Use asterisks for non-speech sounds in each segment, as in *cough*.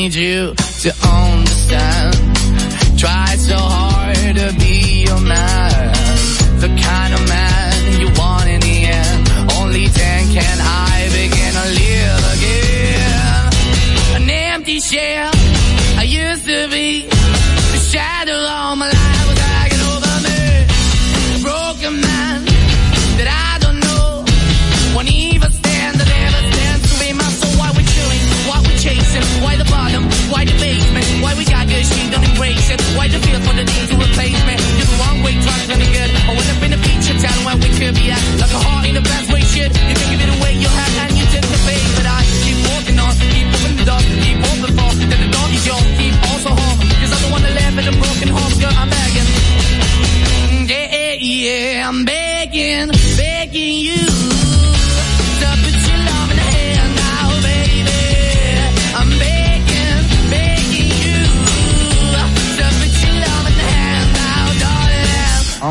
need you to understand.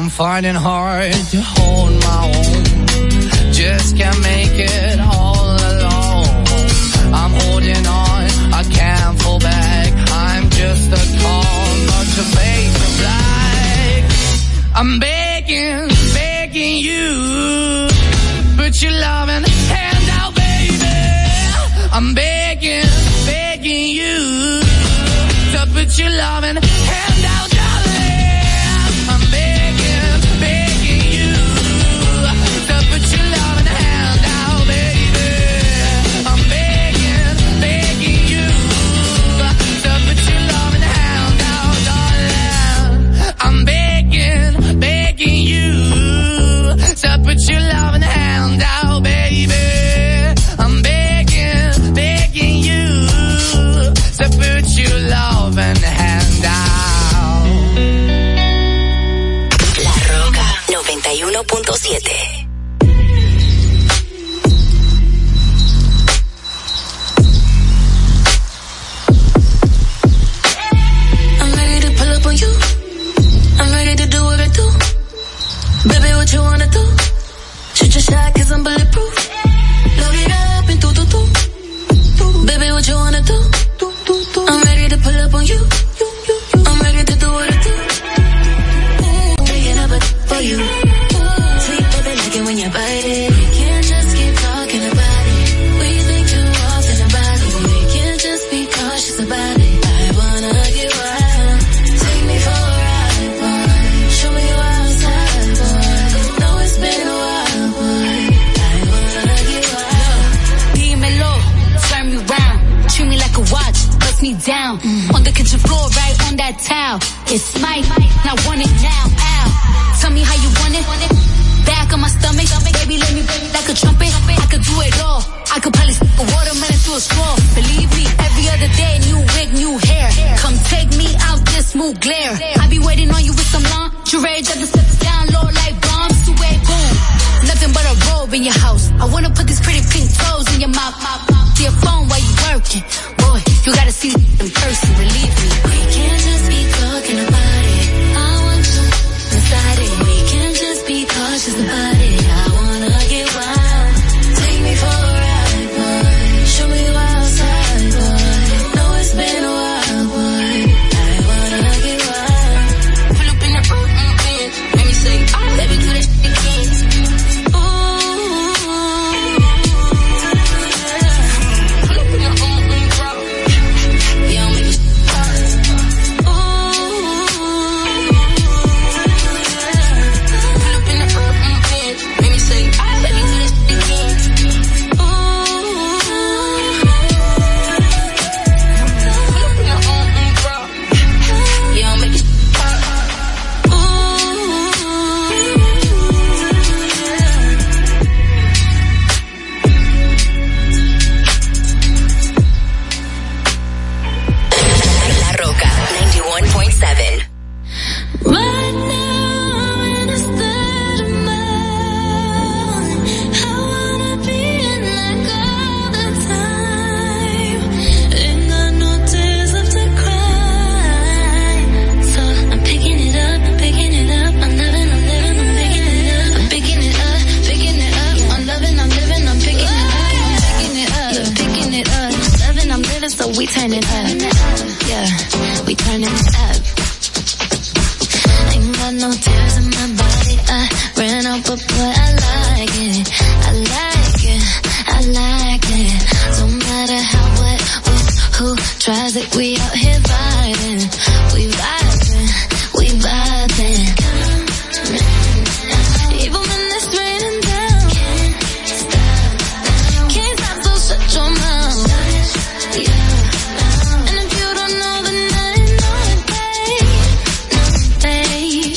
Finding hard to hold my own. Just can't make it all alone. I'm holding on, I can't fall back. I'm just a call, not to make a black. I'm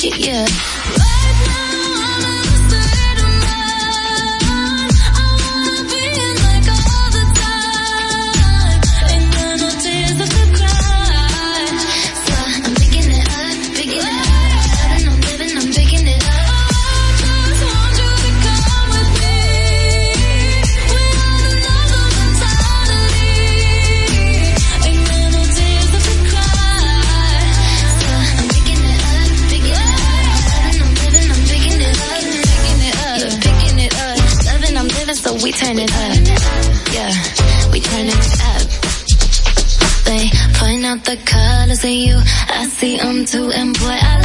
yeah. See, I'm too employed. I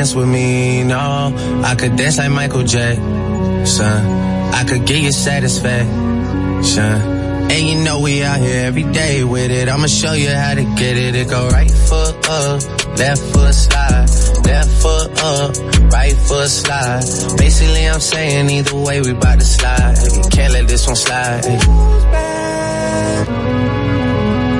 dance with me? No, I could dance like Michael Jackson. I could get you satisfaction. And you know we out here every day with it. I'ma show you how to get it. It go right foot up, left foot slide, left foot up, right foot slide. Basically, I'm saying either way we bout to slide. Hey, can't let this one slide. Hey.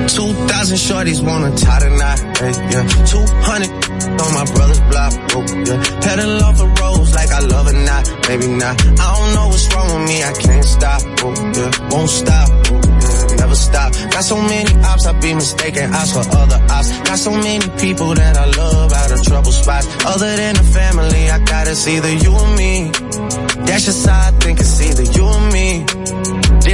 2,000 shorties wanna tie knot, hey, yeah. 200 on my brother's block, oh, yeah. Pedal off the roads like I love it, not, maybe not. I don't know what's wrong with me, I can't stop, oh, yeah. Won't stop, oh, yeah. Never stop. Got so many ops, I be mistaken ops for other ops. Got so many people that I love out of trouble spots. Other than the family, I gotta see either you or me. That's just how I think it's either you or me.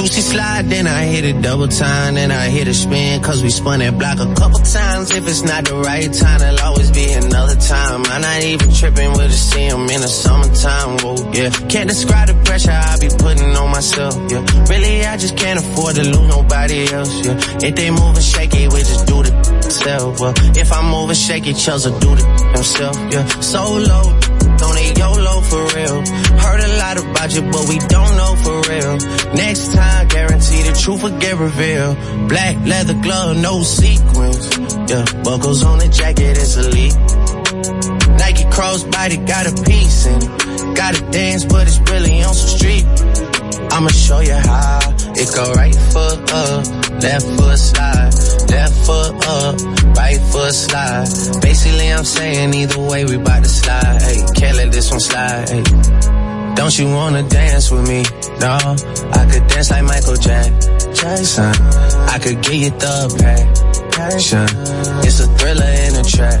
Two-C slide, then I hit it double time, then I hit a spin, cause we spun that block a couple times. If it's not the right time, there'll always be another time. I'm not even tripping with a see in the summertime, whoa, yeah. Can't describe the pressure I be putting on myself, yeah. Really, I just can't afford to lose nobody else, yeah. If they moving shaky, we just do the self, well. If I'm moving shaky, Chels will do the himself, yeah. So low, don't need YOLO for real. Heard a lot about you, but we don't know for real. Next time, guarantee the truth will get revealed. Black leather glove, no sequins. Yeah, buckles on the jacket, it's elite. Nike crossbody got a piece in. Gotta dance, but it's really on some street. I'ma show you how. It go right foot up, left foot slide, left foot up, right foot slide. Basically, I'm saying either way we bout to slide. Hey, can't let this one slide. Don't you wanna dance with me? No, I could dance like Michael Jackson. I could get you the passion. It's a thriller in a track.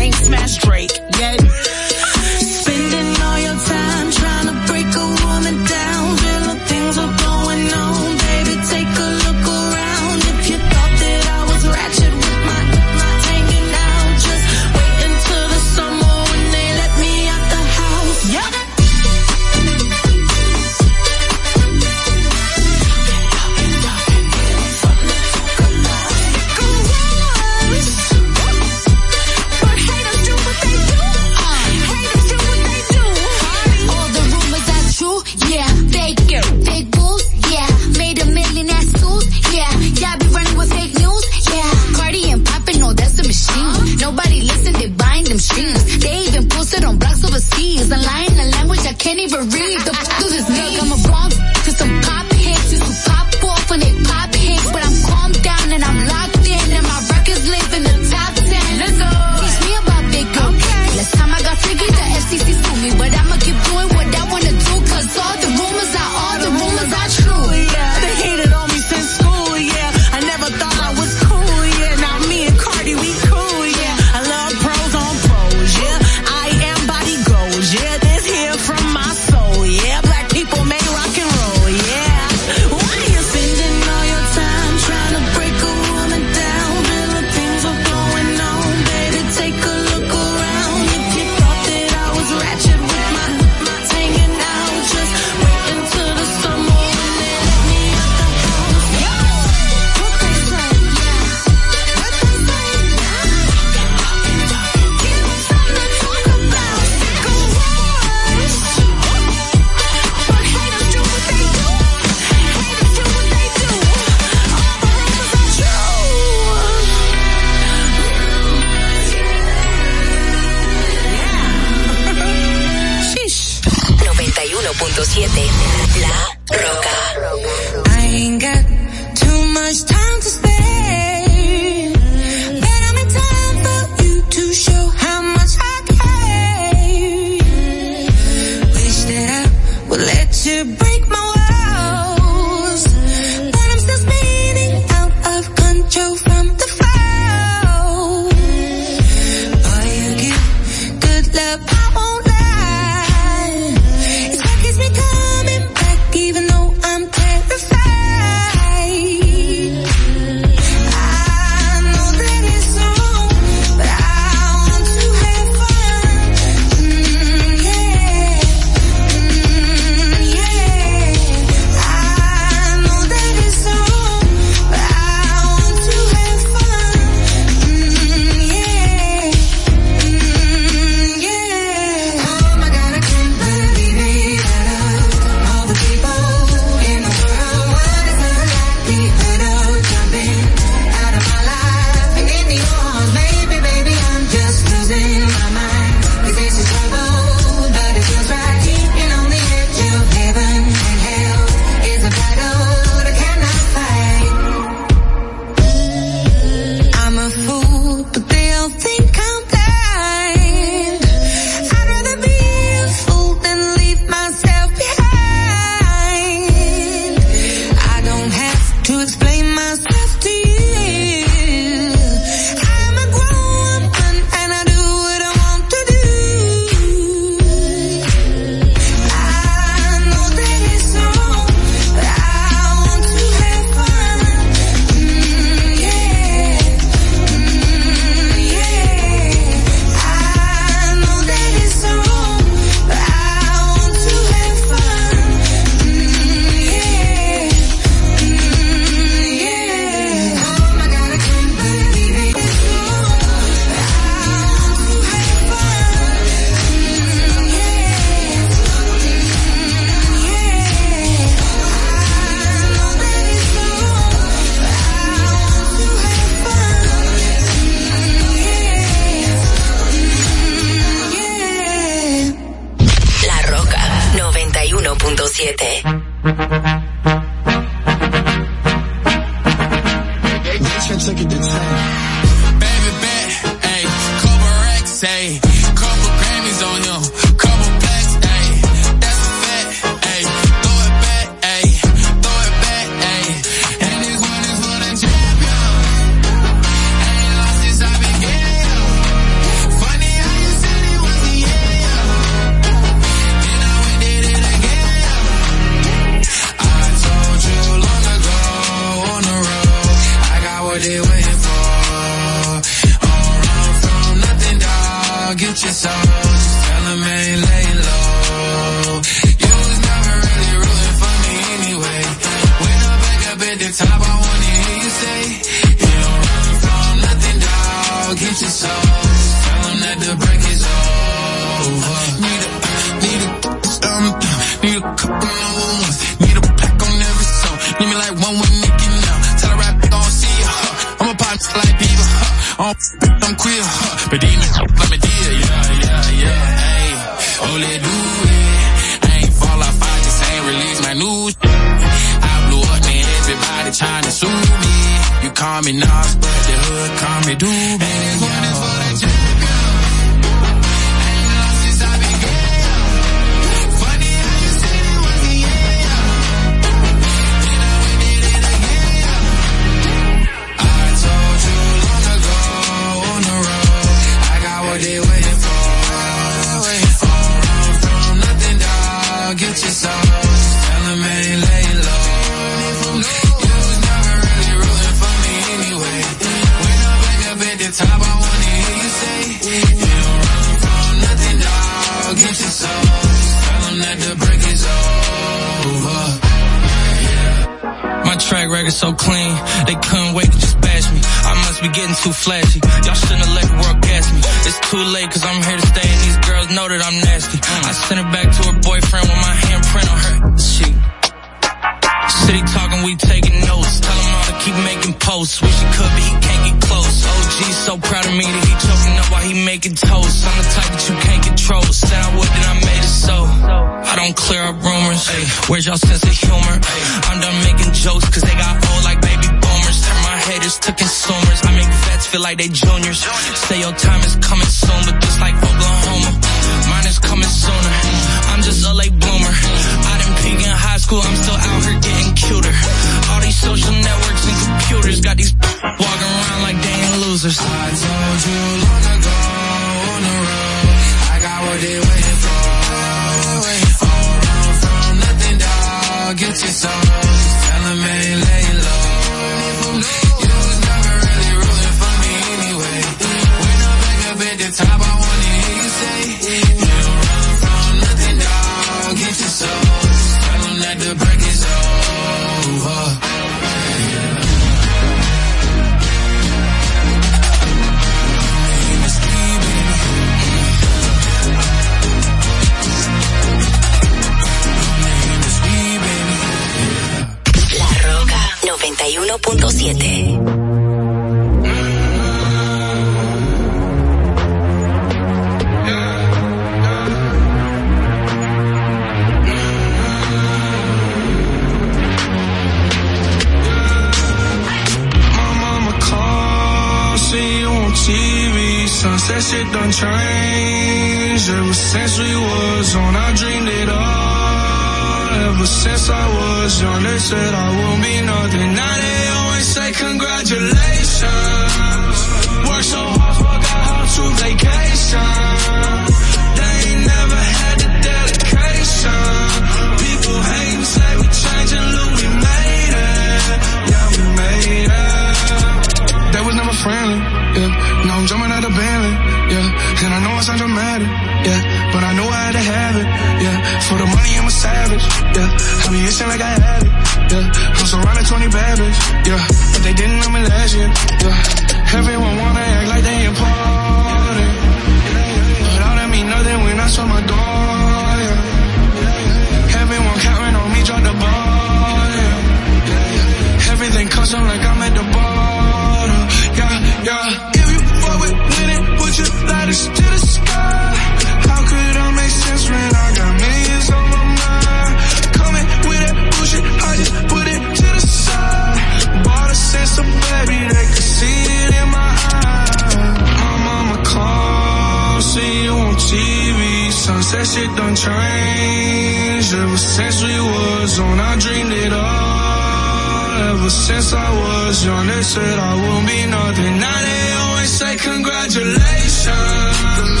I dreamed it all. Ever since I was young, they said I will be nothing. Now they always say congratulations.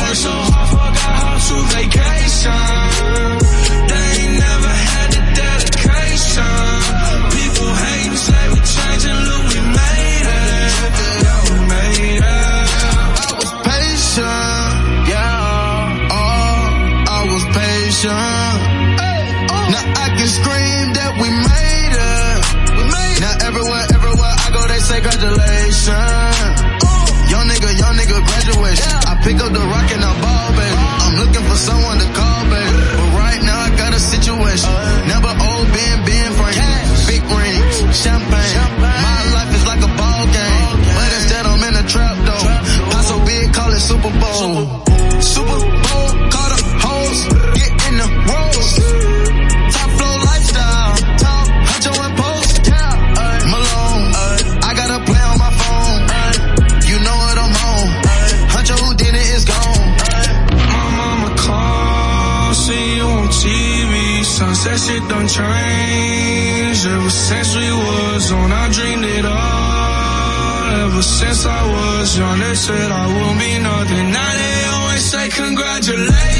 Worked so hard, forgot how to vacation. on, they said I won't be nothing. Now they always say congratulations.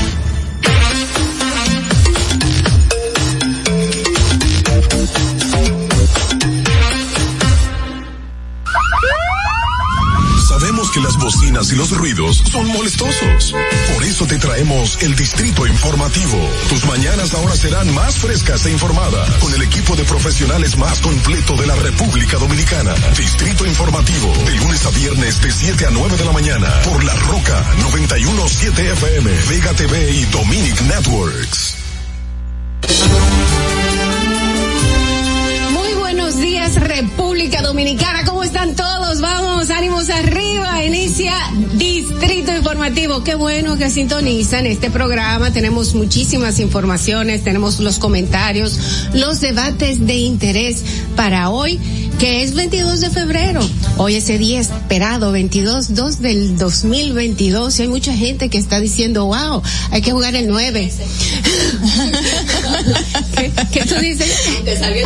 Que las bocinas y los ruidos son molestosos. Por eso te traemos el Distrito Informativo. Tus mañanas ahora serán más frescas e informadas con el equipo de profesionales más completo de la República Dominicana. Distrito Informativo, de lunes a viernes de 7 a 9 de la mañana por La Roca 917 FM, Vega TV y Dominic Networks. Muy buenos días, República Dominicana. ¿Cómo están todos? Vamos, ánimos arriba. Inicia Distrito Informativo. Qué bueno que sintonizan este programa. Tenemos muchísimas informaciones, tenemos los comentarios, los debates de interés para hoy que es 22 de febrero. Hoy ese día esperado, 22, 2 del 2022. Y hay mucha gente que está diciendo, wow, hay que jugar el 9. ¿Qué, ¿Qué, tú dices?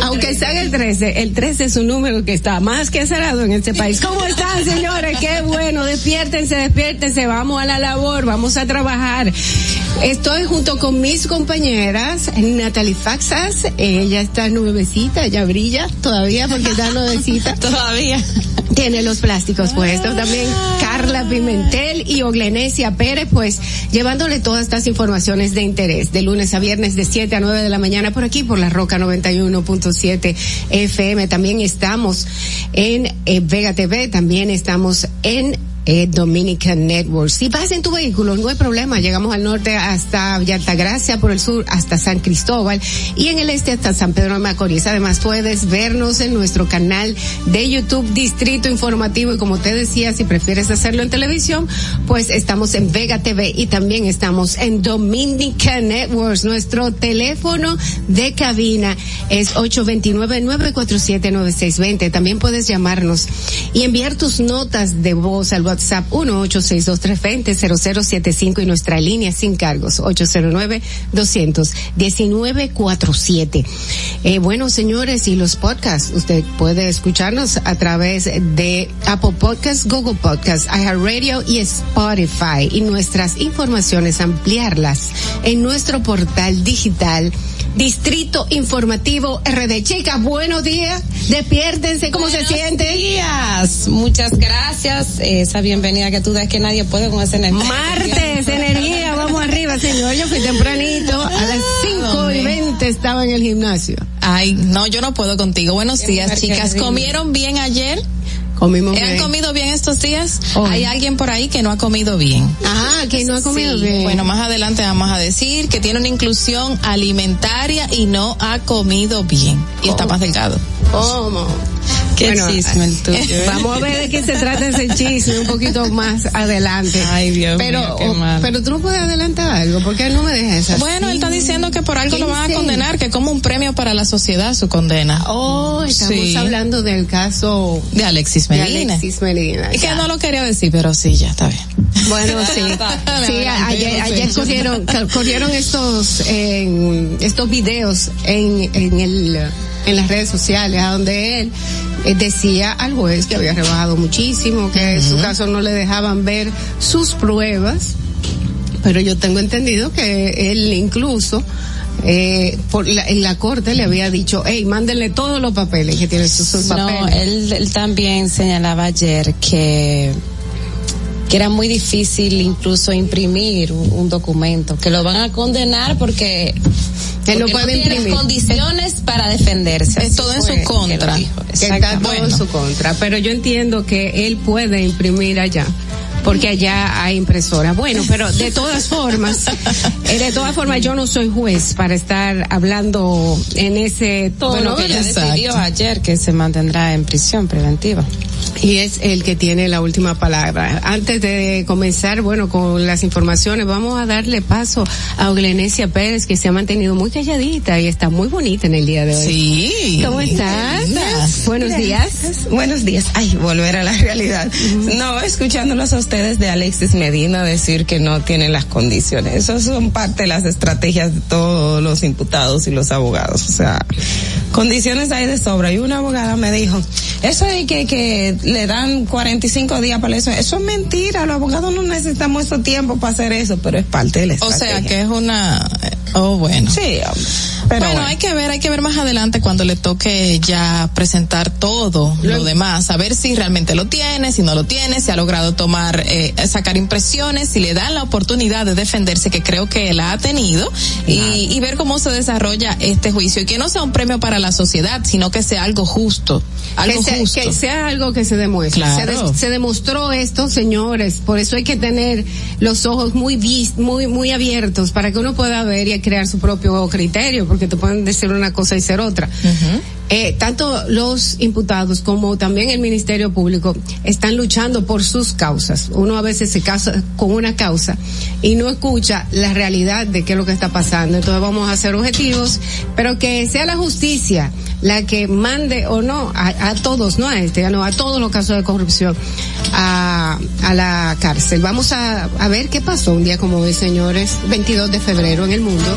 Aunque salga el 13, el 13 es un número que está más que cerrado en este país. ¿Cómo están, señores? Qué bueno, despiértense, despiértense, vamos a la labor, vamos a trabajar. Estoy junto con mis compañeras, Natalie Faxas, ella está nuevecita, ella brilla todavía porque está nuevecita. *laughs* todavía. Tiene los plásticos puestos también. Carla Pimentel y Oglenesia Pérez, pues llevándole todas estas informaciones de interés, de lunes a viernes de 7 a 9 de la mañana por aquí, por la Roca 91.7 FM. También estamos en eh, Vega TV, también estamos en eh, Dominican Network. Si vas en tu vehículo, no hay problema. Llegamos al norte hasta Altagracia, por el sur hasta San Cristóbal y en el este hasta San Pedro de Macorís. Además, puedes vernos en nuestro canal de YouTube Distrito Informativo y como te decía, si prefieres hacerlo en televisión, pues estamos en Vega TV y también estamos en Dominican Networks. Nuestro teléfono de cabina es 829-947-9620. También puedes llamarnos y enviar tus notas de voz al WhatsApp 1-862-320-0075 y nuestra línea sin cargos 809-219-47. Eh, bueno, señores, y los podcasts, usted puede escucharnos a través de Apple Podcasts, Google Podcasts, iHeartRadio y Spotify y nuestras informaciones ampliarlas en nuestro portal digital Distrito Informativo RD. Chicas, buenos días. Despiértense, ¿cómo buenos se sienten? días. Muchas gracias. Esa bienvenida que tú das que nadie puede con ese energía. Martes, energía, vamos arriba, señor. Yo fui tempranito, a las cinco y veinte estaba en el gimnasio. Ay, no, yo no puedo contigo. Buenos días, chicas. ¿Comieron bien ayer? Comimos ¿Han bien. comido bien estos días? Oh. Hay alguien por ahí que no ha comido bien. Ah, que no ha comido Sí. bien. Bueno, más adelante vamos a decir que tiene una inclusión alimentaria y no ha comido bien. Y está Oh. más delgado. ¿Cómo? Qué Bueno, chisme el tuyo. ¿eh? Vamos a ver de qué se trata ese chisme un poquito más adelante. Ay, Dios pero, mío, qué o- mal. pero tú no puedes adelantar algo, porque él no me deja esa. Bueno, él está diciendo que por algo lo van a ¿Quién condenar, que como un premio para la sociedad su condena. Oh, estamos Sí. hablando del caso De Alexis de Medina. Alexis Medina. Es que no lo quería decir, pero sí, ya está bien. Bueno, *laughs* sí. sí, ayer, ayer corrieron, corrieron estos, en, estos videos en, en el, en las redes sociales, a donde él eh, decía al juez que había rebajado muchísimo, que en su caso no le dejaban ver sus pruebas, pero yo tengo entendido que él incluso, eh, por la, en la corte le había dicho, hey, mándenle todos los papeles que tienen sus, sus No, papeles. él, él también señalaba ayer que que era muy difícil incluso imprimir un, un documento, que lo van a condenar porque, Él no porque puede tiene las imprimir. condiciones para defenderse. Es todo en su que contra. dijo. que está todo en su contra, pero yo entiendo que él puede imprimir allá. Porque allá hay impresora. Bueno, pero de todas formas, eh, de todas formas yo no soy juez para estar hablando en ese tono. Bueno, que decidió ayer que se mantendrá en prisión preventiva. y es el que tiene la última palabra. Antes de comenzar, bueno, con las informaciones, vamos a darle paso a Oglenesia Pérez, que se ha mantenido muy calladita y está muy bonita en el día de hoy. Sí. ¿Cómo estás? Buenos días. Buenos días. Ay, volver a la realidad. No, escuchándolos a ustedes de Alexis Medina decir que no tienen las condiciones. Eso son parte de las estrategias de todos los imputados y los abogados. O sea, condiciones hay de sobra. Y una abogada me dijo, eso de que, que le dan 45 días para eso, eso es mentira. Los abogados no necesitamos ese tiempo para hacer eso, pero es parte de la O estrategia. sea, que es una... Oh, bueno. Sí. Pero bueno, bueno. hay que ver, hay que ver más adelante cuando le toque ya presentar todo lo demás, a ver si realmente lo tiene, si no lo tiene, si ha logrado tomar, eh, sacar impresiones, si le dan la oportunidad de defenderse, que creo que la ha tenido, y, y ver cómo se desarrolla este juicio, y que no sea un premio para la sociedad, sino que sea algo justo, algo que, sea, justo. que sea algo que se demuestre. Claro. Se, se demostró esto, señores. Por eso hay que tener los ojos muy vis, muy muy abiertos para que uno pueda ver y crear su propio criterio, porque te pueden decir una cosa y ser otra. Eh, tanto los imputados como también el Ministerio Público están luchando por sus causas. Uno a veces se casa con una causa y no escucha la realidad de qué es lo que está pasando. Entonces vamos a ser objetivos, pero que sea la justicia la que mande o no a, todos, no a este, no a todos los casos de corrupción a, a la cárcel. Vamos a, a ver qué pasó un día como hoy, señores, 22 de febrero en el mundo.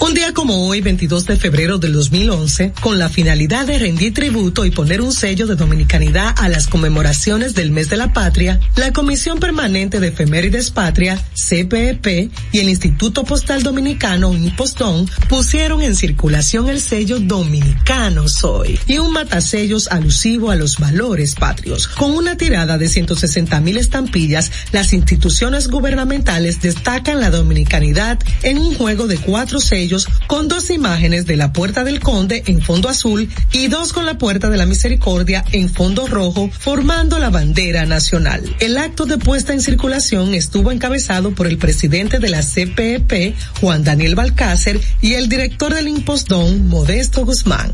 Un día como hoy, 22 de febrero del 2011, con la finalidad de rendir tributo y poner un sello de dominicanidad a las conmemoraciones del mes de la patria, la Comisión Permanente de Efemérides Patria, CPEP, y el Instituto Postal Dominicano, Impostón, pusieron en circulación el sello Dominicano Soy y un matasellos alusivo a los valores patrios. Con una tirada de 160 mil estampillas, las instituciones gubernamentales destacan la dominicanidad en un juego de cuatro sellos con dos imágenes de la Puerta del Conde en fondo azul y dos con la Puerta de la Misericordia en fondo rojo, formando la bandera nacional. El acto de puesta en circulación estuvo encabezado por el presidente de la CPEP, Juan Daniel Balcácer, y el director del Impostón, Modesto Guzmán.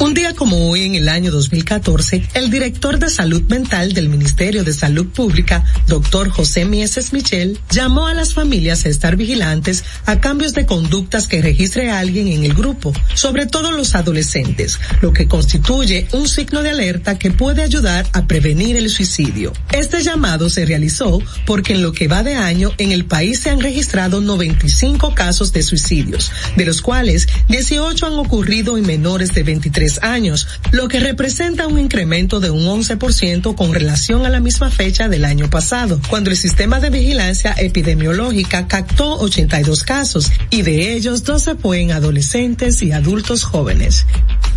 Un día como hoy, en el año 2014, el director de salud mental del Ministerio de Salud Pública, doctor José Mieses Michel, llamó a las familias a estar vigilantes a cambios de conductas que registre alguien en el grupo, sobre todo los adolescentes, lo que constituye un signo de alerta que puede ayudar a prevenir el suicidio. Este llamado se realizó porque en lo que va de año en el país se han registrado 95 casos de suicidios, de los cuales 18 han ocurrido en menores de 23 años, lo que representa un incremento de un 11% con relación a la misma fecha del año pasado, cuando el sistema de vigilancia epidemiológica captó 82 casos y de ellos 12 fue en adolescentes y adultos jóvenes.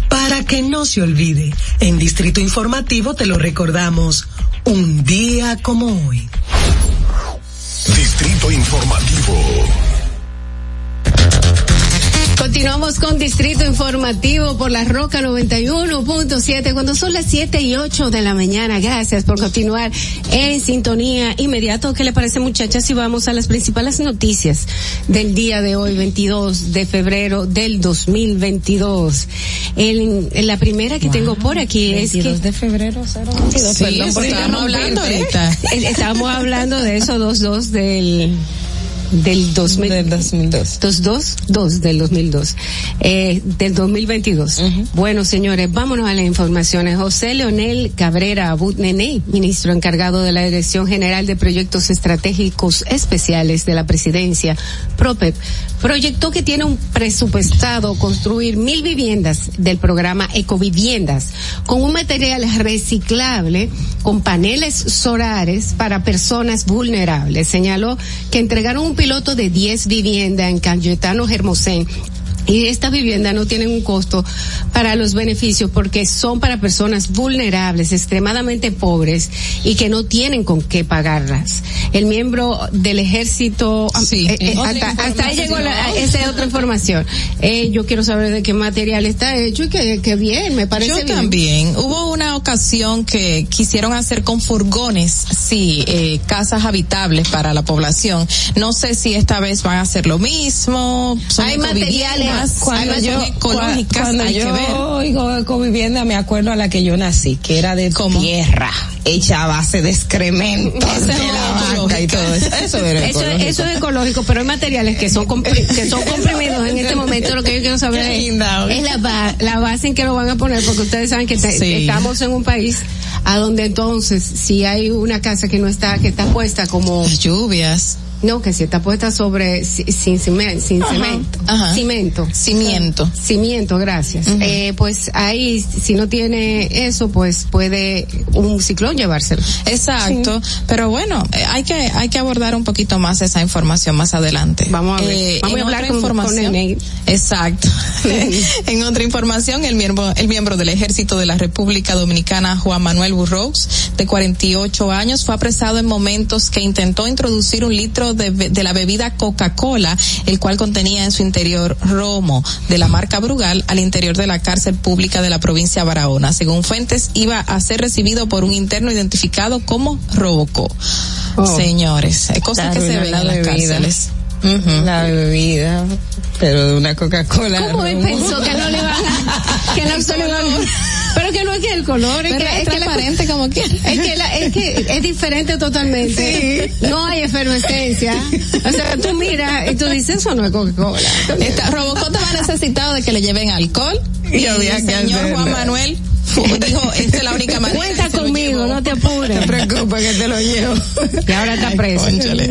Para que no se olvide, en Distrito Informativo te lo recordamos, un día como hoy. Distrito Informativo. Continuamos con Distrito Informativo por la Roca 91.7 cuando son las 7 y 8 de la mañana. Gracias por continuar en sintonía inmediato. ¿Qué le parece muchachas si vamos a las principales noticias del día de hoy, 22 de febrero del 2022? En, en la primera que tengo por aquí es que... 22 de febrero, 022, Sí, perdón, sí, no hablando ahorita. Eh, Estábamos hablando de eso, dos, dos del del 2000, Del 2002. dos, dos, dos del 2002, eh, del 2022. Bueno, señores, vámonos a las informaciones. José Leonel Cabrera Abud Nene, ministro encargado de la Dirección General de Proyectos Estratégicos Especiales de la Presidencia, PROPEP, proyectó que tiene un presupuestado construir mil viviendas del programa Ecoviviendas con un material reciclable con paneles solares para personas vulnerables. Señaló que entregaron un piloto de 10 viviendas en Cayetano Hermosén y estas viviendas no tienen un costo para los beneficios porque son para personas vulnerables, extremadamente pobres y que no tienen con qué pagarlas. El miembro del ejército, ah, Sí, eh, eh, otra hasta, hasta ahí llegó la, esa es otra información. Eh, yo quiero saber de qué material está hecho y que, que bien, me parece Yo bien. también. Hubo una ocasión que quisieron hacer con furgones, sí, eh, casas habitables para la población. No sé si esta vez van a hacer lo mismo. Son Hay ecoviviendas, materiales, Cuando hay yo, ecológicas, cuando hay que yo ver. oigo ecovivienda me acuerdo a la que yo nací, que era de ¿Cómo? tierra, hecha a base de excrementos Esa de es la vaca y todo eso. Eso era Eso, eso es ecológico, pero hay materiales que son que son comprimidos en este momento. Lo que yo quiero saber es, es la, la base en que lo van a poner, porque ustedes saben que te- Sí. estamos en un país a donde entonces, si hay una casa que no está, que está puesta como, Las lluvias. No, que si está puesta sobre, si- sin, sin cemento, ajá. cimento. Cimiento. Cimiento, gracias. eh, pues ahí, si no tiene eso, pues puede un ciclón llevárselo. Exacto, pero bueno, eh, hay que hay que abordar un poquito más esa información más adelante. Vamos a ver. Eh, Vamos a hablar con- con información. Nene. Exacto. *laughs* en otra información, el miembro el miembro del Ejército de la República Dominicana Juan Manuel Burroughs, de 48 años, fue apresado en momentos que intentó introducir un litro de, la bebida Coca-Cola, el cual contenía en su interior romo de la marca Brugal al interior de la cárcel pública de la provincia de Barahona. Según fuentes, iba a ser recibido por un interno identificado como Robocó. Señores, hay cosas que se ven la en las bebida. cárceles. La bebida, pero de una Coca-Cola. ¿Cómo él pensó que no le iban a, que no se le iban a- pero que no es que el color, es que es que la- transparente como *laughs* quiera. Es que, la- es que es diferente totalmente. No hay efervescencia. O sea, tú miras y tú dices, eso no es Coca-Cola. Robocó estaba necesitado de que le lleven alcohol y, el que señor. Juan Manuel dijo, esta es la única manera. Cuenta conmigo, no te apures. No te preocupes que te lo llevo. Y ahora está preso.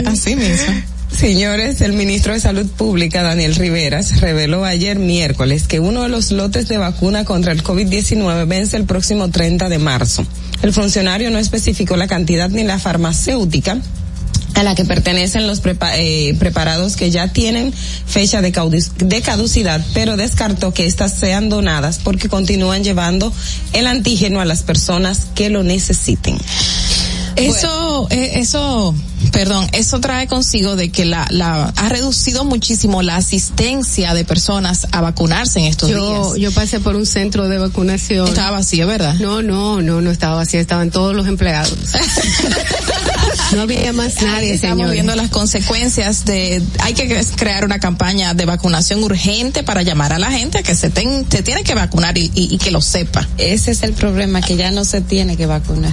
Así mismo. Señores, el ministro de Salud Pública, Daniel Riveras, reveló ayer miércoles que uno de los lotes de vacuna contra el COVID-19 vence el próximo 30 de marzo. El funcionario no especificó la cantidad ni la farmacéutica a la que pertenecen los prepa- eh, preparados que ya tienen fecha de, de caducidad, pero descartó que éstas sean donadas porque continúan llevando el antígeno a las personas que lo necesiten. Eso, eh, eso, perdón, eso trae consigo de que la, la, ha reducido muchísimo la asistencia de personas a vacunarse en estos Yo, días. yo pasé por un centro de vacunación. Estaba vacío, ¿verdad? No, no, no, no estaba vacío, estaban todos los empleados. *laughs* no había más nadie, Estamos viendo las consecuencias de, hay que cre- crear una campaña de vacunación urgente para llamar a la gente a que se, ten- se tiene que vacunar y, y- y que lo sepa. Ese es el problema, que ya no se tiene que vacunar.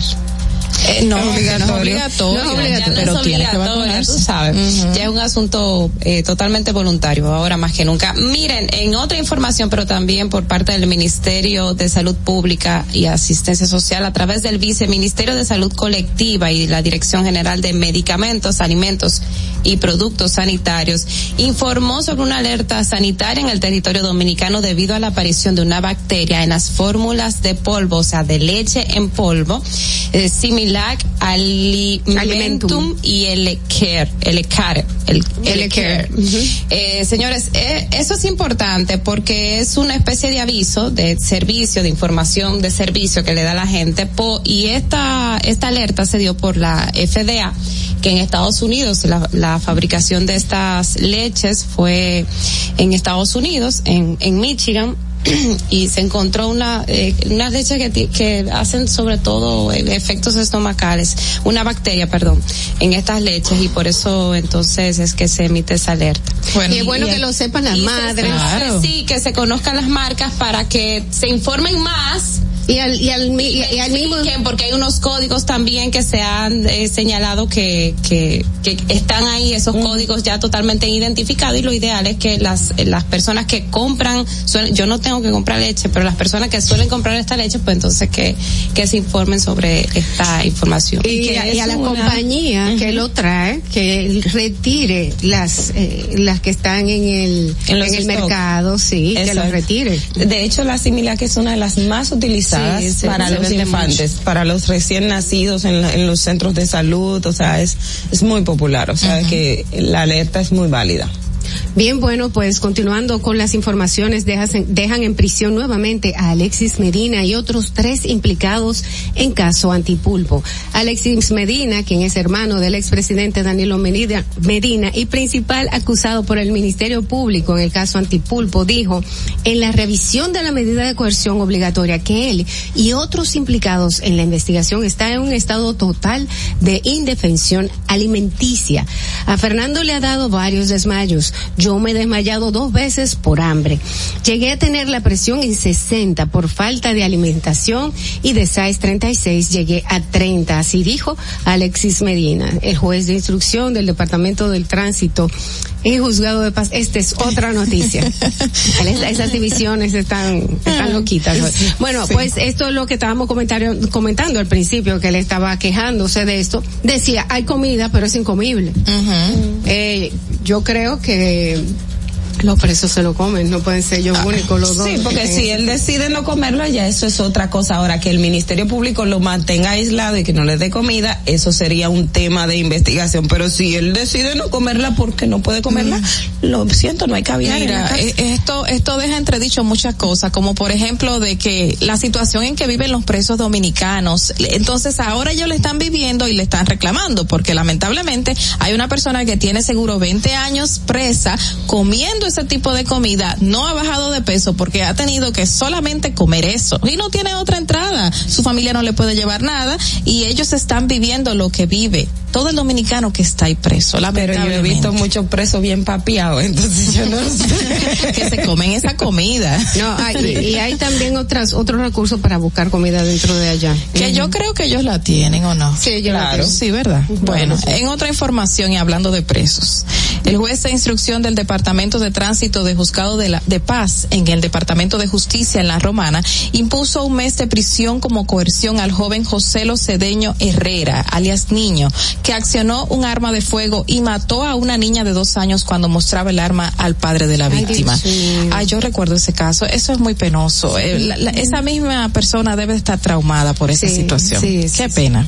Eh, no, Es que no es obligatorio. obligatorio, No es obligatorio, pero no es tiene que obligatorio, vacunarse. tú sabes. Ujú. Ya es un asunto eh, totalmente voluntario, ahora más que nunca. Miren, en otra información, pero también por parte del Ministerio de Salud Pública y Asistencia Social, a través del Viceministerio de Salud Colectiva y la Dirección General de Medicamentos, Alimentos y Productos Sanitarios, informó sobre una alerta sanitaria en el territorio dominicano debido a la aparición de una bacteria en las fórmulas de polvo, o sea, de leche en polvo, eh, similar al alimentum, Alimentum. y el care, el care, el, care. Eh, señores, eh, eso es importante porque es una especie de aviso, de servicio, de información de servicio que le da la gente po- y esta, esta alerta se dio por la FDA que en Estados Unidos la, la la fabricación de estas leches fue en Estados Unidos, en, en Michigan, *clears throat* y se encontró una eh, unas leches que, ti- que hacen sobre todo eh, efectos estomacales, una bacteria, perdón, en estas leches y por eso entonces es que se emite esa alerta. y es bueno que lo sepan las se- madres. Sí, que se conozcan las marcas para que se informen más. Y al, y al, mi- y- y al mismo porque hay unos códigos también que se han eh, señalado que, que, que están ahí esos códigos ya totalmente identificados y lo ideal es que las las personas que compran suelen- yo no tengo que comprar leche pero las personas que suelen comprar esta leche pues entonces que que se informen sobre esta información. Y, que a, y a es la una- compañía que lo trae que retire las eh, las que están en el En el mercado sí que los retire. De hecho, la Similac es una de las más utilizadas Sí, para los infantes, para los recién nacidos en, la- en los centros de salud, o sea, es, es muy popular, o sea, que la alerta es muy válida. Bien, bueno, pues continuando con las informaciones, dejas- dejan en prisión nuevamente a Alexis Medina y otros tres implicados en caso antipulpo. Alexis Medina, quien es hermano del expresidente Danilo Medina, Medina y principal acusado por el Ministerio Público en el caso antipulpo, dijo en la revisión de la medida de coerción obligatoria que él y otros implicados en la investigación está en un estado total de indefensión alimenticia. A Fernando le ha dado varios desmayos. Yo me he desmayado dos veces por hambre. Llegué a tener la presión en 60 por falta de alimentación y de 636 llegué a 30, así dijo Alexis Medina, el juez de instrucción del Departamento del Tránsito en juzgado de paz. Esta es otra noticia. *laughs* Es- Esas divisiones están, están loquitas. Bueno, pues esto es lo que estábamos comentando al principio, que él estaba quejándose de esto. Decía, hay comida, pero es incomible. Eh, yo creo que eh, los presos se lo comen, no pueden ser ellos únicos los dos. Sí, porque si él decide no comerlo, ya eso es otra cosa. Ahora, que el Ministerio Público lo mantenga aislado y que no le dé comida, eso sería un tema de investigación. Pero si él decide no comerla porque no puede comerla, lo siento, no hay Mira, casa. eh, esto, esto deja entredicho muchas cosas, como por ejemplo de que la situación en que viven los presos dominicanos, entonces ahora ellos le están viviendo y le están reclamando, porque lamentablemente hay una persona que tiene seguro 20 años presa comiendo ese tipo de comida, no ha bajado de peso porque ha tenido que solamente comer eso y no tiene otra entrada, su familia no le puede llevar nada y ellos están viviendo lo que vive todo el dominicano que está ahí preso, Pero yo he visto muchos presos bien papiados, entonces yo no sé. *laughs* que se comen esa comida. No, hay- y hay también otras otros recursos para buscar comida dentro de allá. Que yo creo que ellos la tienen o no. Sí, la claro. tienen. Sí, ¿verdad? Bueno, sí. en otra información y hablando de presos, el juez de instrucción del Departamento de Tránsito de Juzgado de, la, de Paz en el Departamento de Justicia en La Romana impuso un mes de prisión como coerción al joven José Cedeño Herrera, alias Niño, que accionó un arma de fuego y mató a una niña de dos años cuando mostraba el arma al padre de la Ay, víctima. Ay, yo recuerdo ese caso. Eso es muy penoso. Eh, la- la- esa misma persona debe estar traumada por esa situación. Qué pena.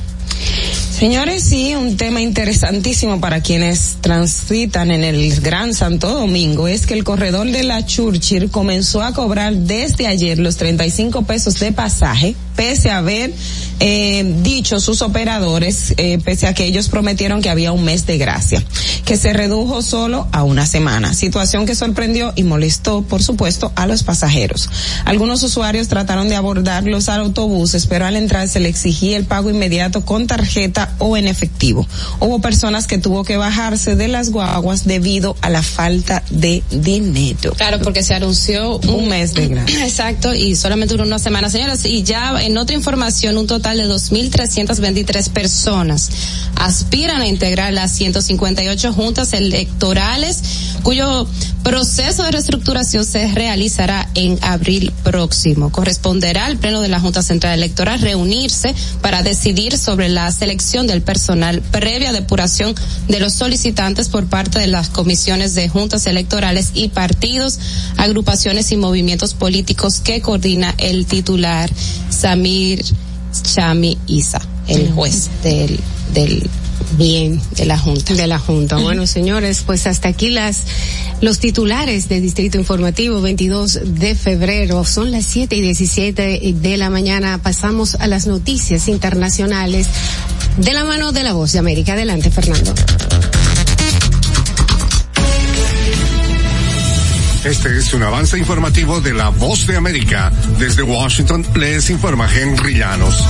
Señores, sí, un tema interesantísimo para quienes transitan en el Gran Santo Domingo es que el corredor de la Churchill comenzó a cobrar desde ayer los 35 pesos de pasaje, pese a haber eh, dicho sus operadores, eh, pese a que ellos prometieron que había un mes de gracia, que se redujo solo a una semana, situación que sorprendió y molestó, por supuesto, a los pasajeros. Algunos usuarios trataron de abordar los autobuses, pero al entrar se le exigía el pago inmediato con tarjeta o en efectivo. Hubo personas que tuvo que bajarse de las guaguas debido a la falta de dinero. Claro, porque se anunció Un mes de gracia. *clears throat* Exacto, y solamente duró una semana, señoras. Y ya en otra información, un total de 2.323 personas aspiran a integrar las 158 juntas electorales, cuyo proceso de reestructuración se realizará en abril próximo. Corresponderá al Pleno de la Junta Central Electoral reunirse para decidir sobre la selección del personal previa depuración de los solicitantes por parte de las comisiones de juntas electorales y partidos, agrupaciones y movimientos políticos que coordina el titular Samir Chami Isa, el juez del, del Bien. de la Junta. De la Junta. Bueno, señores, pues hasta aquí las los titulares de Distrito Informativo 22 de febrero. Son las 7 y 17 de la mañana. Pasamos a las noticias internacionales de la mano de la voz de América. Adelante, Fernando. Este es un avance informativo de la Voz de América. Desde Washington les informa Henry Llanos.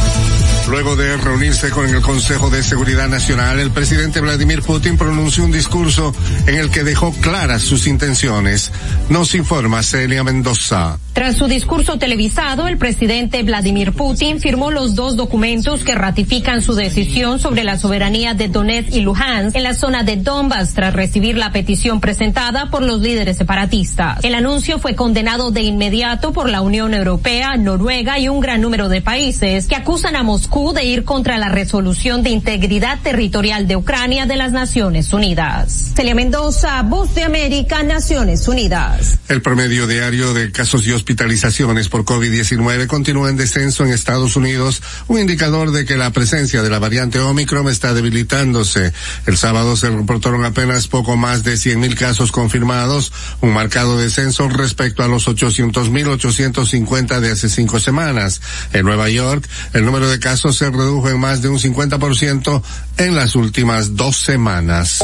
Luego de reunirse con el Consejo de Seguridad Nacional, el presidente Vladimir Putin pronunció un discurso en el que dejó claras sus intenciones. Nos informa Celia Mendoza. Tras su discurso televisado, el presidente Vladimir Putin firmó los dos documentos que ratifican su decisión sobre la soberanía de Donetsk y Luhansk en la zona de Donbass tras recibir la petición presentada por los líderes separatistas. El anuncio fue condenado de inmediato por la Unión Europea, Noruega y un gran número de países que acusan a Moscú de ir contra la resolución de integridad territorial de Ucrania de las Naciones Unidas. Celia Mendoza, Voz de América, Naciones Unidas. El promedio diario de casos y hospitalizaciones por COVID-19 continúa en descenso en Estados Unidos, un indicador de que la presencia de la variante Omicron está debilitándose. El sábado se reportaron apenas poco más de 100.000 casos confirmados, un marcado descenso respecto a los 800.850 de hace cinco semanas. En Nueva York, el número de casos se redujo en más de un 50% en las últimas dos semanas.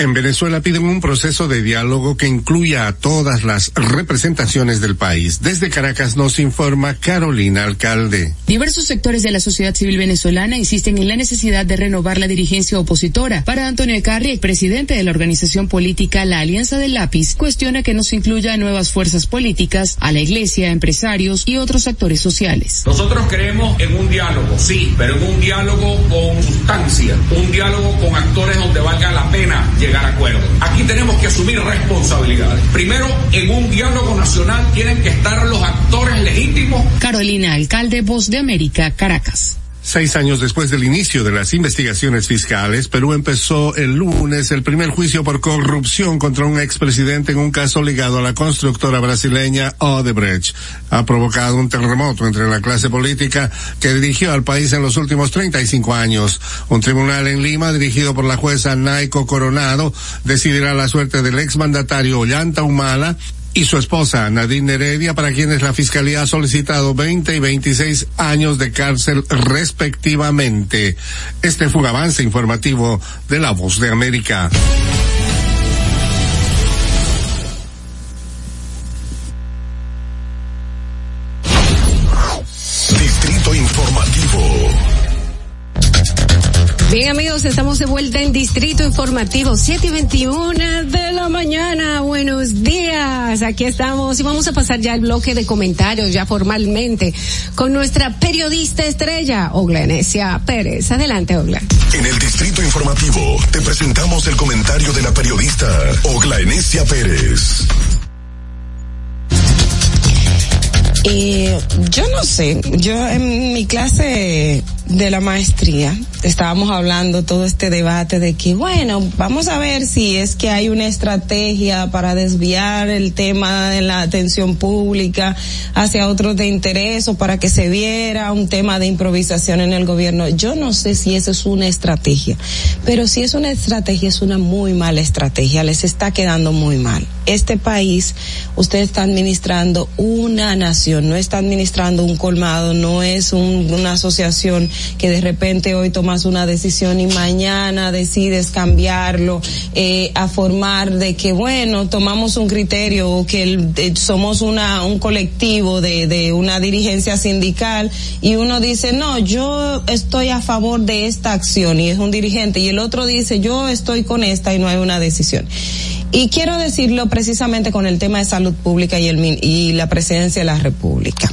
En Venezuela piden un proceso de diálogo que incluya a todas las representaciones del país. Desde Caracas nos informa Carolina Alcalde. Diversos sectores de la sociedad civil venezolana insisten en la necesidad de renovar la dirigencia opositora. Para Antonio Ecarri, presidente de la organización política La Alianza del Lápiz, cuestiona que no se incluya a nuevas fuerzas políticas, a la iglesia, empresarios y otros actores sociales. Nosotros creemos en un diálogo, sí, pero en un diálogo con sustancia, un diálogo con actores donde valga la pena llegar Aquí tenemos que asumir responsabilidades. Primero, en un diálogo nacional tienen que estar los actores legítimos. Carolina Alcalde, Voz de América, Caracas. Seis años después del inicio de las investigaciones fiscales, Perú empezó el lunes el primer juicio por corrupción contra un expresidente en un caso ligado a la constructora brasileña Odebrecht. Ha provocado un terremoto entre la clase política que dirigió al país en los últimos 35 años. Un tribunal en Lima, dirigido por la jueza Naiko Coronado, decidirá la suerte del exmandatario Ollanta Humala, y su esposa Nadine Heredia, para quienes la Fiscalía ha solicitado 20 y 26 años de cárcel respectivamente. Este fue un avance informativo de La Voz de América. Distrito Informativo. Bien estamos de vuelta en Distrito Informativo, 7 y 21 de la mañana. Buenos días, aquí estamos y vamos a pasar ya el bloque de comentarios ya formalmente con nuestra periodista estrella, Oglenesia Pérez. Adelante, Ogla. En el Distrito Informativo te presentamos el comentario de la periodista Ogla Enesia Pérez. Eh, yo no sé, yo en mi clase de la maestría estábamos hablando todo este debate de que bueno, vamos a ver si es que hay una estrategia para desviar el tema de la atención pública hacia otros de interés o para que se viera un tema de improvisación en el gobierno. Yo no sé si eso es una estrategia, pero si es una estrategia es una muy mala estrategia, les está quedando muy mal. Este país, usted está administrando una nación, no está administrando un colmado, no es un, una asociación que de repente hoy tomas una decisión y mañana decides cambiarlo eh, a formar de que bueno tomamos un criterio o que eh, somos una un colectivo de, de una dirigencia sindical y uno dice no yo estoy a favor de esta acción y es un dirigente y el otro dice yo estoy con esta y no hay una decisión. Y quiero decirlo precisamente con el tema de salud pública y, el, y la presidencia de la República.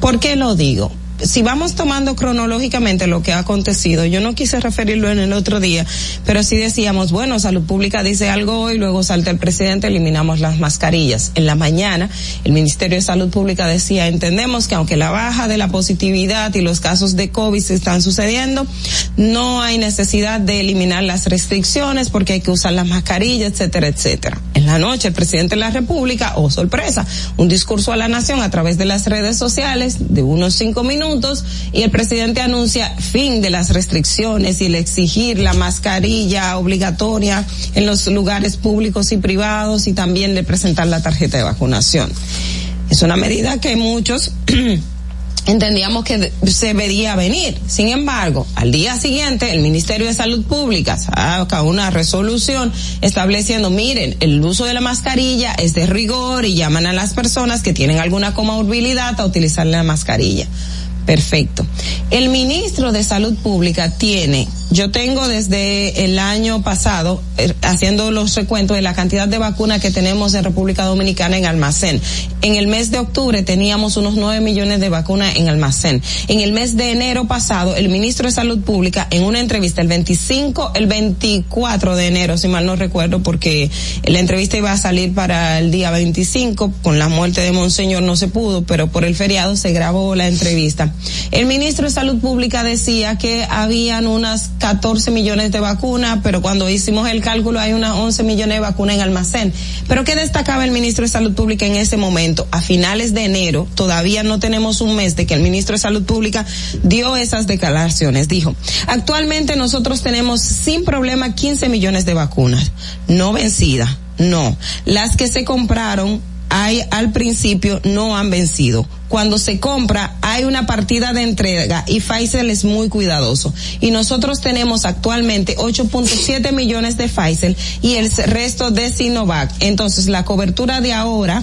¿Por qué lo digo? Si vamos tomando cronológicamente lo que ha acontecido, yo no quise referirlo en el otro día, pero sí decíamos, bueno, Salud Pública dice algo hoy, luego salta el presidente, eliminamos las mascarillas. En la mañana, el Ministerio de Salud Pública decía, entendemos que aunque la baja de la positividad y los casos de COVID se están sucediendo, no hay necesidad de eliminar las restricciones porque hay que usar las mascarillas, etcétera, etcétera. En la noche el presidente de la República, oh sorpresa, un discurso a la nación a través de las redes sociales de unos cinco minutos y el presidente anuncia fin de las restricciones y el exigir la mascarilla obligatoria en los lugares públicos y privados y también de presentar la tarjeta de vacunación. Es una medida que muchos *clears throat* entendíamos que se vería venir. Sin embargo, al día siguiente, el Ministerio de Salud Pública saca una resolución estableciendo, miren, el uso de la mascarilla es de rigor y llaman a las personas que tienen alguna comorbilidad a utilizar la mascarilla. Perfecto. El ministro de Salud Pública tiene, yo tengo desde el año pasado, eh, haciendo los recuentos de la cantidad de vacunas que tenemos en República Dominicana en almacén. En el mes de octubre teníamos unos 9 millones de vacunas en almacén. En el mes de enero pasado, el ministro de Salud Pública, en una entrevista el 25, el 24 de enero, si mal no recuerdo, porque la entrevista iba a salir para el día 25, con la muerte de Monseñor no se pudo, pero por el feriado se grabó la entrevista. El ministro de Salud Pública decía que habían unas 14 millones de vacunas, pero cuando hicimos el cálculo hay unas 11 millones de vacunas en almacén. Pero ¿qué destacaba el ministro de Salud Pública en ese momento? A finales de enero, todavía no tenemos un mes de que el ministro de Salud Pública dio esas declaraciones. Dijo, actualmente nosotros tenemos sin problema 15 millones de vacunas, no vencidas, no. Las que se compraron hay al principio no han vencido. Cuando se compra hay una partida de entrega y Pfizer es muy cuidadoso. Y nosotros tenemos actualmente 8.7 millones de Pfizer y el resto de Sinovac. Entonces la cobertura de ahora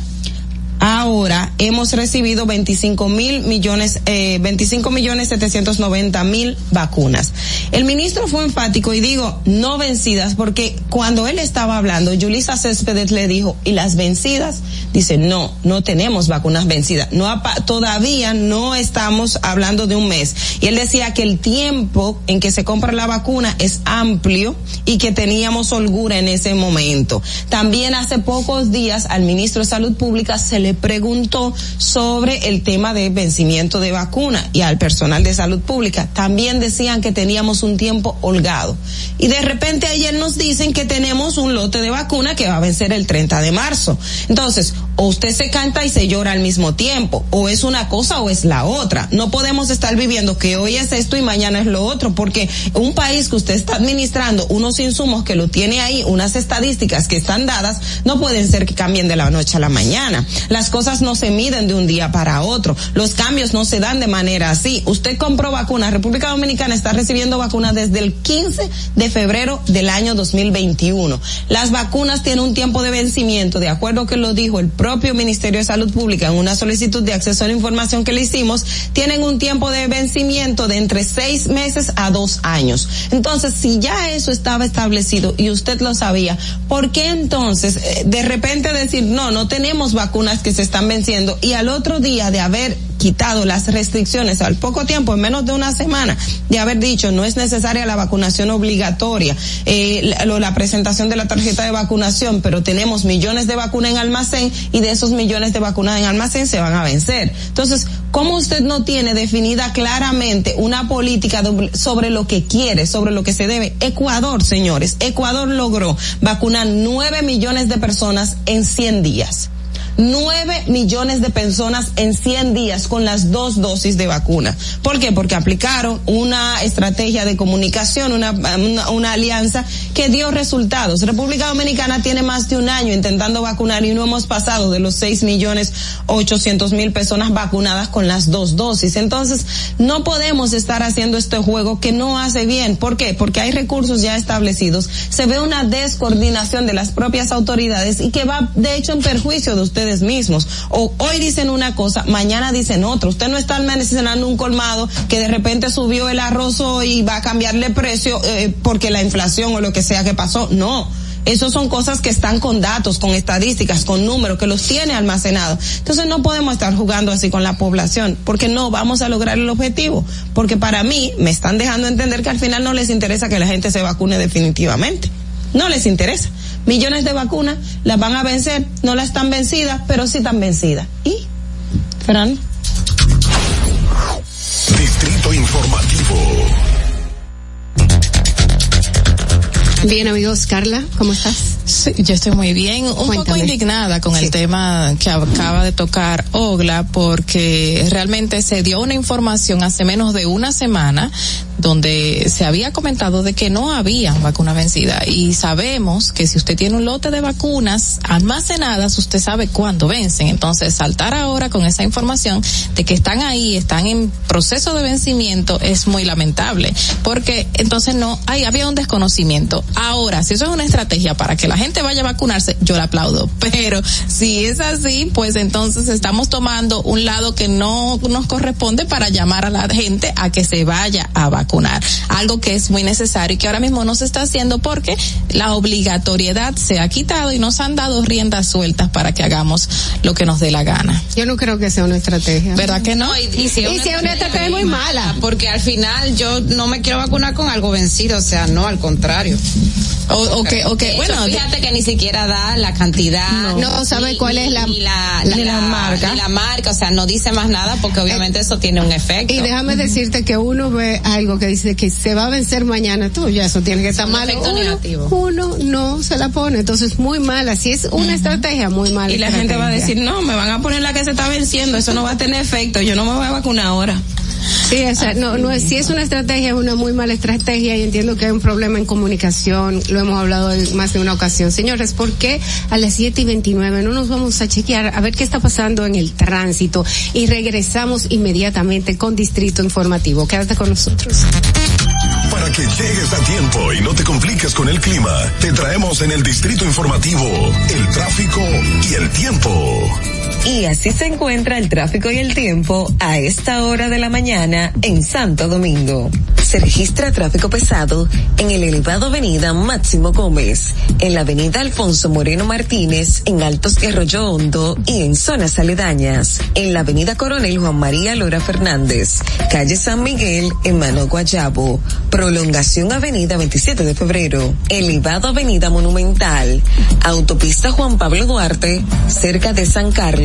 Ahora hemos recibido 25 mil millones, eh, 25 millones 790 mil vacunas. El ministro fue enfático y digo no vencidas porque cuando él estaba hablando, Yulisa Céspedes le dijo, ¿y las vencidas? Dice, no, no tenemos vacunas vencidas. No todavía no estamos hablando de un mes. Y él decía que el tiempo en que se compra la vacuna es amplio y que teníamos holgura en ese momento. También hace pocos días al ministro de Salud Pública se le preguntó sobre el tema de vencimiento de vacuna y al personal de salud pública. También decían que teníamos un tiempo holgado. Y de repente ayer nos dicen que tenemos un lote de vacuna que va a vencer el 30 de marzo. Entonces, o usted se canta y se llora al mismo tiempo, o es una cosa o es la otra. No podemos estar viviendo que hoy es esto y mañana es lo otro, porque un país que usted está administrando unos insumos que lo tiene ahí, unas estadísticas que están dadas, no pueden ser que cambien de la noche a la mañana. Las cosas no se miden de un día para otro. Los cambios no se dan de manera así. Usted compró vacunas. República Dominicana está recibiendo vacunas desde el 15 de febrero del año 2021. Las vacunas tienen un tiempo de vencimiento, de acuerdo que lo dijo el propio Ministerio de Salud Pública en una solicitud de acceso a la información que le hicimos, tienen un tiempo de vencimiento de entre seis meses a dos años. Entonces, si ya eso estaba establecido y usted lo sabía, ¿por qué entonces eh, de repente decir, no, no tenemos vacunas que se están venciendo y al otro día de haber quitado las restricciones al poco tiempo, en menos de una semana, de haber dicho no es necesaria la vacunación obligatoria, eh, la, la presentación de la tarjeta de vacunación, pero tenemos millones de vacunas en almacén y de esos millones de vacunas en almacén se van a vencer. Entonces, ¿cómo usted no tiene definida claramente una política sobre lo que quiere, sobre lo que se debe? Ecuador, señores, Ecuador logró vacunar nueve millones de personas en 100 días. 9 millones de personas en 100 días con las dos dosis de vacuna. ¿Por qué? Porque aplicaron una estrategia de comunicación, una, una, alianza que dio resultados. República Dominicana tiene más de un año intentando vacunar y no hemos pasado de los 6 millones 800 mil personas vacunadas con las dos dosis. Entonces, no podemos estar haciendo este juego que no hace bien. ¿Por qué? Porque hay recursos ya establecidos. Se ve una descoordinación de las propias autoridades y que va, de hecho, en perjuicio de ustedes mismos. O hoy dicen una cosa, mañana dicen otra. Usted no está almacenando un colmado que de repente subió el arroz y va a cambiarle precio eh, porque la inflación o lo que sea que pasó. No. Esos son cosas que están con datos, con estadísticas, con números, que los tiene almacenados. Entonces no podemos estar jugando así con la población, porque no vamos a lograr el objetivo. Porque para mí me están dejando entender que al final no les interesa que la gente se vacune definitivamente. No les interesa. Millones de vacunas las van a vencer, no las están vencidas, pero sí están vencidas. ¿Y? Fernando. Distrito Informativo. Bien, amigos, Carla, ¿cómo estás? Sí, yo estoy muy bien, un poco indignada con el tema que acaba de tocar Ogla, porque realmente se dio una información hace menos de una semana donde se había comentado de que no había vacuna vencida. Y sabemos que si usted tiene un lote de vacunas almacenadas, usted sabe cuándo vencen. Entonces, saltar ahora con esa información de que están ahí, están en proceso de vencimiento es muy lamentable, porque entonces no hay había un desconocimiento. Ahora, si eso es una estrategia para que la gente vaya a vacunarse, yo la aplaudo, *laughs* pero si es así, pues entonces estamos tomando un lado que no nos corresponde para llamar a la gente a que se vaya a vacunar, algo que es muy necesario y que ahora mismo no se está haciendo porque la obligatoriedad se ha quitado y nos han dado riendas sueltas para que hagamos lo que nos dé la gana. Yo no creo que sea una estrategia. ¿Verdad que no? y, y si es si una estrategia muy mala. Porque al final yo no me quiero vacunar con algo vencido, o sea, no, al contrario. O, o que, o que, bueno, que ni siquiera da la cantidad. No sabe ni- cuál ni- es la- ni la, ni la marca. Ni la marca, o sea, no dice más nada porque obviamente eso tiene un efecto. Y déjame decirte que uno ve algo que dice que se va a vencer mañana, tú ya eso tiene que estar mal. efecto Uno, negativo. uno no se la pone, entonces muy mala. Si es una estrategia, muy mala. Y la gente va a decir, no, me van a poner la que se está venciendo, eso no va a tener efecto, yo no me voy a vacunar ahora. Sí, o sea, no, no si es una estrategia, es una muy mala estrategia y entiendo que hay un problema en comunicación, lo hemos hablado en más de una ocasión. Señores, ¿por qué a las 7 y 29 no nos vamos a chequear a ver qué está pasando en el tránsito y regresamos inmediatamente con Distrito Informativo? Quédate con nosotros. Para que llegues a tiempo y no te compliques con el clima, te traemos en el Distrito Informativo el tráfico y el tiempo. Y así se encuentra el tráfico y el tiempo a esta hora de la mañana en Santo Domingo. Se registra tráfico pesado en el elevado avenida Máximo Gómez, en la avenida Alfonso Moreno Martínez, en Altos de Arroyo Hondo y en zonas aledañas, en la avenida Coronel Juan María Lora Fernández, calle San Miguel, en Mano Guayabo, prolongación avenida 27 de febrero, elevado avenida Monumental, autopista Juan Pablo Duarte, cerca de San Carlos,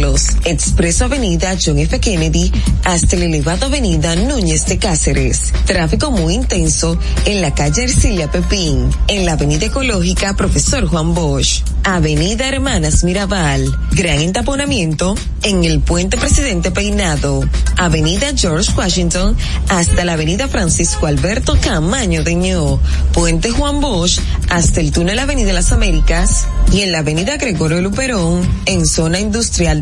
expreso avenida John F. Kennedy, hasta el elevado avenida Núñez de Cáceres. Tráfico muy intenso en la calle Ercilia Pepín, en la avenida ecológica Profesor Juan Bosch, avenida Hermanas Mirabal, gran entaponamiento en el puente Presidente Peinado, avenida George Washington, hasta la avenida Francisco Alberto Camaño de Ño, puente Juan Bosch, hasta el túnel Avenida Las Américas y en la avenida Gregorio Luperón, en zona industrial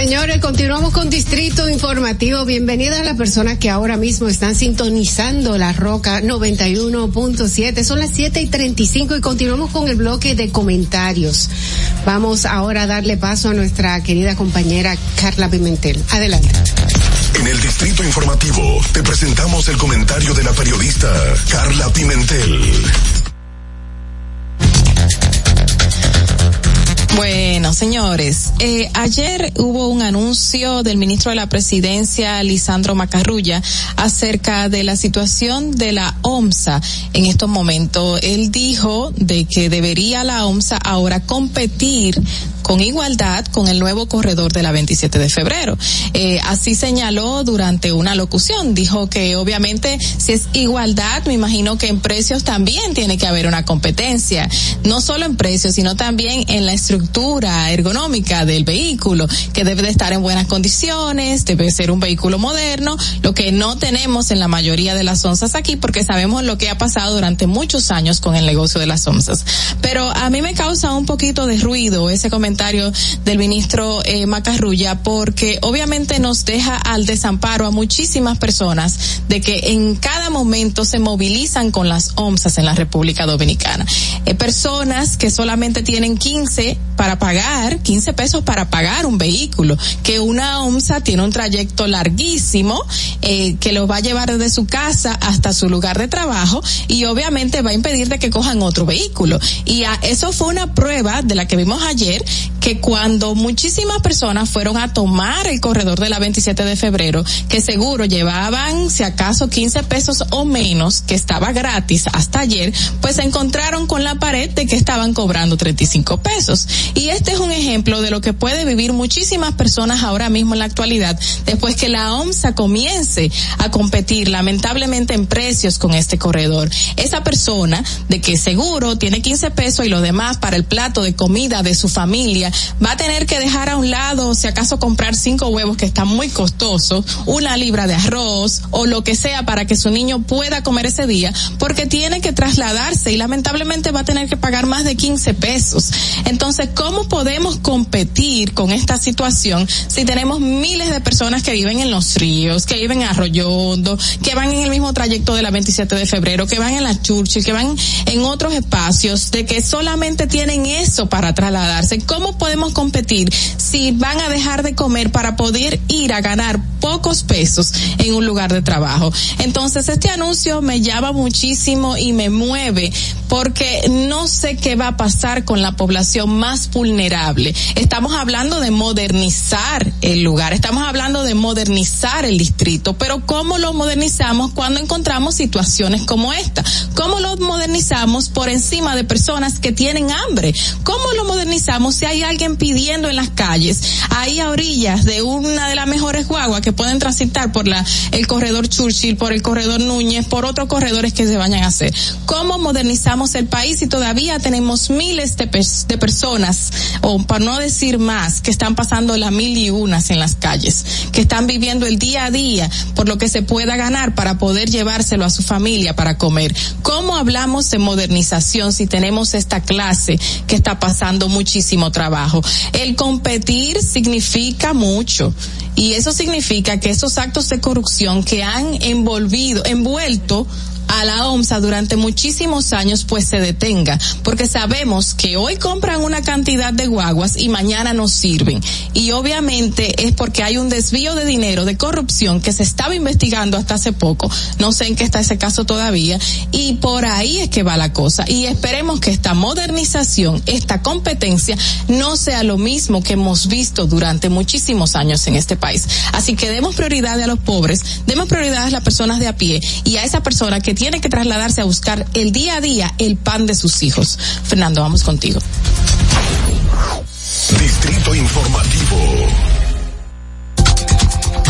Señores, continuamos con Distrito Informativo. Bienvenida a las personas que ahora mismo están sintonizando la Roca 91.7. Son las 7 y 35 y continuamos con el bloque de comentarios. Vamos ahora a darle paso a nuestra querida compañera Carla Pimentel. Adelante. En el Distrito Informativo te presentamos el comentario de la periodista Carla Pimentel. Bueno, señores, eh, ayer hubo un anuncio del ministro de la Presidencia, Lisandro Macarrulla, acerca de la situación de la OMSA en estos momentos. Él dijo de que debería la OMSA ahora competir con igualdad con el nuevo corredor de la 27 de febrero. Eh, así señaló durante una locución. Dijo que obviamente si es igualdad, me imagino que en precios también tiene que haber una competencia. No solo en precios, sino también en la estructura ergonómica del vehículo, que debe de estar en buenas condiciones, debe ser un vehículo moderno, lo que no tenemos en la mayoría de las onzas aquí, porque sabemos lo que ha pasado durante muchos años con el negocio de las onzas. Pero a mí me causa un poquito de ruido ese comentario del ministro eh, Macarrulla porque obviamente nos deja al desamparo a muchísimas personas de que en cada momento se movilizan con las OMSAs en la República Dominicana. Eh, personas que solamente tienen 15 para pagar, 15 pesos para pagar un vehículo, que una OMSA tiene un trayecto larguísimo eh, que los va a llevar desde su casa hasta su lugar de trabajo y obviamente va a impedir de que cojan otro vehículo. Y a, eso fue una prueba de la que vimos ayer que cuando muchísimas personas fueron a tomar el corredor de la 27 de febrero, que seguro llevaban si acaso 15 pesos o menos, que estaba gratis hasta ayer, pues se encontraron con la pared de que estaban cobrando 35 pesos. Y este es un ejemplo de lo que puede vivir muchísimas personas ahora mismo en la actualidad, después que la OMSA comience a competir lamentablemente en precios con este corredor. Esa persona de que seguro tiene 15 pesos y lo demás para el plato de comida de su familia, va a tener que dejar a un lado, si acaso comprar cinco huevos que están muy costosos, una libra de arroz o lo que sea para que su niño pueda comer ese día, porque tiene que trasladarse y lamentablemente va a tener que pagar más de 15 pesos. Entonces, ¿cómo podemos competir con esta situación si tenemos miles de personas que viven en los ríos, que viven en Arroyondo, que van en el mismo trayecto de la 27 de febrero, que van en la Churchill, que van en otros espacios, de que solamente tienen eso para trasladarse? ¿Cómo podemos competir si van a dejar de comer para poder ir a ganar pocos pesos en un lugar de trabajo? Entonces, este anuncio me llama muchísimo y me mueve porque no sé qué va a pasar con la población más vulnerable. Estamos hablando de modernizar el lugar, estamos hablando de modernizar el distrito, pero ¿cómo lo modernizamos cuando encontramos situaciones como esta? ¿Cómo lo modernizamos por encima de personas que tienen hambre? ¿Cómo lo modernizamos si hay alguien pidiendo en las calles, ahí a orillas de una de las mejores guaguas que pueden transitar por la el corredor Churchill, por el corredor Núñez, por otros corredores que se vayan a hacer? ¿Cómo modernizamos el país si todavía tenemos miles de, de personas, o para no decir más, que están pasando la mil y unas en las calles, que están viviendo el día a día por lo que se pueda ganar para poder llevárselo a su familia para comer? ¿Cómo hablamos de modernización si tenemos esta clase que está pasando muchísimo trabajo? El competir significa mucho y eso significa que esos actos de corrupción que han envolvido, envuelto a la OMSA durante muchísimos años pues se detenga, porque sabemos que hoy compran una cantidad de guaguas y mañana no sirven. Y obviamente es porque hay un desvío de dinero, de corrupción que se estaba investigando hasta hace poco, no sé en qué está ese caso todavía, y por ahí es que va la cosa. Y esperemos que esta modernización, esta competencia, no sea lo mismo que hemos visto durante muchísimos años en este país. Así que demos prioridad a los pobres, demos prioridad a las personas de a pie y a esa persona que tiene que trasladarse a buscar el día a día el pan de sus hijos. Fernando, vamos contigo. Distrito Informativo.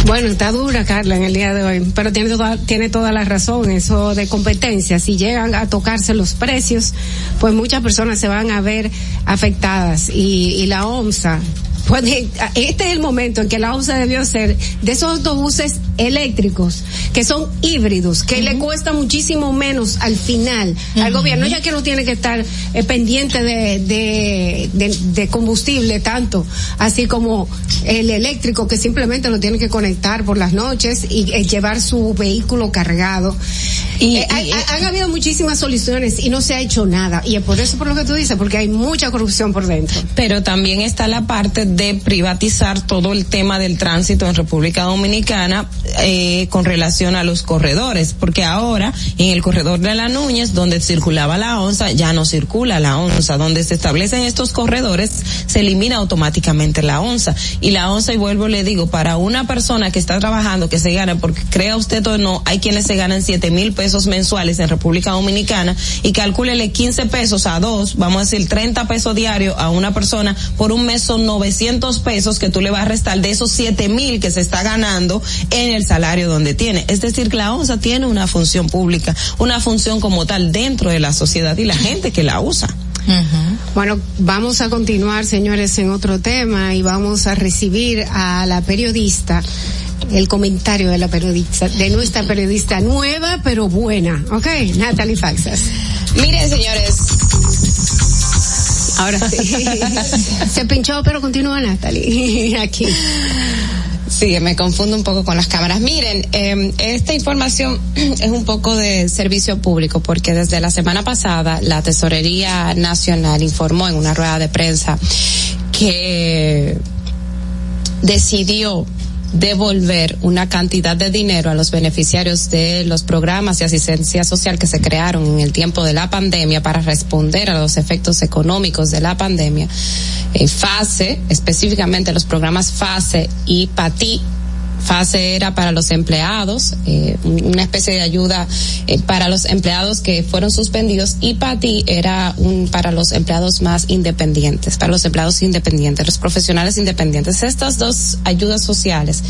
Bueno, está dura Carla en el día de hoy, pero tiene toda, tiene toda la razón, eso de competencia. Si llegan a tocarse los precios, pues muchas personas se van a ver afectadas y, y la OMSA pues *laughs* este es el momento en que la OMSA debió ser de esos autobuses eléctricos que son híbridos, que le cuesta muchísimo menos al final al gobierno, ya que no tiene que estar eh, pendiente de, de, de, de, combustible tanto, así como el eléctrico que simplemente lo tiene que conectar por las noches y eh, llevar su vehículo cargado. Y, eh, hay, han habido muchísimas soluciones y no se ha hecho nada. Y es por eso por lo que tú dices, porque hay mucha corrupción por dentro. Pero también está la parte de privatizar todo el tema del tránsito en República Dominicana eh, con relación a los corredores, porque ahora en el corredor de la Núñez, donde circulaba la onza, ya no circula la onza. Donde se establecen estos corredores, se elimina automáticamente la onza. Y la onza, y vuelvo le digo, para una persona que está trabajando, que se gana, porque crea usted o no, hay quienes se ganan siete mil pesos mensuales en República Dominicana y calcúlele 15 pesos a dos, vamos a decir 30 pesos diarios a una persona, por un mes son 900 pesos que tú le vas a restar de esos siete mil que se está ganando en el salario donde tiene. Es decir, que la ONSA tiene una función pública, una función como tal dentro de la sociedad y la gente que la usa. Bueno, vamos a continuar, señores, en otro tema y vamos a recibir a la periodista el comentario de la periodista, de nuestra periodista nueva pero buena, ¿ok? Natalie Faxas. Miren, señores. Ahora sí. *laughs* Se pinchó, pero continúa Natalie. *laughs* Aquí. Sí, me confundo un poco con las cámaras. Miren, eh, esta información *clears throat* es un poco de servicio público porque desde la semana pasada la Tesorería Nacional informó en una rueda de prensa que decidió devolver una cantidad de dinero a los beneficiarios de los programas de asistencia social que se crearon en el tiempo de la pandemia para responder a los efectos económicos de la pandemia. Eh, FASE, específicamente los programas FASE y PATI fase era para los empleados, eh, una especie de ayuda eh, para los empleados que fueron suspendidos y PATI era un para los empleados más independientes, para los empleados independientes, los profesionales independientes. Estas dos ayudas sociales.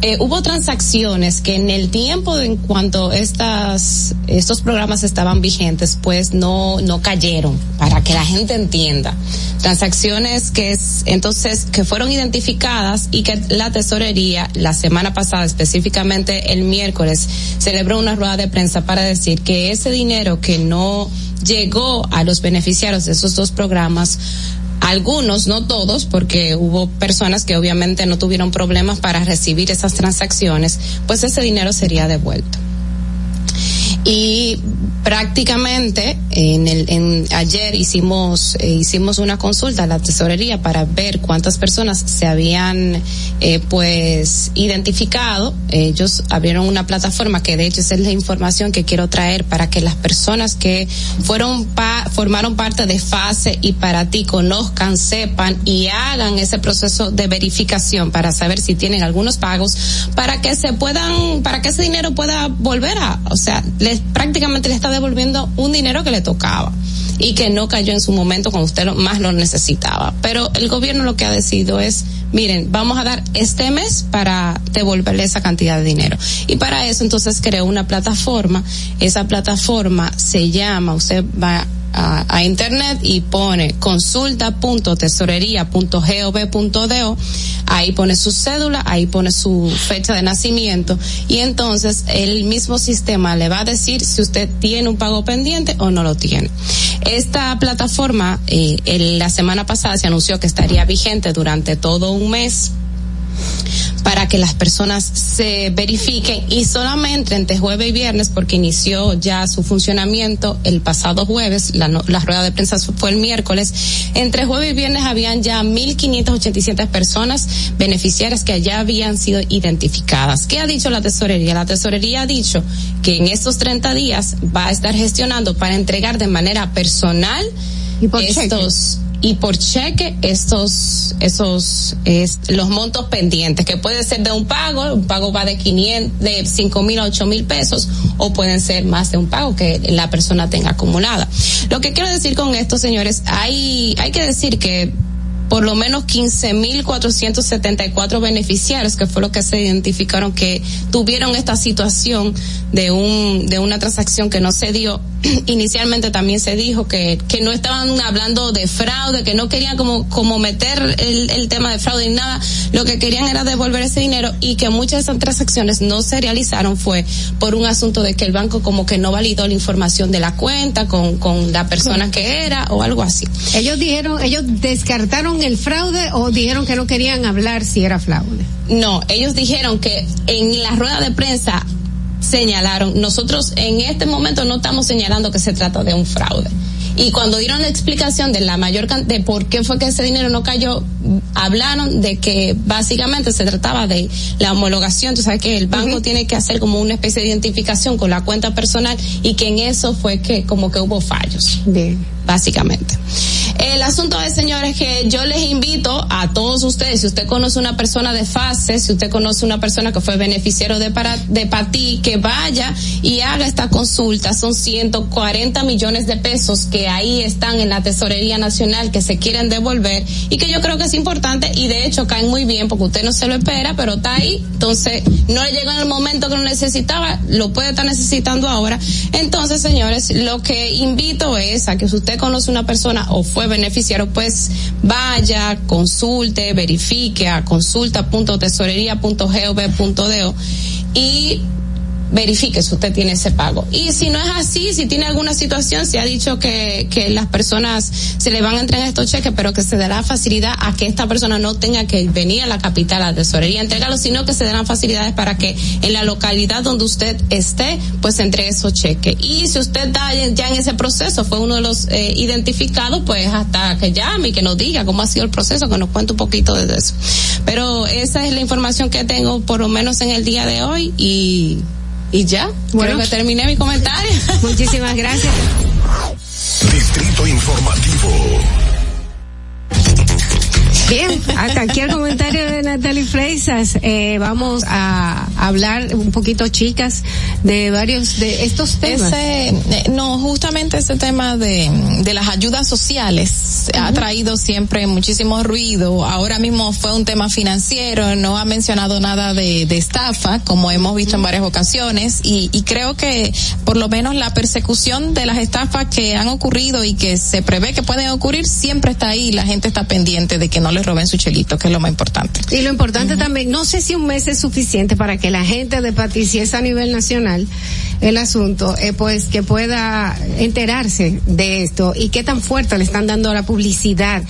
Eh, hubo transacciones que en el tiempo en cuanto estas estos programas estaban vigentes, pues no no cayeron para que la gente entienda. Transacciones que es entonces que fueron identificadas y que la tesorería las semana pasada, específicamente el miércoles, celebró una rueda de prensa para decir que ese dinero que no llegó a los beneficiarios de esos dos programas algunos, no todos, porque hubo personas que obviamente no tuvieron problemas para recibir esas transacciones, pues ese dinero sería devuelto y prácticamente en el en ayer hicimos eh, hicimos una consulta a la tesorería para ver cuántas personas se habían eh, pues identificado. Ellos abrieron una plataforma que de hecho esa es la información que quiero traer para que las personas que fueron pa formaron parte de fase y para ti conozcan sepan y hagan ese proceso de verificación para saber si tienen algunos pagos para que se puedan para que ese dinero pueda volver a o sea les prácticamente le está devolviendo un dinero que le tocaba y que no cayó en su momento cuando usted lo, más lo necesitaba. Pero el gobierno lo que ha decidido es, miren, vamos a dar este mes para devolverle esa cantidad de dinero. Y para eso entonces creó una plataforma. Esa plataforma se llama, usted va a, a, internet y pone consulta.tesorería.gov.do, ahí pone su cédula, ahí pone su fecha de nacimiento y entonces el mismo sistema le va a decir si usted tiene un pago pendiente o no lo tiene. Esta plataforma, eh, el, la semana pasada se anunció que estaría vigente durante todo un mes para que las personas se verifiquen y solamente entre jueves y viernes, porque inició ya su funcionamiento el pasado jueves, la, la rueda de prensa fue el miércoles, entre jueves y viernes habían ya 1.587 personas beneficiarias que ya habían sido identificadas. ¿Qué ha dicho la tesorería? La tesorería ha dicho que en estos 30 días va a estar gestionando para entregar de manera personal ¿Y por estos... Cheque? Y por cheque estos esos es, los montos pendientes que puede ser de un pago un pago va de 500 de cinco mil a ocho mil pesos o pueden ser más de un pago que la persona tenga acumulada. Lo que quiero decir con esto señores hay hay que decir que por lo menos 15.474 beneficiarios, que fue lo que se identificaron que tuvieron esta situación de un de una transacción que no se dio. *clears throat* Inicialmente también se dijo que que no estaban hablando de fraude, que no querían como como meter el, el tema de fraude ni nada, lo que querían era devolver ese dinero y que muchas de esas transacciones no se realizaron fue por un asunto de que el banco como que no validó la información de la cuenta con con la persona que era o algo así. Ellos dijeron, ellos descartaron el fraude o dijeron que no querían hablar si era fraude? No, ellos dijeron que en la rueda de prensa señalaron, nosotros en este momento no estamos señalando que se trata de un fraude. Y cuando dieron la explicación de la mayor de por qué fue que ese dinero no cayó, hablaron de que básicamente se trataba de la homologación, tú sabes que el banco uh -huh. tiene que hacer como una especie de identificación con la cuenta personal y que en eso fue que como que hubo fallos. Bien. Básicamente. El asunto es, señores, que yo les invito a todos ustedes, si usted conoce una persona de fase, si usted conoce una persona que fue beneficiario de, para, de PATI, que vaya y haga esta consulta. Son 140 millones de pesos que ahí están en la Tesorería Nacional que se quieren devolver y que yo creo que es importante y de hecho caen muy bien porque usted no se lo espera, pero está ahí. Entonces, no le llega en el momento que lo necesitaba, lo puede estar necesitando ahora. Entonces, señores, lo que invito es a que usted conoce una persona o fue beneficiario, pues vaya, consulte, verifique a consulta.tesorería.gov.do y verifique si usted tiene ese pago. Y si no es así, si tiene alguna situación, se ha dicho que, que las personas se le van a entregar estos cheques, pero que se dará facilidad a que esta persona no tenga que venir a la capital a tesorería entregarlo, sino que se darán facilidades para que en la localidad donde usted esté, pues se entregue esos cheques. Y si usted está ya en ese proceso, fue uno de los eh, identificados, pues hasta que llame y que nos diga cómo ha sido el proceso, que nos cuente un poquito de eso. Pero esa es la información que tengo, por lo menos en el día de hoy, y y ya, bueno, creo que terminé mi comentario. *laughs* Muchísimas gracias. Distrito Informativo. Bien, hasta aquí el comentario de Natalie Freisas. Eh, vamos a hablar un poquito, chicas, de varios de estos temas. Ese, no, justamente ese tema de, de las ayudas sociales uh -huh. ha traído siempre muchísimo ruido. Ahora mismo fue un tema financiero, no ha mencionado nada de, de estafa, como hemos visto uh -huh. en varias ocasiones, y, y creo que por lo menos la persecución de las estafas que han ocurrido y que se prevé que pueden ocurrir siempre está ahí, la gente está pendiente de que no les roben su chelito, que es lo más importante. Y lo importante uh -huh. también, no sé si un mes es suficiente para que la gente de Pati, si es a nivel nacional el asunto, eh, pues que pueda enterarse de esto y qué tan fuerte le están dando la publicidad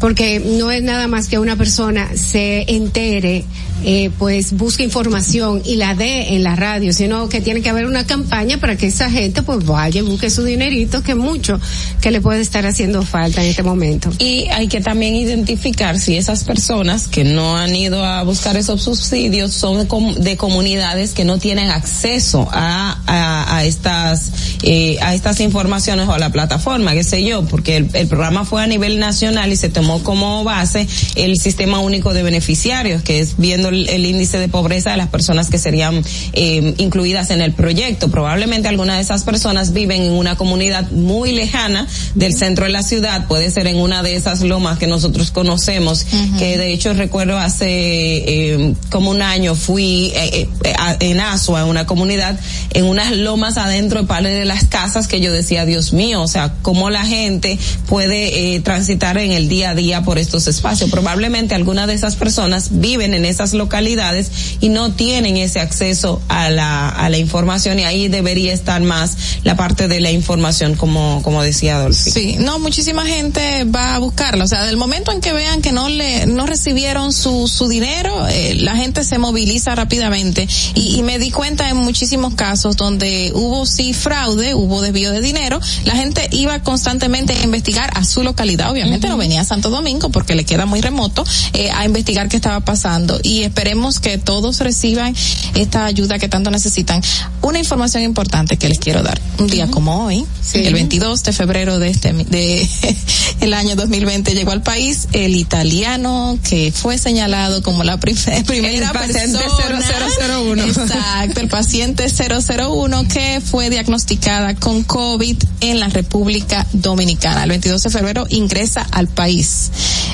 porque no es nada más que una persona se entere eh, pues busque información y la dé en la radio, sino que tiene que haber una campaña para que esa gente pues vaya y busque su dinerito, que mucho que le puede estar haciendo falta en este momento. Y hay que también identificar si esas personas que no han ido a buscar esos subsidios son de, com de comunidades que no tienen acceso a, a, estas eh, a estas informaciones o a la plataforma, qué sé yo, porque el, el programa fue a nivel nacional y se tomó como base el sistema único de beneficiarios, que es viendo el, el, índice de pobreza de las personas que serían eh, incluidas en el proyecto. Probablemente algunas de esas personas viven en una comunidad muy lejana del centro de la ciudad, puede ser en una de esas lomas que nosotros conocemos, uh -huh. que de hecho recuerdo hace eh, como un año fui eh, a, en Asua, en una comunidad, en unas lomas adentro de par de las casas que yo decía, Dios mío, o sea, cómo la gente puede transitar en el día día por estos espacios. Probablemente algunas de esas personas viven en esas localidades y no tienen ese acceso a la, a la información y ahí debería estar más la parte de la información como, como decía Dolphy. Sí, no, muchísima gente va a buscarla, o sea, del momento en que vean que no le, no recibieron su, su dinero, eh, la gente se moviliza rápidamente y, y me di cuenta en muchísimos casos donde hubo sí fraude, hubo desvío de dinero, la gente iba constantemente a investigar a su localidad, obviamente uh -huh. no venía a Santo Domingo porque le queda muy remoto, eh, a investigar qué estaba pasando y esperemos que todos reciban esta ayuda que tanto necesitan. Una información importante que les quiero dar. Un día uh -huh. como hoy, sí. el 22 de febrero de este de *laughs* el año 2020 llegó al país el italiano que fue señalado como la prim *laughs* primera el paciente persona 0001. Exacto, el paciente 001 que fue diagnosticada con COVID en la República Dominicana. El 22 de febrero ingresa al país.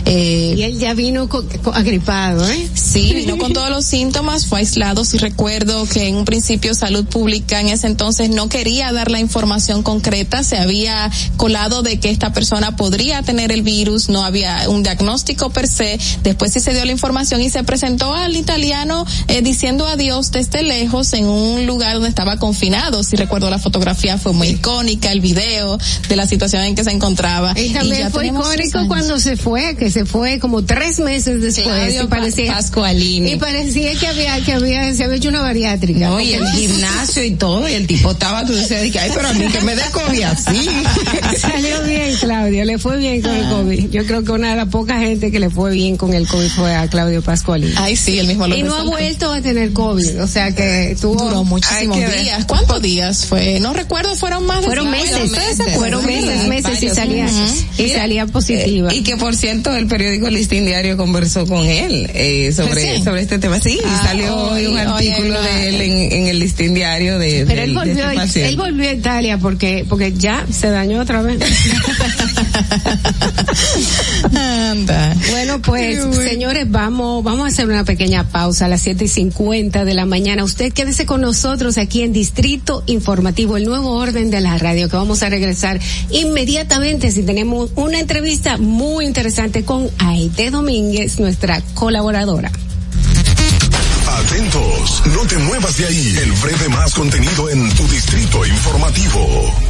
Eh, y él ya vino con, con agripado, ¿eh? Sí, vino con todos los síntomas, fue aislado. Si recuerdo que en un principio Salud Pública en ese entonces no quería dar la información concreta, se había colado de que esta persona podría tener el virus, no había un diagnóstico per se. Después sí se dio la información y se presentó al italiano eh, diciendo adiós desde lejos en un lugar donde estaba confinado. Si recuerdo la fotografía fue muy icónica, el video de la situación en que se encontraba. Y también y fue icónico cuando se fue, que se fue como tres meses después. Claudio y parecía, Pascualini. Y parecía que había, que había, se había hecho una bariátrica. No, y el gimnasio y todo, y el tipo estaba, tú decías, ay, pero a mí que me COVID así. *laughs* Salió bien, Claudio, le fue bien con el COVID. Yo creo que una de las pocas gente que le fue bien con el COVID fue a Claudio Pascualini. Ay, sí, el mismo lo Y no ha vuelto a tener COVID, o sea que tuvo... Duró muchísimos días. ¿Cuántos días fue? No recuerdo, fueron más de Fueron meses, meses, fueron meses, meses y salía, y salía positiva. Eh, y que por cierto, el periódico Listín Diario conversó con él eh, sobre, sí. sobre este tema. Sí, ah, salió hoy, un artículo hoy, de él en, en, el Listín Diario de, Pero de, él volvió, de este él volvió a Italia porque, porque ya se dañó otra vez. *laughs* Anda. Bueno, pues, bueno. señores, vamos, vamos a hacer una pequeña pausa a las siete y cincuenta de la mañana. Usted quédese con nosotros aquí en Distrito Informativo, el nuevo orden de la radio, que vamos a regresar inmediatamente si tenemos una entrevista muy interesante con Aide Domínguez, nuestra colaboradora. Atentos, no te muevas de ahí. El breve más contenido en tu Distrito Informativo.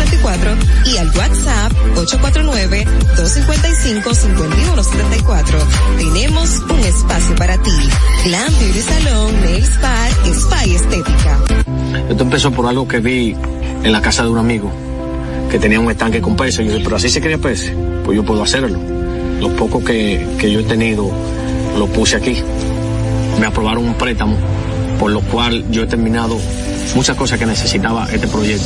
5174 y al WhatsApp 849-255-5174. Tenemos un espacio para ti. Glam Beauty Salon, Nail Spa, Spa y Estética. Esto empezó por algo que vi en la casa de un amigo que tenía un estanque con peces. Yo dije, pero así se cría peces, pues yo puedo hacerlo. lo poco que, que yo he tenido lo puse aquí. Me aprobaron un préstamo, por lo cual yo he terminado muchas cosas que necesitaba este proyecto.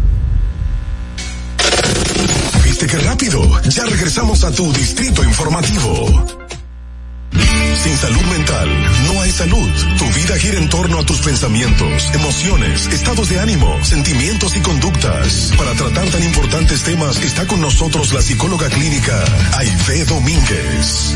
¿Viste qué rápido? Ya regresamos a tu distrito informativo. Sin salud mental no hay salud. Tu vida gira en torno a tus pensamientos, emociones, estados de ánimo, sentimientos y conductas. Para tratar tan importantes temas está con nosotros la psicóloga clínica Aide Domínguez.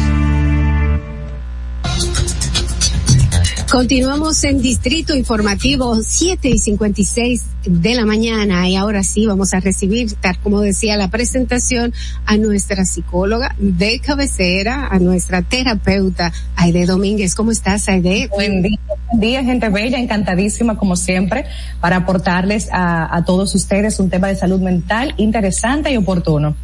Continuamos en Distrito Informativo 7 y 56 de la mañana y ahora sí vamos a recibir, tal como decía la presentación, a nuestra psicóloga de cabecera, a nuestra terapeuta Aide Domínguez. ¿Cómo estás, Aide? Buen día, buen día, gente bella, encantadísima como siempre para aportarles a, a todos ustedes un tema de salud mental interesante y oportuno.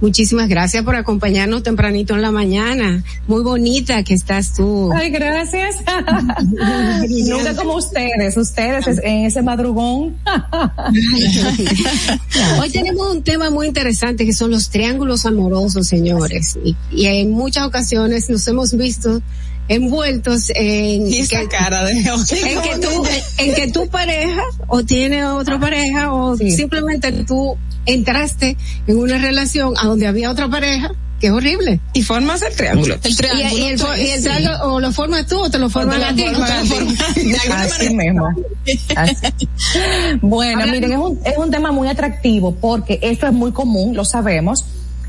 Muchísimas gracias por acompañarnos tempranito en la mañana. Muy bonita que estás tú. Ay, gracias. *laughs* Nunca como ustedes, ustedes es- en ese madrugón. Hoy tenemos un tema muy interesante que son los triángulos amorosos, señores. Y, y en muchas ocasiones nos hemos visto envueltos en Y esa cara de- en que tú en que tu pareja o tiene otra pareja o simplemente tú entraste en una relación a donde había otra pareja que es horrible. Y formas el triángulo. El triángulo, Y, y el, fo- y el sí. triángulo, o lo formas tú o te lo forman a ti. *laughs* Así mismo. Así. Bueno, miren, es un, es un tema muy atractivo porque esto es muy común, lo sabemos.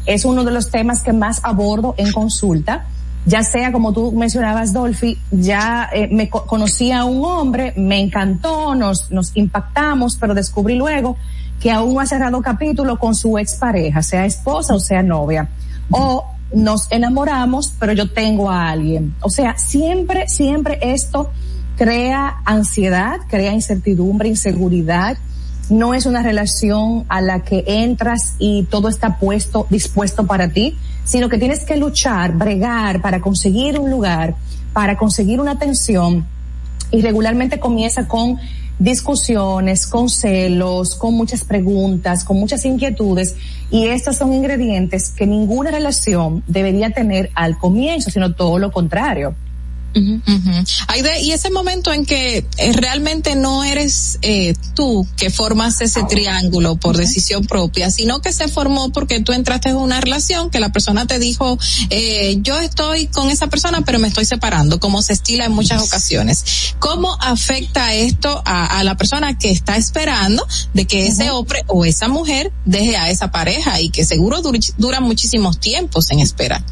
Es uno de los temas que más abordo en consulta. Ya sea como tú mencionabas, Dolphy, ya eh, me co- conocí a un hombre, me encantó, nos, nos impactamos, pero descubrí luego que aún ha cerrado capítulo con su expareja, sea esposa o sea novia. O nos enamoramos, pero yo tengo a alguien. O sea, siempre, siempre esto crea ansiedad, crea incertidumbre, inseguridad. No es una relación a la que entras y todo está puesto, dispuesto para ti, sino que tienes que luchar, bregar para conseguir un lugar, para conseguir una atención y regularmente comienza con discusiones, con celos, con muchas preguntas, con muchas inquietudes y estos son ingredientes que ninguna relación debería tener al comienzo, sino todo lo contrario. Y ese momento en que eh, realmente no eres eh, tú que formas ese triángulo por decisión propia, sino que se formó porque tú entraste en una relación que la persona te dijo, eh, yo estoy con esa persona pero me estoy separando, como se estila en muchas ocasiones. ¿Cómo afecta esto a, a la persona que está esperando de que ese hombre o esa mujer deje a esa pareja y que seguro dura muchísimos tiempos en espera?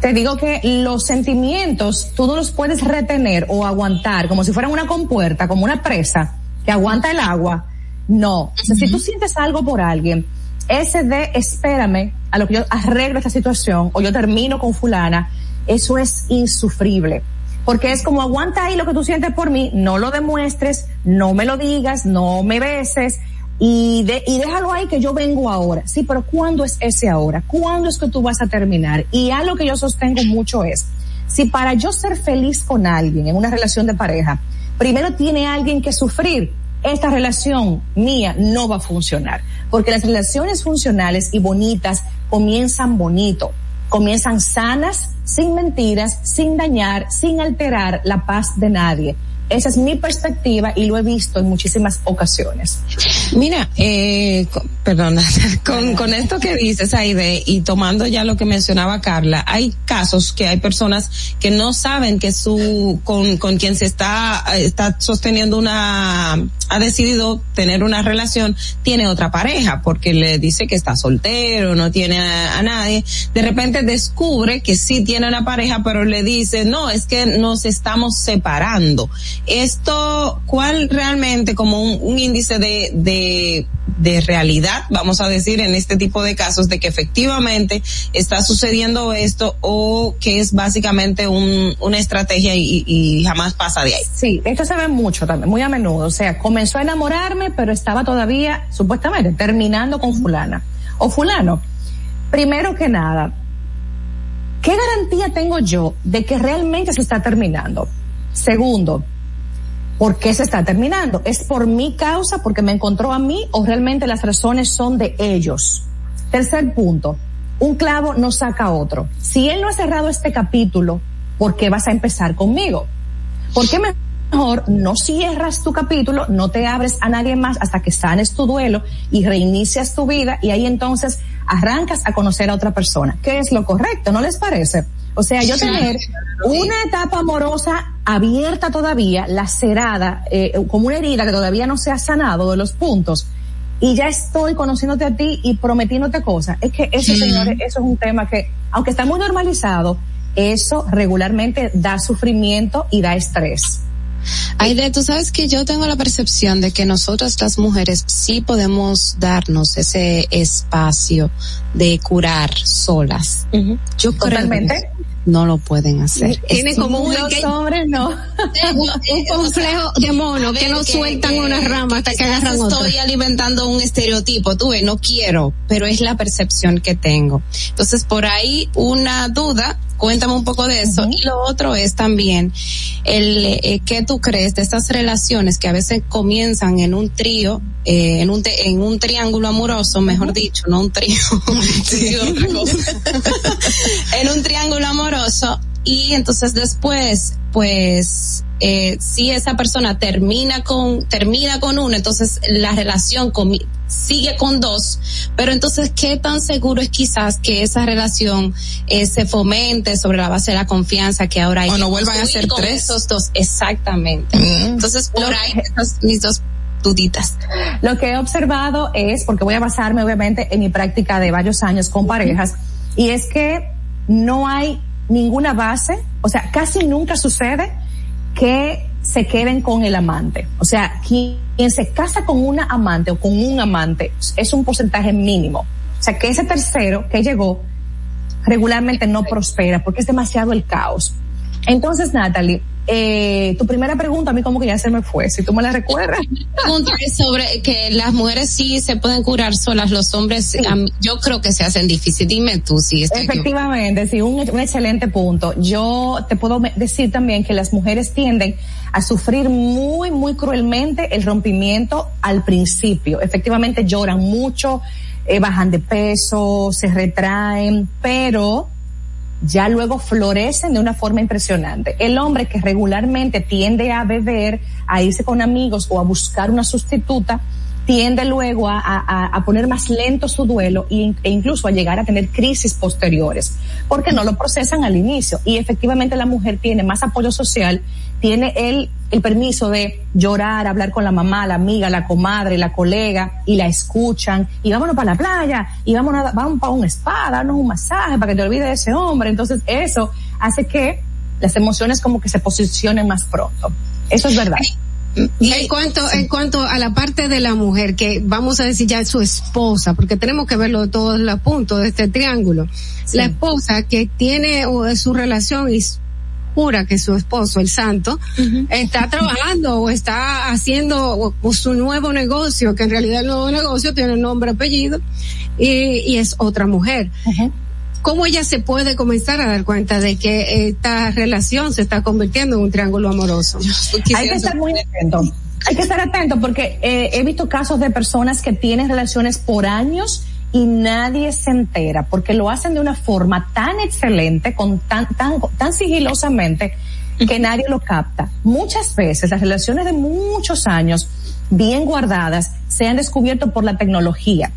Te digo que los sentimientos tú no los puedes retener o aguantar como si fueran una compuerta, como una presa que aguanta el agua. No. O sea, si tú sientes algo por alguien, ese de espérame a lo que yo arreglo esta situación o yo termino con fulana, eso es insufrible. Porque es como aguanta ahí lo que tú sientes por mí, no lo demuestres, no me lo digas, no me beses, y, de, y déjalo ahí que yo vengo ahora. Sí, pero ¿cuándo es ese ahora? ¿Cuándo es que tú vas a terminar? Y algo que yo sostengo mucho es, si para yo ser feliz con alguien en una relación de pareja, primero tiene alguien que sufrir, esta relación mía no va a funcionar. Porque las relaciones funcionales y bonitas comienzan bonito, comienzan sanas, sin mentiras, sin dañar, sin alterar la paz de nadie. Esa es mi perspectiva y lo he visto en muchísimas ocasiones. Mira, eh, perdona, *laughs* con, con esto que dices, Aide, y tomando ya lo que mencionaba Carla, hay casos que hay personas que no saben que su, con, con quien se está, está sosteniendo una, ha decidido tener una relación, tiene otra pareja, porque le dice que está soltero, no tiene a, a nadie. De repente descubre que sí tiene una pareja, pero le dice, no, es que nos estamos separando esto, ¿cuál realmente como un, un índice de, de, de realidad, vamos a decir, en este tipo de casos, de que efectivamente está sucediendo esto o que es básicamente un, una estrategia y, y jamás pasa de ahí? Sí, esto se ve mucho también, muy a menudo. O sea, comenzó a enamorarme, pero estaba todavía, supuestamente, terminando con fulana o fulano. Primero que nada, ¿qué garantía tengo yo de que realmente se está terminando? Segundo, ¿Por qué se está terminando? ¿Es por mi causa, porque me encontró a mí o realmente las razones son de ellos? Tercer punto, un clavo no saca otro. Si él no ha cerrado este capítulo, ¿por qué vas a empezar conmigo? ¿Por qué mejor no cierras tu capítulo, no te abres a nadie más hasta que sanes tu duelo y reinicias tu vida y ahí entonces arrancas a conocer a otra persona? ¿Qué es lo correcto? ¿No les parece? O sea, yo tener una etapa amorosa abierta todavía, lacerada, eh, como una herida que todavía no se ha sanado de los puntos, y ya estoy conociéndote a ti y prometiéndote cosas. Es que eso, señores, eso es un tema que, aunque está muy normalizado, eso regularmente da sufrimiento y da estrés. Aide, tú sabes que yo tengo la percepción de que nosotras las mujeres sí podemos darnos ese espacio de curar solas. Yo creo no lo pueden hacer. Tiene Es como un Los hombres no. un complejo de mono que no sueltan una rama hasta que agarran otra. estoy alimentando un estereotipo, tú ves, no quiero, pero es la percepción que tengo. Entonces, por ahí una duda, cuéntame un poco de eso. Y lo otro es también el eh, qué tú crees de estas relaciones que a veces comienzan en un trío, eh, en un te- en un triángulo amoroso, mejor dicho, no un trío, *laughs* Sí, otra cosa. *laughs* en un triángulo amoroso y entonces después pues eh, si esa persona termina con termina con uno entonces la relación comi- sigue con dos. Pero entonces qué tan seguro es quizás que esa relación eh, se fomente sobre la base de la confianza que ahora hay O no vuelvan a ser con tres. esos dos exactamente. Entonces por ahí esas mis dos duditas. Lo que he observado es, porque voy a basarme obviamente en mi práctica de varios años con parejas, y es que no hay ninguna base, o sea, casi nunca sucede que se queden con el amante. O sea, quien, se casa con una amante o con un amante es un porcentaje mínimo. O sea, que ese tercero que llegó regularmente no prospera porque es demasiado el caos. Entonces, Natalie, eh, tu primera pregunta a mí como que ya se me fue, si tú me la recuerdas. *laughs* pregunta es sobre que las mujeres sí se pueden curar solas, los hombres yo creo que se hacen difícil. Dime tú si estoy Efectivamente, sí, un, un excelente punto. Yo te puedo decir también que las mujeres tienden a sufrir muy, muy cruelmente el rompimiento al principio. Efectivamente lloran mucho, eh, bajan de peso, se retraen, pero ya luego florecen de una forma impresionante. El hombre que regularmente tiende a beber, a irse con amigos o a buscar una sustituta, tiende luego a, a, poner más lento su duelo e, incluso a llegar a tener crisis posteriores, porque no lo procesan al inicio. Y efectivamente la mujer tiene más apoyo social, tiene el, el permiso de llorar, hablar con la mamá, la amiga, la comadre, la colega, y la escuchan, y vámonos para la playa, y vámonos, vamos para un spa, darnos un masaje para que te olvides de ese hombre. Entonces eso hace que las emociones como que se posicionen más pronto. Eso es verdad. En cuanto, en cuanto a la parte de la mujer, que vamos a decir ya es su esposa, porque tenemos que verlo de todos los puntos de este triángulo. La esposa que tiene su relación y jura que su esposo, el santo, está trabajando o está haciendo su nuevo negocio, que en realidad el nuevo negocio tiene nombre, apellido, y, es otra mujer. ¿Cómo ella se puede comenzar a dar cuenta de que esta relación se está convirtiendo en un triángulo amoroso? Hay que estar muy atento. Hay que estar atento porque eh, he visto casos de personas que tienen relaciones por años y nadie se entera porque lo hacen de una forma tan excelente, con tan, tan, tan sigilosamente que nadie lo capta. Muchas veces las relaciones de muchos años bien guardadas se han descubierto por la tecnología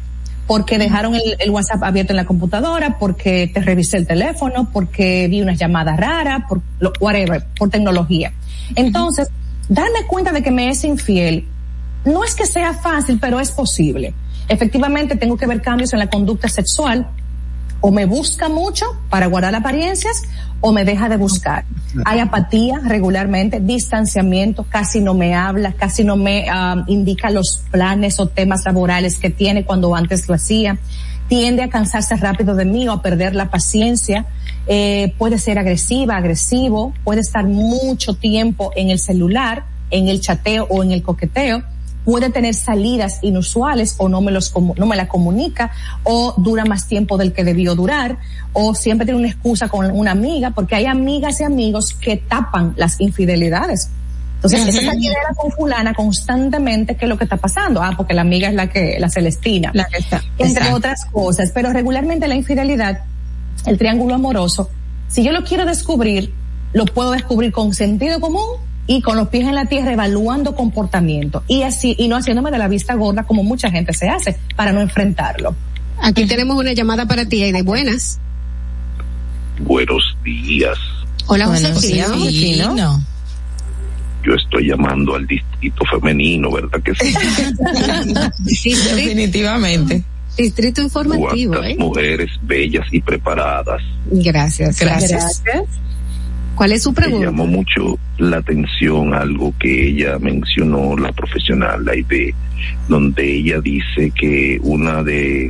porque dejaron el, WhatsApp abierto en la computadora, porque te revisé el teléfono, porque vi unas llamadas raras, por lo, whatever, por tecnología. Entonces, darme cuenta de que me es infiel, no es que sea fácil, pero es posible. Efectivamente, tengo que ver cambios en la conducta sexual, o me busca mucho para guardar apariencias o me deja de buscar. Hay apatía regularmente, distanciamiento, casi no me habla, casi no me ah, indica los planes o temas laborales que tiene cuando antes lo hacía. Tiende a cansarse rápido de mí o a perder la paciencia. Eh, puede ser agresiva, agresivo, puede estar mucho tiempo en el celular, en el chateo o en el coqueteo puede tener salidas inusuales o no me los no me la comunica o dura más tiempo del que debió durar o siempre tiene una excusa con una amiga porque hay amigas y amigos que tapan las infidelidades. Entonces, esa salidera con fulana constantemente, ¿qué es lo que está pasando? Ah, porque la amiga es la que, la Celestina. La que está. Entre otras cosas. Pero regularmente la infidelidad, el triángulo amoroso, si yo lo quiero descubrir, lo puedo descubrir con sentido común y con los pies en la tierra evaluando comportamiento y así y no haciéndome de la vista gorda como mucha gente se hace para no enfrentarlo. Aquí tenemos una llamada para ti, de buenas. Buenos días. Hola, José Yo estoy llamando al distrito femenino, ¿verdad que sí? *laughs* Definitivamente. Distrito informativo. ¿eh? mujeres bellas y preparadas. Gracias, gracias. gracias. ¿Cuál es su pregunta? Me llamó mucho la atención algo que ella mencionó, la profesional, la ID, donde ella dice que una de,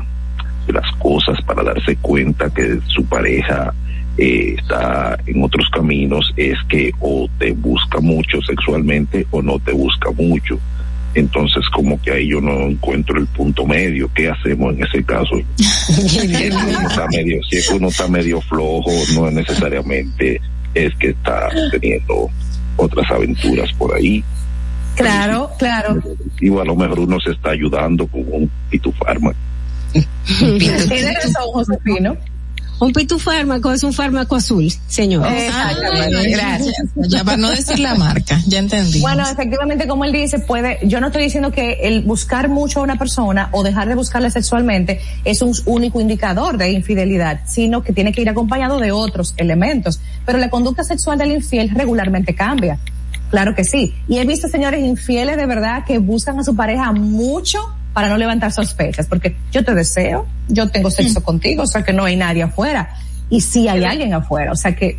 las cosas para darse cuenta que su pareja eh, está en otros caminos es que o te busca mucho sexualmente o no te busca mucho. Entonces, como que ahí yo no encuentro el punto medio. ¿Qué hacemos en ese caso? si, *laughs* uno está medio, si uno está medio flojo, no es necesariamente es que está teniendo otras aventuras por ahí. Claro, claro. Y a lo mejor uno se está ayudando con un pitufármaco. *laughs* Tiene razón, Josefino. Un pitufármaco es un fármaco azul, señor. Exactamente, gracias. Ya para no decir la marca, ya entendí. Bueno, efectivamente, como él dice, puede, yo no estoy diciendo que el buscar mucho a una persona o dejar de buscarla sexualmente es un único indicador de infidelidad, sino que tiene que ir acompañado de otros elementos. Pero la conducta sexual del infiel regularmente cambia. Claro que sí. Y he visto señores infieles de verdad que buscan a su pareja mucho para no levantar sospechas, porque yo te deseo, yo tengo sexo mm. contigo, o sea que no hay nadie afuera. Y sí hay alguien afuera, o sea que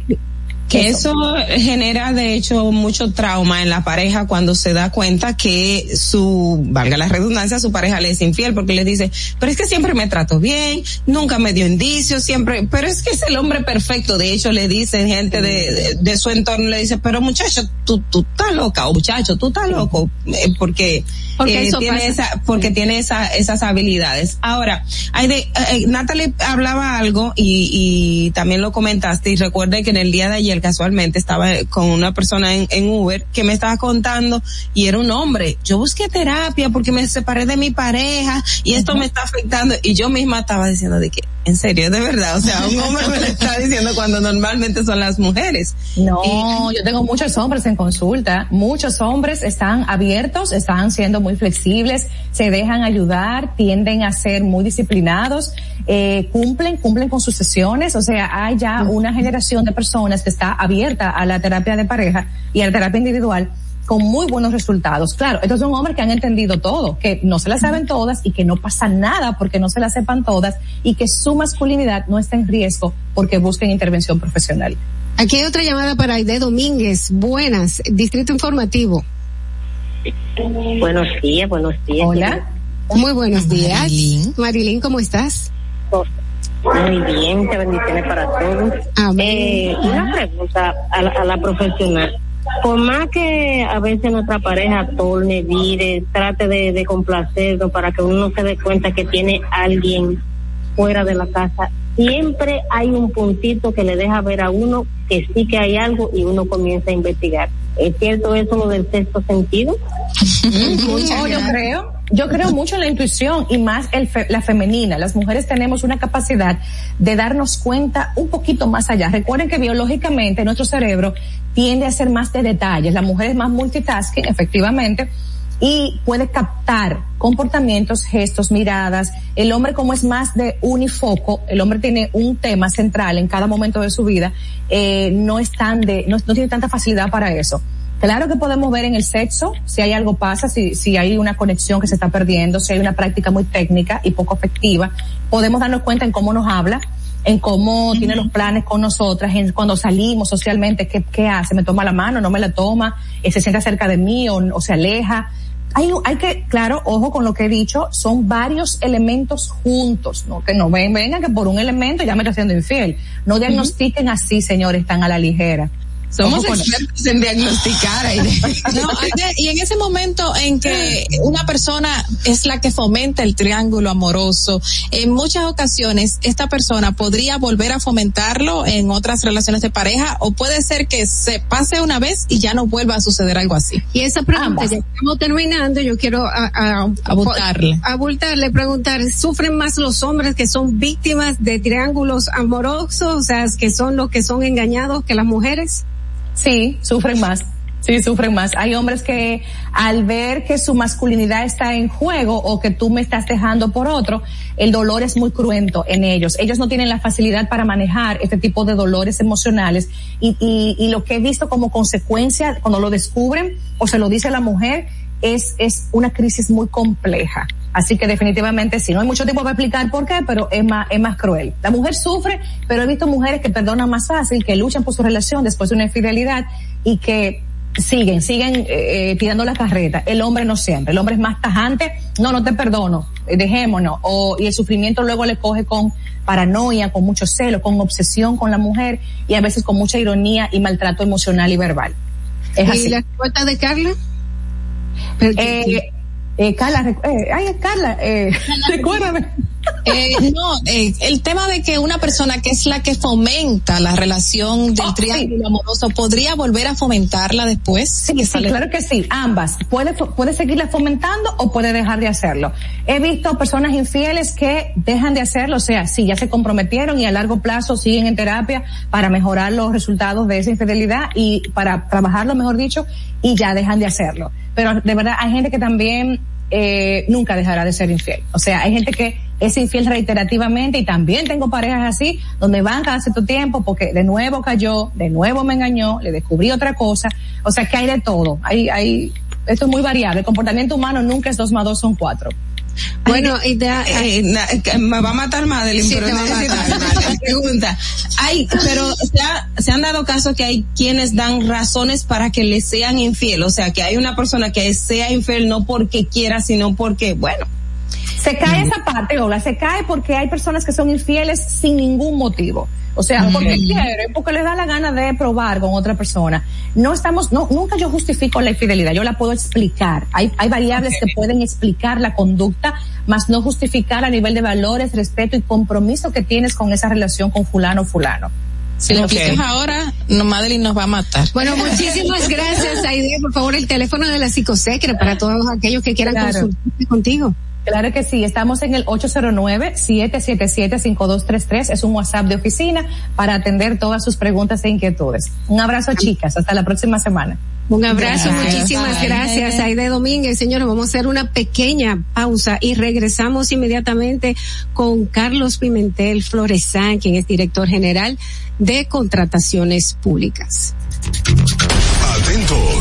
Que eso genera de hecho mucho trauma en la pareja cuando se da cuenta que su, valga la redundancia, su pareja le es infiel porque le dice, pero es que siempre me trato bien, nunca me dio indicios, siempre, pero es que es el hombre perfecto. De hecho le dicen gente de, de, de su entorno, le dice, pero muchacho, tú, tú estás loca, o muchacho, tú estás loco, eh, porque, Porque eh, eso tiene pasa. esa, porque tiene esa, esas habilidades. Ahora, hay de, eh, Natalie hablaba algo y, y también lo comentaste y recuerde que en el día de ayer casualmente estaba con una persona en, en Uber que me estaba contando y era un hombre. Yo busqué terapia porque me separé de mi pareja y esto me está afectando y yo misma estaba diciendo de que, en serio, de verdad, o sea, un hombre me lo está diciendo cuando normalmente son las mujeres. No, yo tengo muchos hombres en consulta. Muchos hombres están abiertos, están siendo muy flexibles, se dejan ayudar, tienden a ser muy disciplinados, eh, cumplen, cumplen con sus sesiones. O sea, hay ya una generación de personas que está abierta a la terapia de pareja y a la terapia individual con muy buenos resultados. Claro, estos son hombres que han entendido todo, que no se las saben todas y que no pasa nada porque no se las sepan todas y que su masculinidad no está en riesgo porque busquen intervención profesional. Aquí hay otra llamada para Aide Domínguez. Buenas, Distrito Informativo. Buenos días, buenos días. Hola. Muy buenos días. Marilyn, ¿cómo estás? Muy bien, muchas bendiciones para todos. Eh, una pregunta a la, a la profesional. Por más que a veces nuestra pareja torne, vire, trate de, de complacernos para que uno no se dé cuenta que tiene alguien fuera de la casa, siempre hay un puntito que le deja ver a uno que sí que hay algo y uno comienza a investigar. ¿Es cierto eso lo del sexto sentido? No, yo creo, yo creo mucho en la intuición y más el fe- la femenina. Las mujeres tenemos una capacidad de darnos cuenta un poquito más allá. Recuerden que biológicamente nuestro cerebro tiende a ser más de detalles. La mujer es más multitasking, efectivamente, y puede captar comportamientos, gestos, miradas. El hombre como es más de unifoco, el hombre tiene un tema central en cada momento de su vida, eh, no es tan de, no, no tiene tanta facilidad para eso. Claro que podemos ver en el sexo si hay algo pasa, si, si hay una conexión que se está perdiendo, si hay una práctica muy técnica y poco afectiva. Podemos darnos cuenta en cómo nos habla, en cómo tiene los planes con nosotras, en cuando salimos socialmente, qué, qué hace, me toma la mano, no me la toma, eh, se sienta cerca de mí o, o se aleja. Hay, hay que, claro, ojo con lo que he dicho, son varios elementos juntos, no que no ven, vengan que por un elemento ya me está haciendo infiel. No diagnostiquen así, señores, tan a la ligera. Somos expertos en diagnosticar. *laughs* No, y en ese momento en que una persona es la que fomenta el triángulo amoroso, en muchas ocasiones esta persona podría volver a fomentarlo en otras relaciones de pareja o puede ser que se pase una vez y ya no vuelva a suceder algo así. Y esa pregunta, ya estamos terminando, yo quiero a, a, Abultarle. abultarle, preguntar, ¿sufren más los hombres que son víctimas de triángulos amorosos, o sea, que son los que son engañados que las mujeres? Sí, sufren más. Sí, sufren más. Hay hombres que al ver que su masculinidad está en juego o que tú me estás dejando por otro, el dolor es muy cruento en ellos. Ellos no tienen la facilidad para manejar este tipo de dolores emocionales y, y, y lo que he visto como consecuencia cuando lo descubren o se lo dice la mujer es, es una crisis muy compleja. Así que definitivamente sí, no hay mucho tiempo para explicar por qué, pero es más, es más cruel. La mujer sufre, pero he visto mujeres que perdonan más fácil, que luchan por su relación después de una infidelidad y que siguen, siguen eh, tirando la carreta. El hombre no siempre, el hombre es más tajante, no, no te perdono, eh, dejémonos. O, y el sufrimiento luego le coge con paranoia, con mucho celo, con obsesión con la mujer y a veces con mucha ironía y maltrato emocional y verbal. Es ¿Y así. la respuesta de Carla? Eh, eh, Carla, eh, ay, Carla, eh, *laughs* recuérdame. Eh, no, eh, el tema de que una persona que es la que fomenta la relación del triángulo amoroso podría volver a fomentarla después. Sí, sí, claro que sí, ambas. Puede, puede seguirla fomentando o puede dejar de hacerlo. He visto personas infieles que dejan de hacerlo, o sea, sí, ya se comprometieron y a largo plazo siguen en terapia para mejorar los resultados de esa infidelidad y para trabajarlo, mejor dicho, y ya dejan de hacerlo. Pero de verdad hay gente que también eh, nunca dejará de ser infiel. O sea, hay gente que es infiel reiterativamente y también tengo parejas así, donde van cada cierto tiempo porque de nuevo cayó, de nuevo me engañó, le descubrí otra cosa. O sea, que hay de todo. Hay, hay, esto es muy variable. El comportamiento humano nunca es dos más dos son cuatro. Bueno, y te, eh, me va a matar Madeline, sí, pero te va a matar, pregunta. Hay, pero se, se, han dado casos que hay quienes dan razones para que le sean infiel, o sea, que hay una persona que sea infiel no porque quiera, sino porque, bueno. Se cae esa parte, Ola, se cae porque hay personas que son infieles sin ningún motivo. O sea, porque quieren, porque les da la gana de probar con otra persona. No estamos, no, nunca yo justifico la infidelidad, yo la puedo explicar. Hay, hay variables que pueden explicar la conducta, más no justificar a nivel de valores, respeto y compromiso que tienes con esa relación con fulano o fulano. Si lo explicas ahora, no, Madeline nos va a matar. Bueno, muchísimas gracias, Aide. Por favor, el teléfono de la psicosecre para todos aquellos que quieran consultar contigo. Claro que sí, estamos en el 809-777-5233, es un WhatsApp de oficina para atender todas sus preguntas e inquietudes. Un abrazo chicas, hasta la próxima semana. Un abrazo, muchísimas gracias, Aide Domínguez. Señores, vamos a hacer una pequeña pausa y regresamos inmediatamente con Carlos Pimentel Floresán, quien es director general de contrataciones públicas.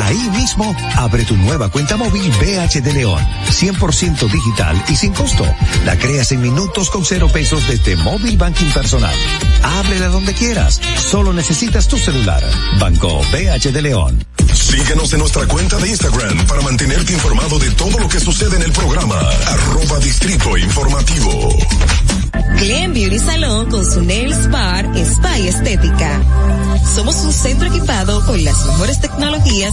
Ahí mismo, abre tu nueva cuenta móvil BH de León. 100% digital y sin costo. La creas en minutos con cero pesos desde Móvil Banking Personal. Ábrela donde quieras. Solo necesitas tu celular. Banco BH de León. Síguenos en nuestra cuenta de Instagram para mantenerte informado de todo lo que sucede en el programa. Arroba Distrito Informativo. Glen Beauty Salón con su Nails Bar Spa y Estética. Somos un centro equipado con las mejores tecnologías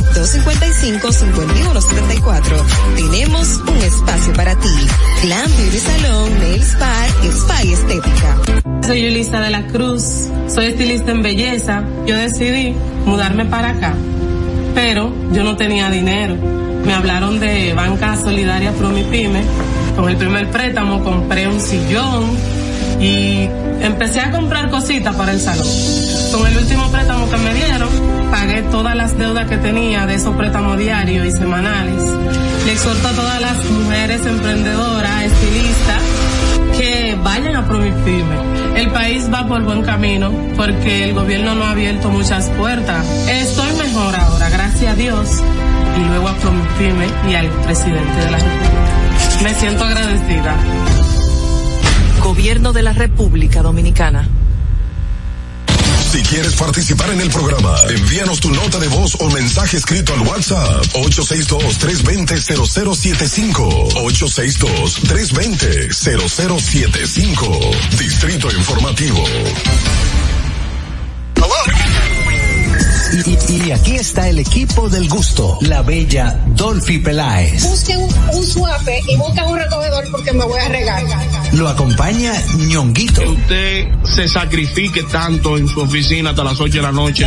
849-255-5174. Tenemos un espacio para ti. Glam Beauty Salon, Nail Spa, Spa y Estética. Soy Yulisa de la Cruz, soy estilista en belleza. Yo decidí mudarme para acá, pero yo no tenía dinero. Me hablaron de Banca Solidaria Promipyme. Con el primer préstamo compré un sillón, y empecé a comprar cositas para el salón. Con el último préstamo que me dieron, pagué todas las deudas que tenía de esos préstamos diarios y semanales. Le exhorto a todas las mujeres emprendedoras, estilistas, que vayan a Promipyme. El país va por buen camino porque el gobierno no ha abierto muchas puertas. Estoy mejor ahora, gracias a Dios, y luego a Promipyme y al presidente de la República. Me siento agradecida. Gobierno de la República Dominicana. Si quieres participar en el programa, envíanos tu nota de voz o mensaje escrito al WhatsApp 862-320-0075. 862-320-0075. Distrito Informativo. Y, aquí está el equipo del gusto, la bella Dolphy Peláez. Busquen un, un suave y busquen un recogedor porque me voy a regar. Lo acompaña ñonguito. Usted se sacrifique tanto en su oficina hasta las 8 de la noche.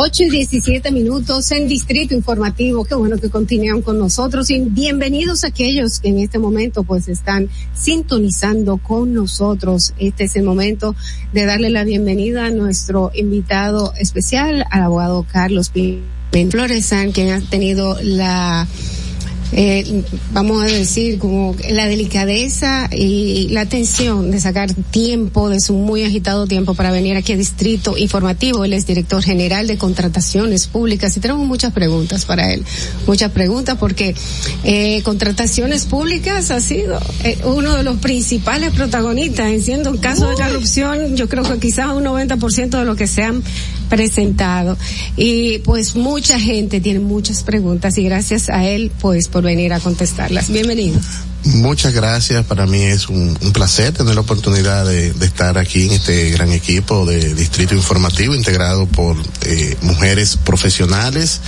8 y 17 minutos en Distrito Informativo. Qué bueno que continúan con nosotros y bienvenidos a aquellos que en este momento pues están sintonizando con nosotros. Este es el momento de darle la bienvenida a nuestro invitado especial, al abogado Carlos Flores, quien ha tenido la eh, vamos a decir, como la delicadeza y la atención de sacar tiempo de su muy agitado tiempo para venir aquí a Distrito Informativo. Él es director general de contrataciones públicas y tenemos muchas preguntas para él. Muchas preguntas porque eh, contrataciones públicas ha sido eh, uno de los principales protagonistas en siendo un caso de corrupción. Yo creo que quizás un 90% de lo que se han presentado. Y pues mucha gente tiene muchas preguntas y gracias a él pues por venir a contestarlas. Bienvenido. Muchas gracias, para mí es un, un placer tener la oportunidad de, de, estar aquí en este gran equipo de Distrito Informativo integrado por eh, mujeres profesionales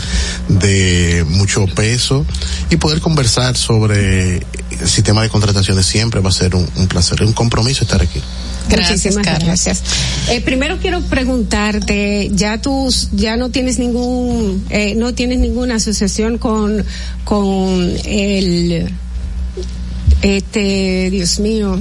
de mucho peso y poder conversar sobre el sistema de contrataciones siempre va a ser un, un placer, un compromiso estar aquí. Gracias, Muchísimas gracias. Eh, primero quiero preguntarte, ya tú ya no tienes ningún, eh, no tienes ninguna asociación con, con el, este, Dios mío,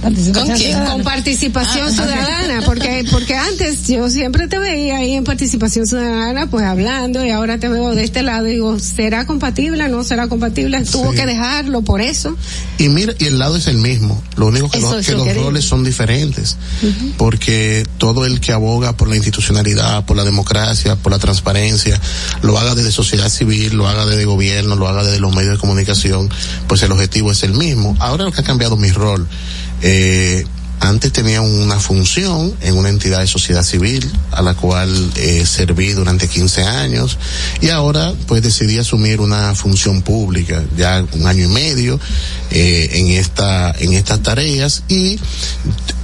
¿Con quién? Con participación ah, ciudadana, porque porque antes yo siempre te veía ahí en participación ciudadana, pues hablando, y ahora te veo de este lado y digo, ¿será compatible? ¿No será compatible? Tuvo sí. que dejarlo por eso. Y mira, y el lado es el mismo, lo único que, lo, que los querido. roles son diferentes, uh -huh. porque todo el que aboga por la institucionalidad, por la democracia, por la transparencia, lo haga desde sociedad civil, lo haga desde gobierno, lo haga desde los medios de comunicación, pues el objetivo es el mismo. Ahora lo que ha cambiado mi rol eh, antes tenía una función en una entidad de sociedad civil a la cual eh, serví durante 15 años y ahora pues decidí asumir una función pública ya un año y medio eh, en esta en estas tareas y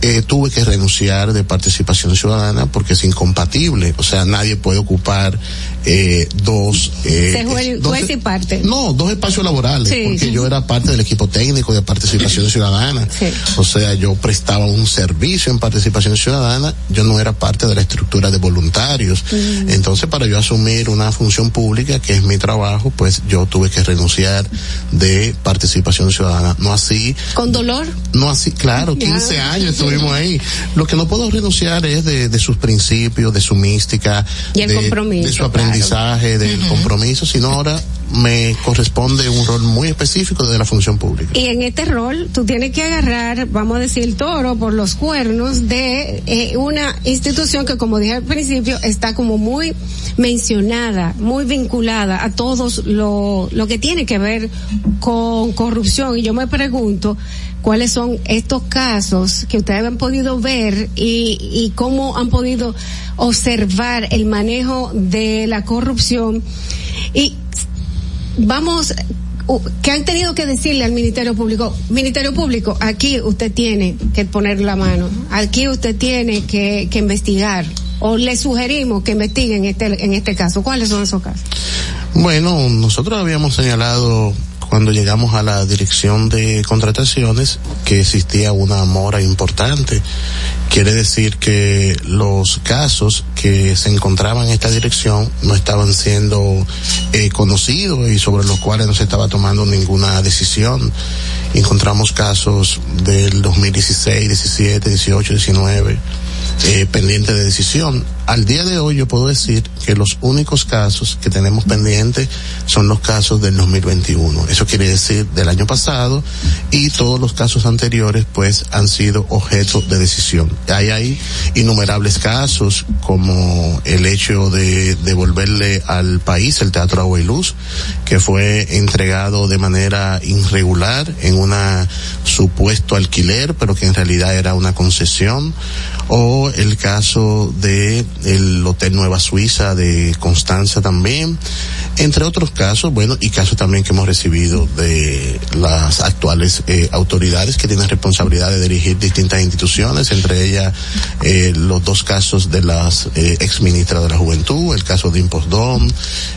eh, tuve que renunciar de participación ciudadana porque es incompatible o sea nadie puede ocupar eh, dos, eh, juez, dos juez y parte. No, dos espacios laborales, sí, porque sí. yo era parte del equipo técnico de participación *laughs* ciudadana. Sí. O sea, yo prestaba un servicio en participación ciudadana, yo no era parte de la estructura de voluntarios. Mm. Entonces, para yo asumir una función pública, que es mi trabajo, pues yo tuve que renunciar de participación ciudadana. No así. ¿Con dolor? No así, claro, 15 yeah. años estuvimos ahí. Lo que no puedo renunciar es de, de sus principios, de su mística, y el de, compromiso, de su aprendizaje aprendizaje, del uh -huh. compromiso, sino ahora me corresponde un rol muy específico de la función pública. Y en este rol tú tienes que agarrar, vamos a decir, el toro por los cuernos de eh, una institución que, como dije al principio, está como muy mencionada, muy vinculada a todos lo, lo que tiene que ver con corrupción. Y yo me pregunto, cuáles son estos casos que ustedes han podido ver y, y cómo han podido observar el manejo de la corrupción y vamos que han tenido que decirle al Ministerio Público, Ministerio Público, aquí usted tiene que poner la mano, aquí usted tiene que, que investigar, o le sugerimos que investiguen este, en este caso. ¿Cuáles son esos casos? Bueno, nosotros habíamos señalado cuando llegamos a la dirección de contrataciones que existía una mora importante. Quiere decir que los casos que se encontraban en esta dirección no estaban siendo eh, conocidos y sobre los cuales no se estaba tomando ninguna decisión. Encontramos casos del 2016, 17, 18, 19 eh, pendiente de decisión. Al día de hoy yo puedo decir que los únicos casos que tenemos pendientes son los casos del 2021. Eso quiere decir del año pasado y todos los casos anteriores pues han sido objeto de decisión. Hay ahí innumerables casos como el hecho de devolverle al país el Teatro Agua y Luz, que fue entregado de manera irregular en una supuesto alquiler, pero que en realidad era una concesión o el caso de el Hotel Nueva Suiza de Constanza también, entre otros casos, bueno, y casos también que hemos recibido de las actuales eh, autoridades que tienen responsabilidad de dirigir distintas instituciones, entre ellas eh, los dos casos de las eh, ex ministras de la Juventud, el caso de Impostón,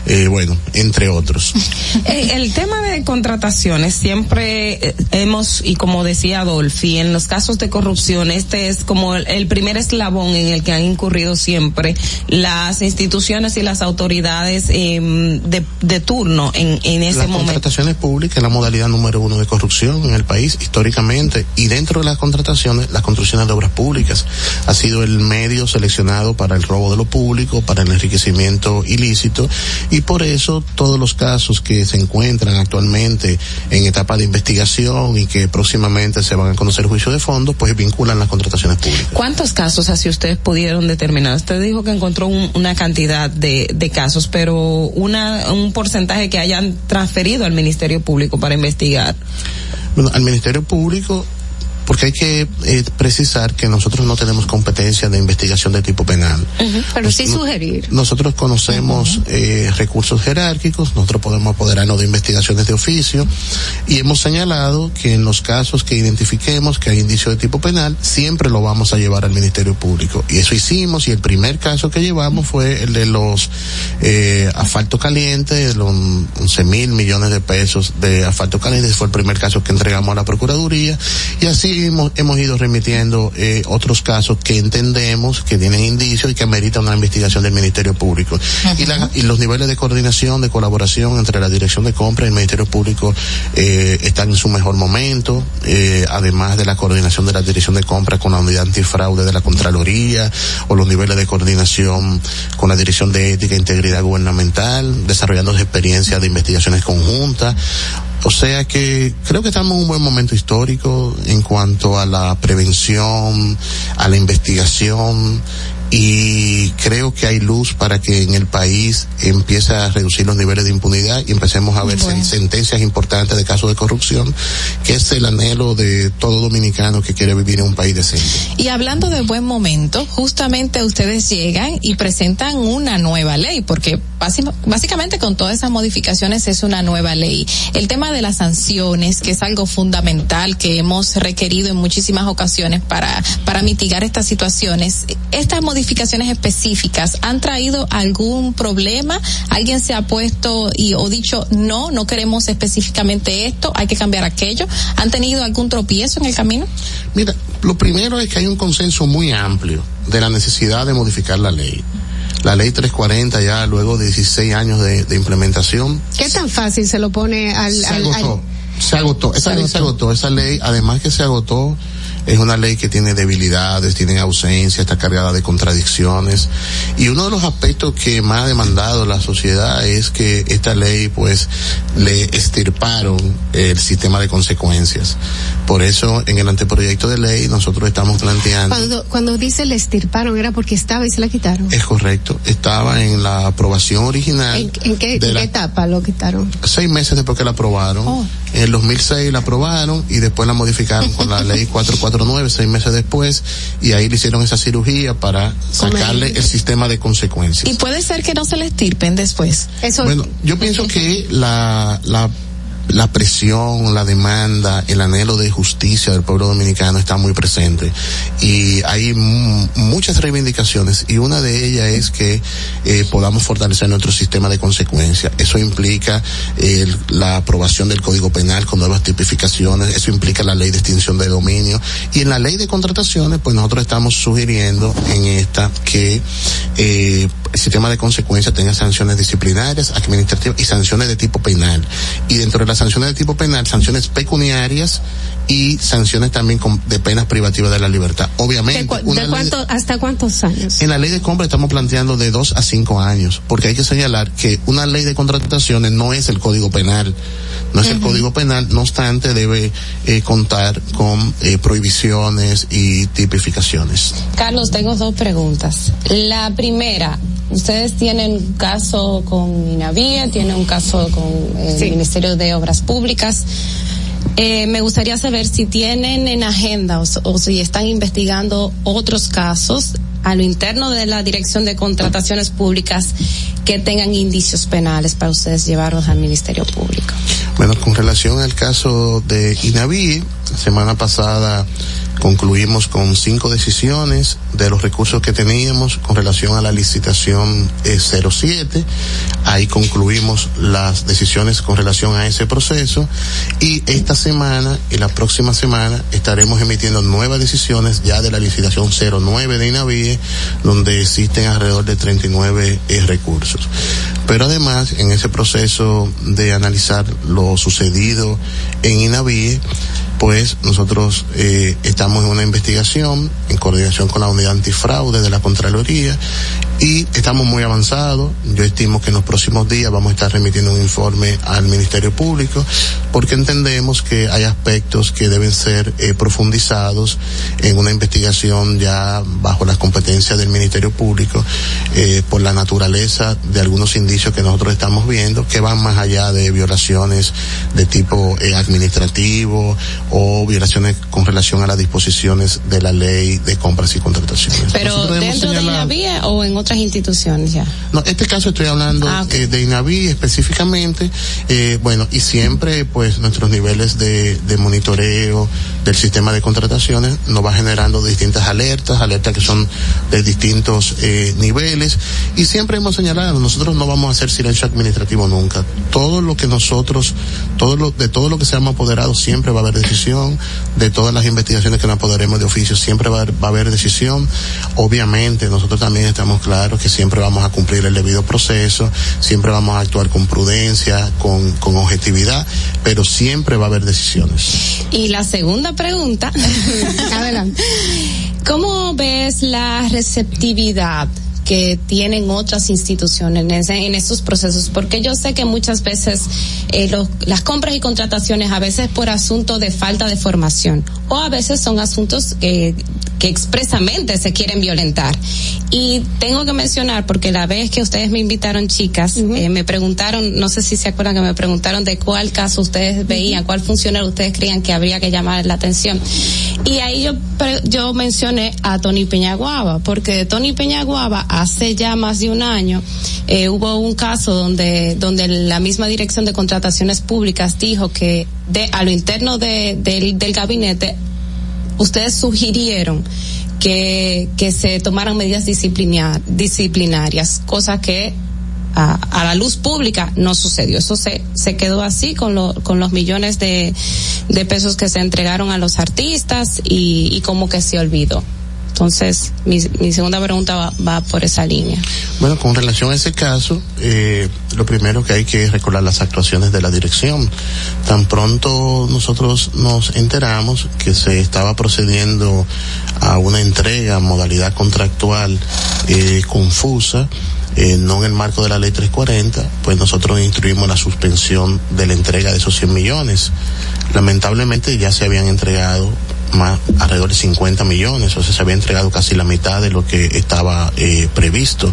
eh, bueno, entre otros. *laughs* el tema de contrataciones siempre hemos, y como decía Adolfi, en los casos de corrupción, este es como el, el primer eslabón en el que han incurrido siempre las instituciones y las autoridades eh, de, de, turno en, en ese las momento. Las contrataciones públicas es la modalidad número uno de corrupción en el país históricamente y dentro de las contrataciones, las construcciones de obras públicas ha sido el medio seleccionado para el robo de lo público, para el enriquecimiento ilícito y por eso todos los casos que se encuentran actualmente en etapa de investigación y que próximamente se van a conocer juicio de fondo, pues vinculan las contrataciones públicas. ¿Cuántos casos así ustedes pudieron determinar? Usted dijo que encontró un, una cantidad de, casos, pero una, un porcentaje que hayan transferido al Ministerio Público para investigar. Bueno, al Ministerio Público porque hay que eh, precisar que nosotros no tenemos competencia de investigación de tipo penal. Uh -huh, pero sí sugerir. Nosotros conocemos uh -huh. eh, recursos jerárquicos, nosotros podemos apoderarnos de investigaciones de oficio y hemos señalado que en los casos que identifiquemos que hay indicio de tipo penal, siempre lo vamos a llevar al Ministerio Público. Y eso hicimos y el primer caso que llevamos fue el de los eh, asfalto caliente, los 11 mil millones de pesos de asfalto caliente, fue el primer caso que entregamos a la Procuraduría y así hemos, hemos ido remitiendo eh, otros casos que entendemos que tienen indicios y que ameritan una investigación del Ministerio Público. Uh -huh. y, la, y, los niveles de coordinación, de colaboración entre la Dirección de Compra y el Ministerio Público eh, están en su mejor momento, eh, además de la coordinación de la Dirección de Compra con la Unidad Antifraude de la Contraloría o los niveles de coordinación con la Dirección de Ética e Integridad Gubernamental, desarrollando experiencias de investigaciones conjuntas. O sea que creo que estamos en un buen momento histórico en cuanto a la prevención, a la investigación y creo que hay luz para que en el país empiece a reducir los niveles de impunidad y empecemos a ver bueno. sentencias importantes de casos de corrupción, que es el anhelo de todo dominicano que quiere vivir en un país decente. Y hablando de buen momento, justamente ustedes llegan y presentan una nueva ley, porque básicamente con todas esas modificaciones es una nueva ley. El tema de las sanciones, que es algo fundamental que hemos requerido en muchísimas ocasiones para, para mitigar estas situaciones, estas modificaciones específicas han traído algún problema? ¿Alguien se ha puesto y o dicho no, no queremos específicamente esto, hay que cambiar aquello? ¿Han tenido algún tropiezo en el camino? Mira, lo primero es que hay un consenso muy amplio de la necesidad de modificar la ley la ley 340 ya luego de 16 años de, de implementación. ¿Qué tan fácil se lo pone al... Se al, agotó, al... se agotó, esa se ley agotó. se agotó, esa ley además que se agotó es una ley que tiene debilidades, tiene ausencia, está cargada de contradicciones. Y uno de los aspectos que más ha demandado la sociedad es que esta ley pues le estirparon el sistema de consecuencias. Por eso en el anteproyecto de ley nosotros estamos planteando. Cuando, cuando dice le estirparon era porque estaba y se la quitaron. Es correcto, estaba en la aprobación original. ¿En, en, qué, ¿en la, qué, etapa lo quitaron? Seis meses después que la aprobaron. Oh. En el 2006 la aprobaron y después la modificaron con la ley *laughs* 449 seis meses después y ahí le hicieron esa cirugía para sacarle el sistema de consecuencias. Y puede ser que no se le estirpen después. Eso bueno, yo pienso que la, la la presión, la demanda, el anhelo de justicia del pueblo dominicano está muy presente y hay muchas reivindicaciones y una de ellas es que eh, podamos fortalecer nuestro sistema de consecuencias. Eso implica eh, la aprobación del Código Penal con nuevas tipificaciones, eso implica la ley de extinción de dominio y en la ley de contrataciones pues nosotros estamos sugiriendo en esta que eh, sistema de consecuencias tenga sanciones disciplinarias, administrativas y sanciones de tipo penal. Y dentro de las sanciones de tipo penal, sanciones pecuniarias y sanciones también con, de penas privativas de la libertad. Obviamente. ¿De, ¿Hasta cuántos años? En la ley de compra estamos planteando de dos a cinco años, porque hay que señalar que una ley de contrataciones no es el código penal no es el Código Penal, no obstante debe eh, contar con eh, prohibiciones y tipificaciones. Carlos, tengo dos preguntas. La primera, ustedes tienen un caso con INAVIE, tienen un caso con el Ministerio de Obras Públicas. Eh, me gustaría saber si tienen en agenda o, si están investigando otros casos a lo interno de la Dirección de Contrataciones Públicas que tengan indicios penales para ustedes llevarlos al Ministerio Público. Bueno, con relación al caso de INAVI, semana pasada concluimos con cinco decisiones de los recursos que teníamos con relación a la licitación 07. Ahí concluimos las decisiones con relación a ese proceso y esta semana y la próxima semana estaremos emitiendo nuevas decisiones ya de la licitación 09 de INAVIE, donde existen alrededor de 39 eh, recursos. Pero además, en ese proceso de analizar lo sucedido en INAVIE, pues nosotros eh, estamos en una investigación en coordinación con la unidad antifraude de la Contraloría y estamos muy avanzados. Yo estimo que en los próximos días vamos a estar remitiendo un informe al Ministerio Público porque entendemos que hay aspectos que deben ser eh, profundizados en una investigación ya bajo las competencias del Ministerio Público eh, por la naturaleza de algunos indicios que nosotros estamos viendo que van más allá de violaciones de tipo eh, administrativo o violaciones con relación a las disposiciones de la ley de compras y contrataciones. Pero dentro de la vía o en otras instituciones ya. No, este caso estoy hablando ah, eh, de INAVI específicamente, eh, bueno, y siempre pues nuestros niveles de, de monitoreo del sistema de contrataciones nos va generando distintas alertas, alertas que son de distintos eh, niveles, y siempre hemos señalado, nosotros no vamos a hacer silencio administrativo nunca. Todo lo que nosotros, todo lo, de todo lo que seamos apoderados siempre va a haber decisión, de todas las investigaciones que nos apoderemos de oficio siempre va a haber decisión. Obviamente nosotros también estamos claros claro que siempre vamos a cumplir el debido proceso, siempre vamos a actuar con prudencia, con, con objetividad, pero siempre va a haber decisiones. Y la segunda pregunta, *laughs* *laughs* adelante. ¿Cómo ves la receptividad que tienen otras instituciones en, estos procesos, porque yo sé que muchas veces eh, las compras y contrataciones a veces por asunto de falta de formación o a veces son asuntos que, que expresamente se quieren violentar. Y tengo que mencionar, porque la vez que ustedes me invitaron, chicas, eh, me preguntaron, no sé si se acuerdan que me preguntaron de cuál caso ustedes veían, cuál funcionario ustedes creían que habría que llamar la atención. Y ahí yo, yo mencioné a Tony Peñaguaba, porque de Tony Peñaguaba hace ya más de un año eh, hubo un caso donde donde la misma dirección de contrataciones públicas dijo que de a lo interno de, del, del gabinete ustedes sugirieron que, que se tomaran medidas disciplinarias, cosa que a, la luz pública no sucedió. Eso se, se quedó así con, lo, con los millones de, de pesos que se entregaron a los artistas y, y como que se olvidó. Entonces, mi, mi segunda pregunta va, por esa línea. Bueno, con relación a ese caso, eh, lo primero que hay que recordar las actuaciones de la dirección. Tan pronto nosotros nos enteramos que se estaba procediendo a una entrega, modalidad contractual eh, confusa, eh, no en el marco de la ley 340, pues nosotros instruimos la suspensión de la entrega de esos 100 millones. Lamentablemente ya se habían entregado más alrededor de 50 millones, o sea, se había entregado casi la mitad de lo que estaba eh, previsto.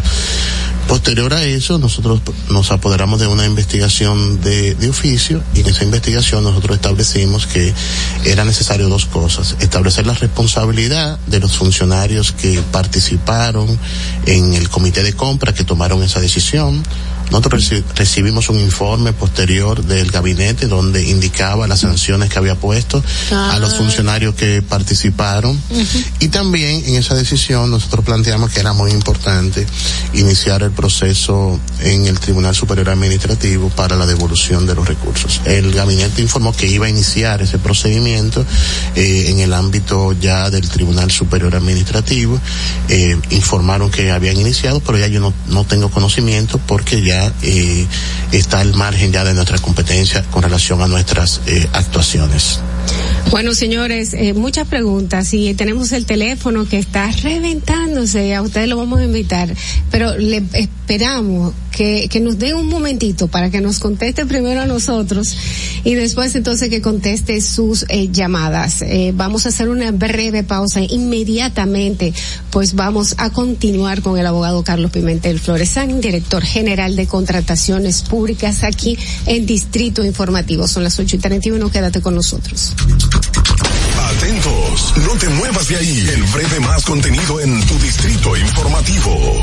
Posterior a eso, nosotros nos apoderamos de una investigación de, de, oficio y en esa investigación nosotros establecimos que era necesario dos cosas. Establecer la responsabilidad de los funcionarios que participaron en el comité de compra que tomaron esa decisión, nosotros recibimos un informe posterior del gabinete donde indicaba las sanciones que había puesto a los funcionarios que participaron y también en esa decisión nosotros planteamos que era muy importante iniciar el proceso en el Tribunal Superior Administrativo para la devolución de los recursos. El gabinete informó que iba a iniciar ese procedimiento eh, en el ámbito ya del Tribunal Superior Administrativo. Eh, informaron que habían iniciado, pero ya yo no, no tengo conocimiento porque ya eh, está al margen ya de nuestra competencia con relación a nuestras eh, actuaciones. Bueno, señores, eh, muchas preguntas y tenemos el teléfono que está reventándose, a ustedes lo vamos a invitar, pero le esperamos que, que nos dé un momentito para que nos conteste primero a nosotros y después entonces que conteste sus llamadas. Vamos a hacer una breve pausa inmediatamente, pues vamos a continuar con el abogado Carlos Pimentel Floresán, director general de contrataciones públicas aquí en Distrito Informativo. Son las ocho y treinta y uno, quédate con nosotros. Atentos, no te muevas de ahí. El breve más contenido en tu distrito informativo.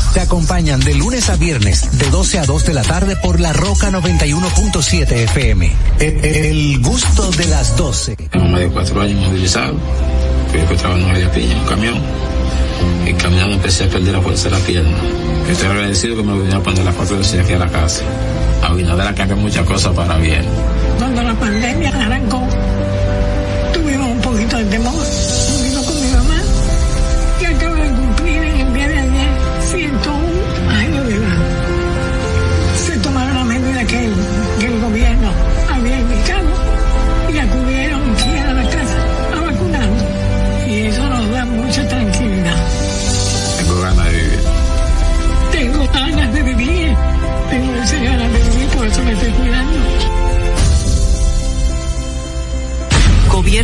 Te acompañan de lunes a viernes de 12 a 2 de la tarde por la Roca 91.7 FM. El, gusto de las 12. Tengo más de cuatro años movilizado. Fui trabajando en María Piña, en un camión. Y caminando empecé a perder la fuerza de la pierna. Estoy agradecido que me viniera a poner la de aquí a la casa. A Abinader cambiado muchas cosas para bien. Cuando la pandemia arrancó, tuvimos un poquito de temor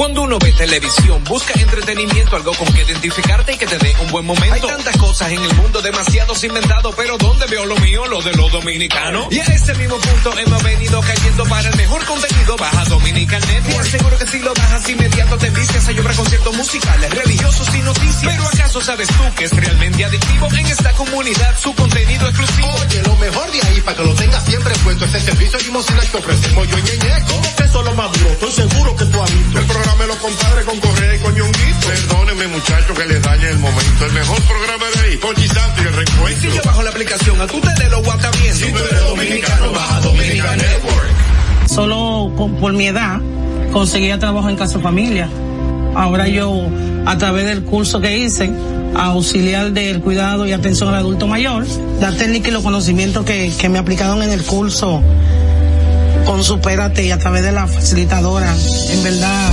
Cuando uno ve televisión, busca entretenimiento, algo con que identificarte y que te dé un buen momento. Hay tantas cosas en el mundo, demasiados inventados, pero ¿dónde veo lo mío? Lo de los dominicanos. Y a ese mismo punto hemos venido cayendo para el mejor contenido. Baja Dominican Network. Seguro que si lo bajas inmediato te vistes a llorar conciertos musicales, religiosos y noticias. Pero ¿acaso sabes tú que es realmente adictivo en esta comunidad su contenido exclusivo? Oye, lo mejor de ahí para que lo tengas siempre puesto es el servicio limosina que ofrecemos yo y Ñeñe. ¿Cómo que eso lo más duro? Estoy seguro que tú has visto lo compadre con Correa y Coñonguito. Perdónenme, muchachos, que les dañe el momento. El mejor programa de ahí, Conchi Santo y el recuento. Si yo bajo la aplicación, a tu tele lo WhatsApp bien. Si tú eres dominicano, baja Dominica Network. Solo por mi edad, conseguía trabajo en casa familia. Ahora yo, a través del curso que hice, auxiliar del cuidado y atención al adulto mayor, la técnica y los conocimientos que, que me aplicaron en el curso con Supérate y a través de la facilitadora, en verdad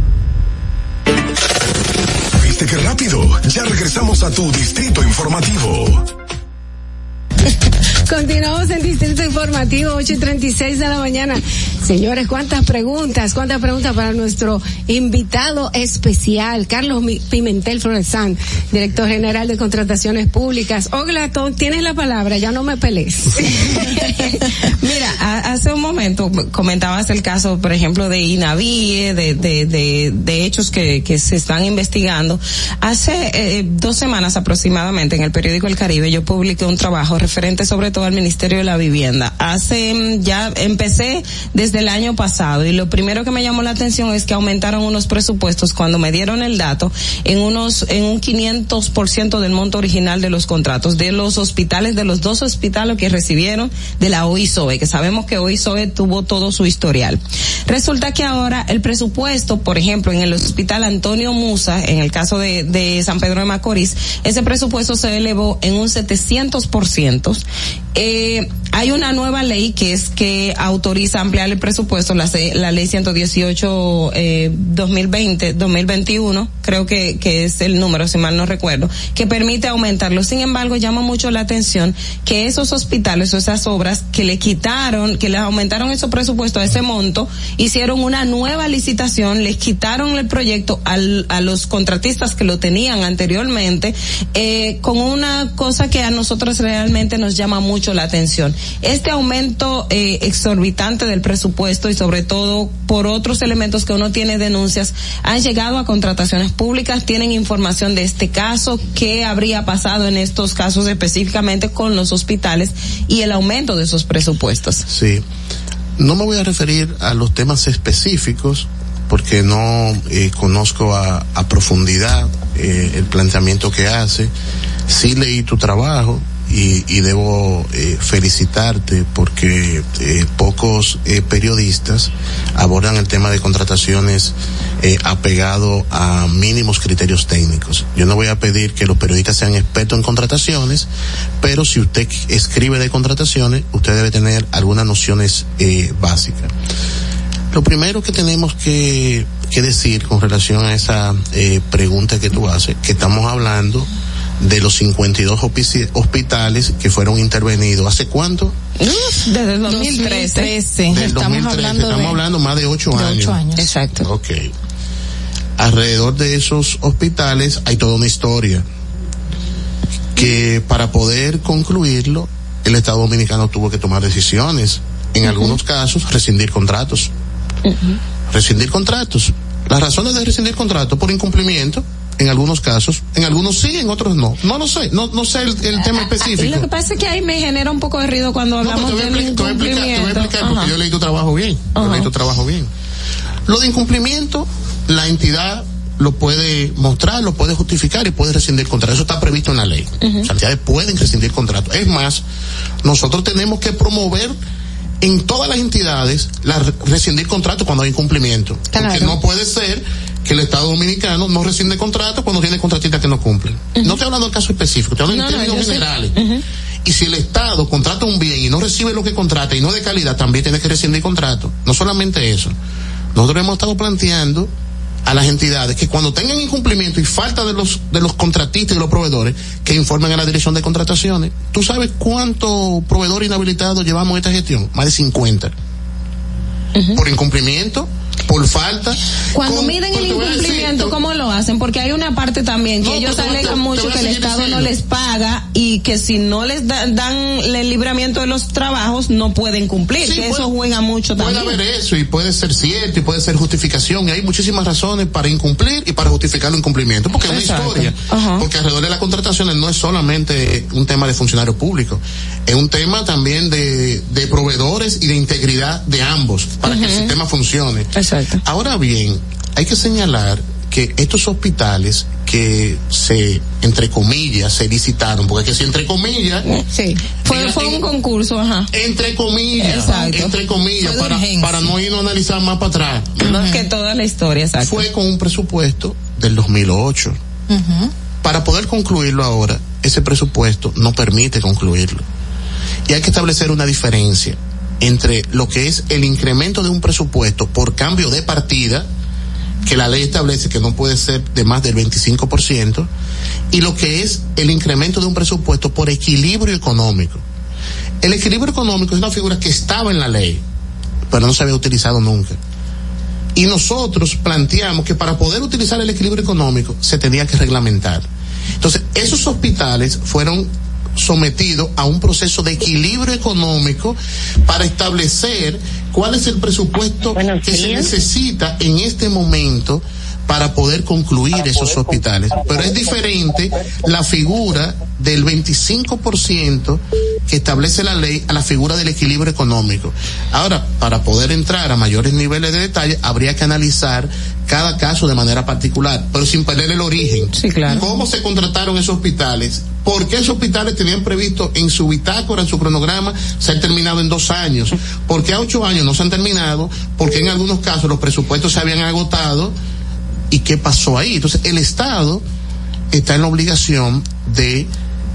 ¿Viste qué rápido? Ya regresamos a tu distrito informativo. Continuamos en Distrito Informativo, 8 y 36 de la mañana. Señores, cuántas preguntas, cuántas preguntas para nuestro invitado especial, Carlos Pimentel Floresán, director general de contrataciones públicas. Oglatón, tienes la palabra, ya no me pelees. *laughs* Mira, hace un momento comentabas el caso, por ejemplo, de Inavie, de, de, de, de hechos que, que se están investigando. Hace eh, dos semanas aproximadamente en el periódico El Caribe yo publiqué un trabajo referente sobre todo al Ministerio de la Vivienda. Hace, mm, ya empecé desde el año pasado y lo primero que me llamó la atención es que aumentaron unos presupuestos cuando me dieron el dato en unos, en un 500% del monto original de los contratos de los hospitales, de los dos hospitales que recibieron de la OISOE, que sabemos que OISOE tuvo todo su historial. Resulta que ahora el presupuesto, por ejemplo, en el hospital Antonio Musa, en el caso de, de San Pedro de Macorís, ese presupuesto se elevó en un 700%. Eh, hay una nueva ley que es que autoriza ampliar el presupuesto, la, la ley 118 eh, 2020, 2021, creo que, que es el número, si mal no recuerdo, que permite aumentarlo. Sin embargo, llama mucho la atención que esos hospitales o esas obras que le quitaron, que les aumentaron esos presupuestos a ese monto, hicieron una nueva licitación, les quitaron el proyecto al, a los contratistas que lo tenían anteriormente, eh, con una cosa que a nosotros realmente nos llama mucho la atención este aumento eh, exorbitante del presupuesto y sobre todo por otros elementos que uno tiene denuncias, han llegado a contrataciones públicas, tienen información de este caso, qué habría pasado en estos casos específicamente con los hospitales y el aumento de esos presupuestos. Sí. No me voy a referir a los temas específicos porque no eh, conozco a, a profundidad eh, el planteamiento que hace. Sí leí tu trabajo, y, y debo eh, felicitarte porque eh, pocos eh, periodistas abordan el tema de contrataciones eh, apegado a mínimos criterios técnicos. Yo no voy a pedir que los periodistas sean expertos en contrataciones, pero si usted escribe de contrataciones, usted debe tener algunas nociones básicas. Lo primero que tenemos que, que decir con relación a esa pregunta que tú haces, que estamos hablando de los 52 hospitales que fueron intervenidos. ¿Hace cuánto? Desde el 2013. Del estamos 2013. Hablando de, estamos hablando más de ocho de años. ocho años. Exacto. Ok. Alrededor de esos hospitales hay toda una historia que para poder concluirlo, el Estado Dominicano tuvo que tomar decisiones. En uh -huh. algunos casos, rescindir contratos. Uh -huh. Rescindir contratos. Las razones de rescindir contratos por incumplimiento en algunos casos, en algunos sí, en otros no. No lo sé, no, no sé el, el tema específico. Lo que pasa es que ahí me genera un poco de ruido cuando hablamos no, de incumplimiento. Te voy a explicar, te voy a explicar porque yo leí tu trabajo bien. Yo leí tu trabajo bien. Lo de incumplimiento, la entidad lo puede mostrar, lo puede justificar y puede rescindir contrato. Eso está previsto en la ley. Uh -huh. Las entidades pueden rescindir contrato. Es más, nosotros tenemos que promover en todas las entidades la rescindir contrato cuando hay incumplimiento. Claro. Porque no puede ser que el Estado Dominicano no rescinde contrato cuando tiene contratistas que no cumplen. Uh -huh. No estoy hablando del caso específico, estoy hablando no, en términos no, generales. Uh -huh. Y si el Estado contrata un bien y no recibe lo que contrata y no de calidad, también tiene que rescindir contrato. No solamente eso. Nosotros hemos estado planteando a las entidades que cuando tengan incumplimiento y falta de los de los contratistas y los proveedores que informen a la dirección de contrataciones. ¿Tú sabes cuántos proveedores inhabilitados llevamos esta gestión? Más de 50. Uh -huh. Por incumplimiento, por falta. Cuando con, miden el incumplimiento, ¿cómo lo hacen? Porque hay una parte también que no, ellos alegan mucho que el Estado diciendo. no les paga y que si no les da, dan el libramiento de los trabajos no pueden cumplir, sí, que puede, eso juega mucho también. Puede haber eso y puede ser cierto y puede ser justificación y hay muchísimas razones para incumplir y para justificar el incumplimiento, porque es una historia. Uh -huh. Porque alrededor de las contrataciones no es solamente un tema de funcionarios públicos, es un tema también de, de proveedores y de integridad de ambos para uh -huh. que el sistema funcione. Exacto. Ahora bien, hay que señalar que estos hospitales que se, entre comillas, se licitaron, porque que si entre comillas. Sí, fue, fue un concurso, ajá. Entre comillas, exacto. entre comillas, para, para no irnos a analizar más para atrás. No -huh. que toda la historia, exacto. Fue con un presupuesto del 2008. Uh -huh. Para poder concluirlo ahora, ese presupuesto no permite concluirlo. Y hay que establecer una diferencia entre lo que es el incremento de un presupuesto por cambio de partida, que la ley establece que no puede ser de más del 25%, y lo que es el incremento de un presupuesto por equilibrio económico. El equilibrio económico es una figura que estaba en la ley, pero no se había utilizado nunca. Y nosotros planteamos que para poder utilizar el equilibrio económico se tenía que reglamentar. Entonces, esos hospitales fueron sometidos a un proceso de equilibrio económico para establecer cuál es el presupuesto que se necesita en este momento para poder concluir esos hospitales. Pero es diferente la figura del 25% que establece la ley a la figura del equilibrio económico. Ahora, para poder entrar a mayores niveles de detalle, habría que analizar cada caso de manera particular, pero sin perder el origen. Sí, claro. ¿Cómo se contrataron esos hospitales? ¿Por qué esos hospitales tenían previsto en su bitácora, en su cronograma, ser terminado en dos años? ¿Por qué a ocho años no se han terminado? Porque en algunos casos los presupuestos se habían agotado y qué pasó ahí. Entonces, el Estado está en la obligación de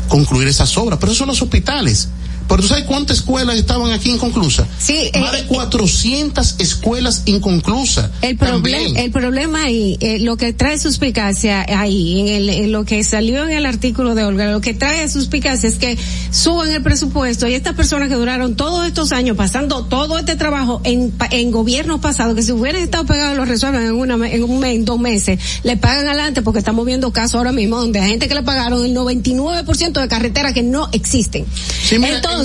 concluir esas obras, pero esos son los hospitales. Pero tú sabes cuántas escuelas estaban aquí inconclusas? Sí, Más de 400 escuelas inconclusas. El, problema el problema ahí, eh, lo que trae suspicacia ahí, en, el, en lo que salió en el artículo de Olga, lo que trae suspicacia es que suben el presupuesto y estas personas que duraron todos estos años pasando todo este trabajo en, en gobiernos pasados, que si hubieran estado pegados lo resuelven en, una, en un mes, en dos meses, le pagan adelante porque estamos viendo casos ahora mismo donde hay gente que le pagaron el 99% de carreteras que no existen. Sí, mira, Entonces,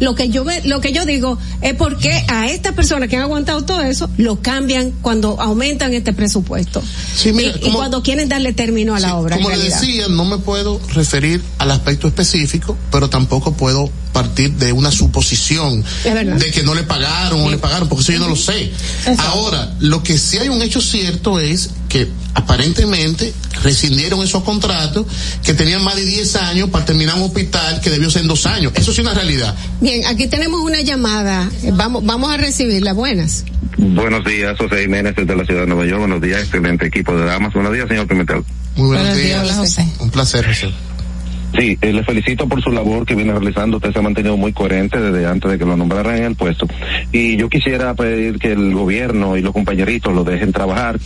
lo que yo ve, lo que yo digo es porque a estas personas que han aguantado todo eso, lo cambian cuando aumentan este presupuesto. Sí, mira, y, cuando quieren darle término a la obra. Como le decía, no me puedo referir al aspecto específico, pero tampoco puedo partir de una suposición de que no le pagaron o le pagaron, porque eso yo no lo sé. Ahora, lo que sí hay un hecho cierto es que aparentemente rescindieron esos contratos que tenían más de 10 años para terminar un hospital que debió ser en dos años. Eso sí es una realidad. Bien, aquí tenemos una llamada. Vamos, vamos a recibirla. Buenas. Buenos días, José Jiménez desde la ciudad de Nueva York. Buenos días, excelente equipo de damas. Buenos días, señor Pimentel. Muy buenos, Buenos días, días. hola, José. Un placer, José. Sí, eh, le felicito por su labor que viene realizando. Usted se ha mantenido muy coherente desde antes de que lo nombraran en el puesto. Y yo quisiera pedir que el gobierno y los compañeritos lo dejen trabajar.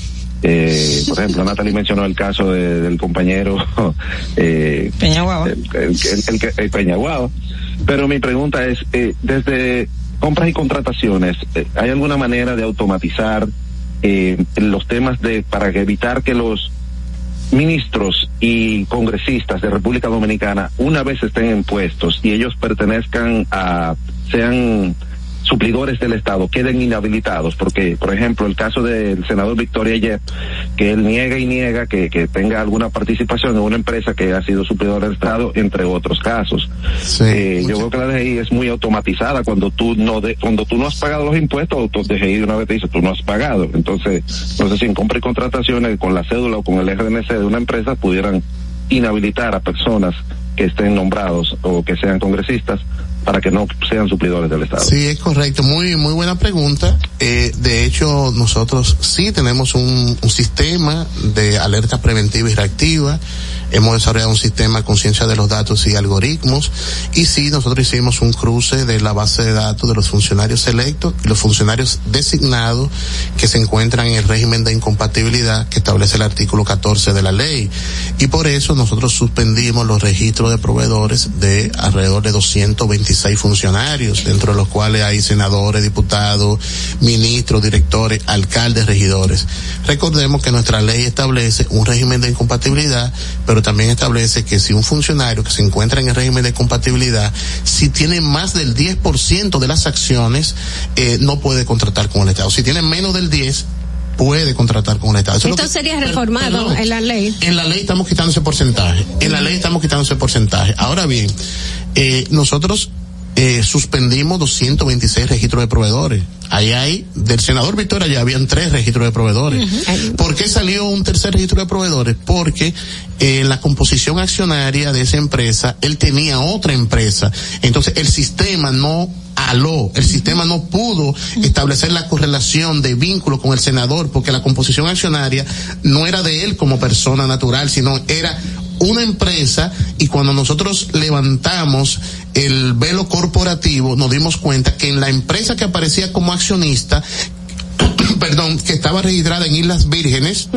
Eh, por ejemplo, Natalie mencionó el caso de- del compañero *laughs* eh, Peñaguaba. el, el, el, el- el Peñaguaba. Pero mi pregunta es, eh, desde compras y contrataciones, eh, ¿hay alguna manera de automatizar eh, los temas de para evitar que los ministros y congresistas de República Dominicana, una vez estén en puestos y ellos pertenezcan a, sean suplidores del Estado, queden inhabilitados, porque, por ejemplo, el caso del senador Victoria Yep, que él niega y niega que, que tenga alguna participación en una empresa que ha sido suplidor del Estado, entre otros casos. Eh, yo creo que la DGI es muy automatizada cuando tú no de, cuando tú no has pagado los impuestos, tu DGI de una vez te dice tú no has pagado. Entonces, no sé si en compra y contrataciones con la cédula o con el RNC de una empresa pudieran inhabilitar a personas que estén nombrados o que sean congresistas para que no sean suplidores del Estado. Sí, es correcto. Muy, muy buena pregunta. Eh, de hecho, nosotros sí tenemos un, un sistema de alerta preventiva y reactiva. Hemos desarrollado un sistema de conciencia de los datos y algoritmos. Y sí, nosotros hicimos un cruce de la base de datos de los funcionarios electos y los funcionarios designados que se encuentran en el régimen de incompatibilidad que establece el artículo 14 de la ley. Y por eso nosotros suspendimos los registros de proveedores de alrededor de 226 funcionarios, dentro de los cuales hay senadores, diputados, ministros, directores, alcaldes, regidores. Recordemos que nuestra ley establece un régimen de incompatibilidad, pero también establece que si un funcionario que se encuentra en el régimen de compatibilidad, si tiene más del 10% de las acciones, eh, no puede contratar con el Estado. Si tiene menos del 10, puede contratar con el Estado. Eso es que- sería reformado perdón. en la ley. en la ley estamos quitando ese porcentaje. En la ley estamos quitando ese porcentaje. Ahora bien, eh, nosotros eh, suspendimos 226 registros de proveedores. Ahí hay, del senador Victoria ya habían tres registros de proveedores. ¿Por qué salió un tercer registro de proveedores? Porque eh, la composición accionaria de esa empresa, él tenía otra empresa. Entonces el sistema no aló, el sistema no pudo establecer la correlación de vínculo con el senador porque la composición accionaria no era de él como persona natural, sino era una empresa y cuando nosotros levantamos el velo corporativo nos dimos cuenta que en la empresa que aparecía como accionista, *coughs* perdón, que estaba registrada en Islas Vírgenes,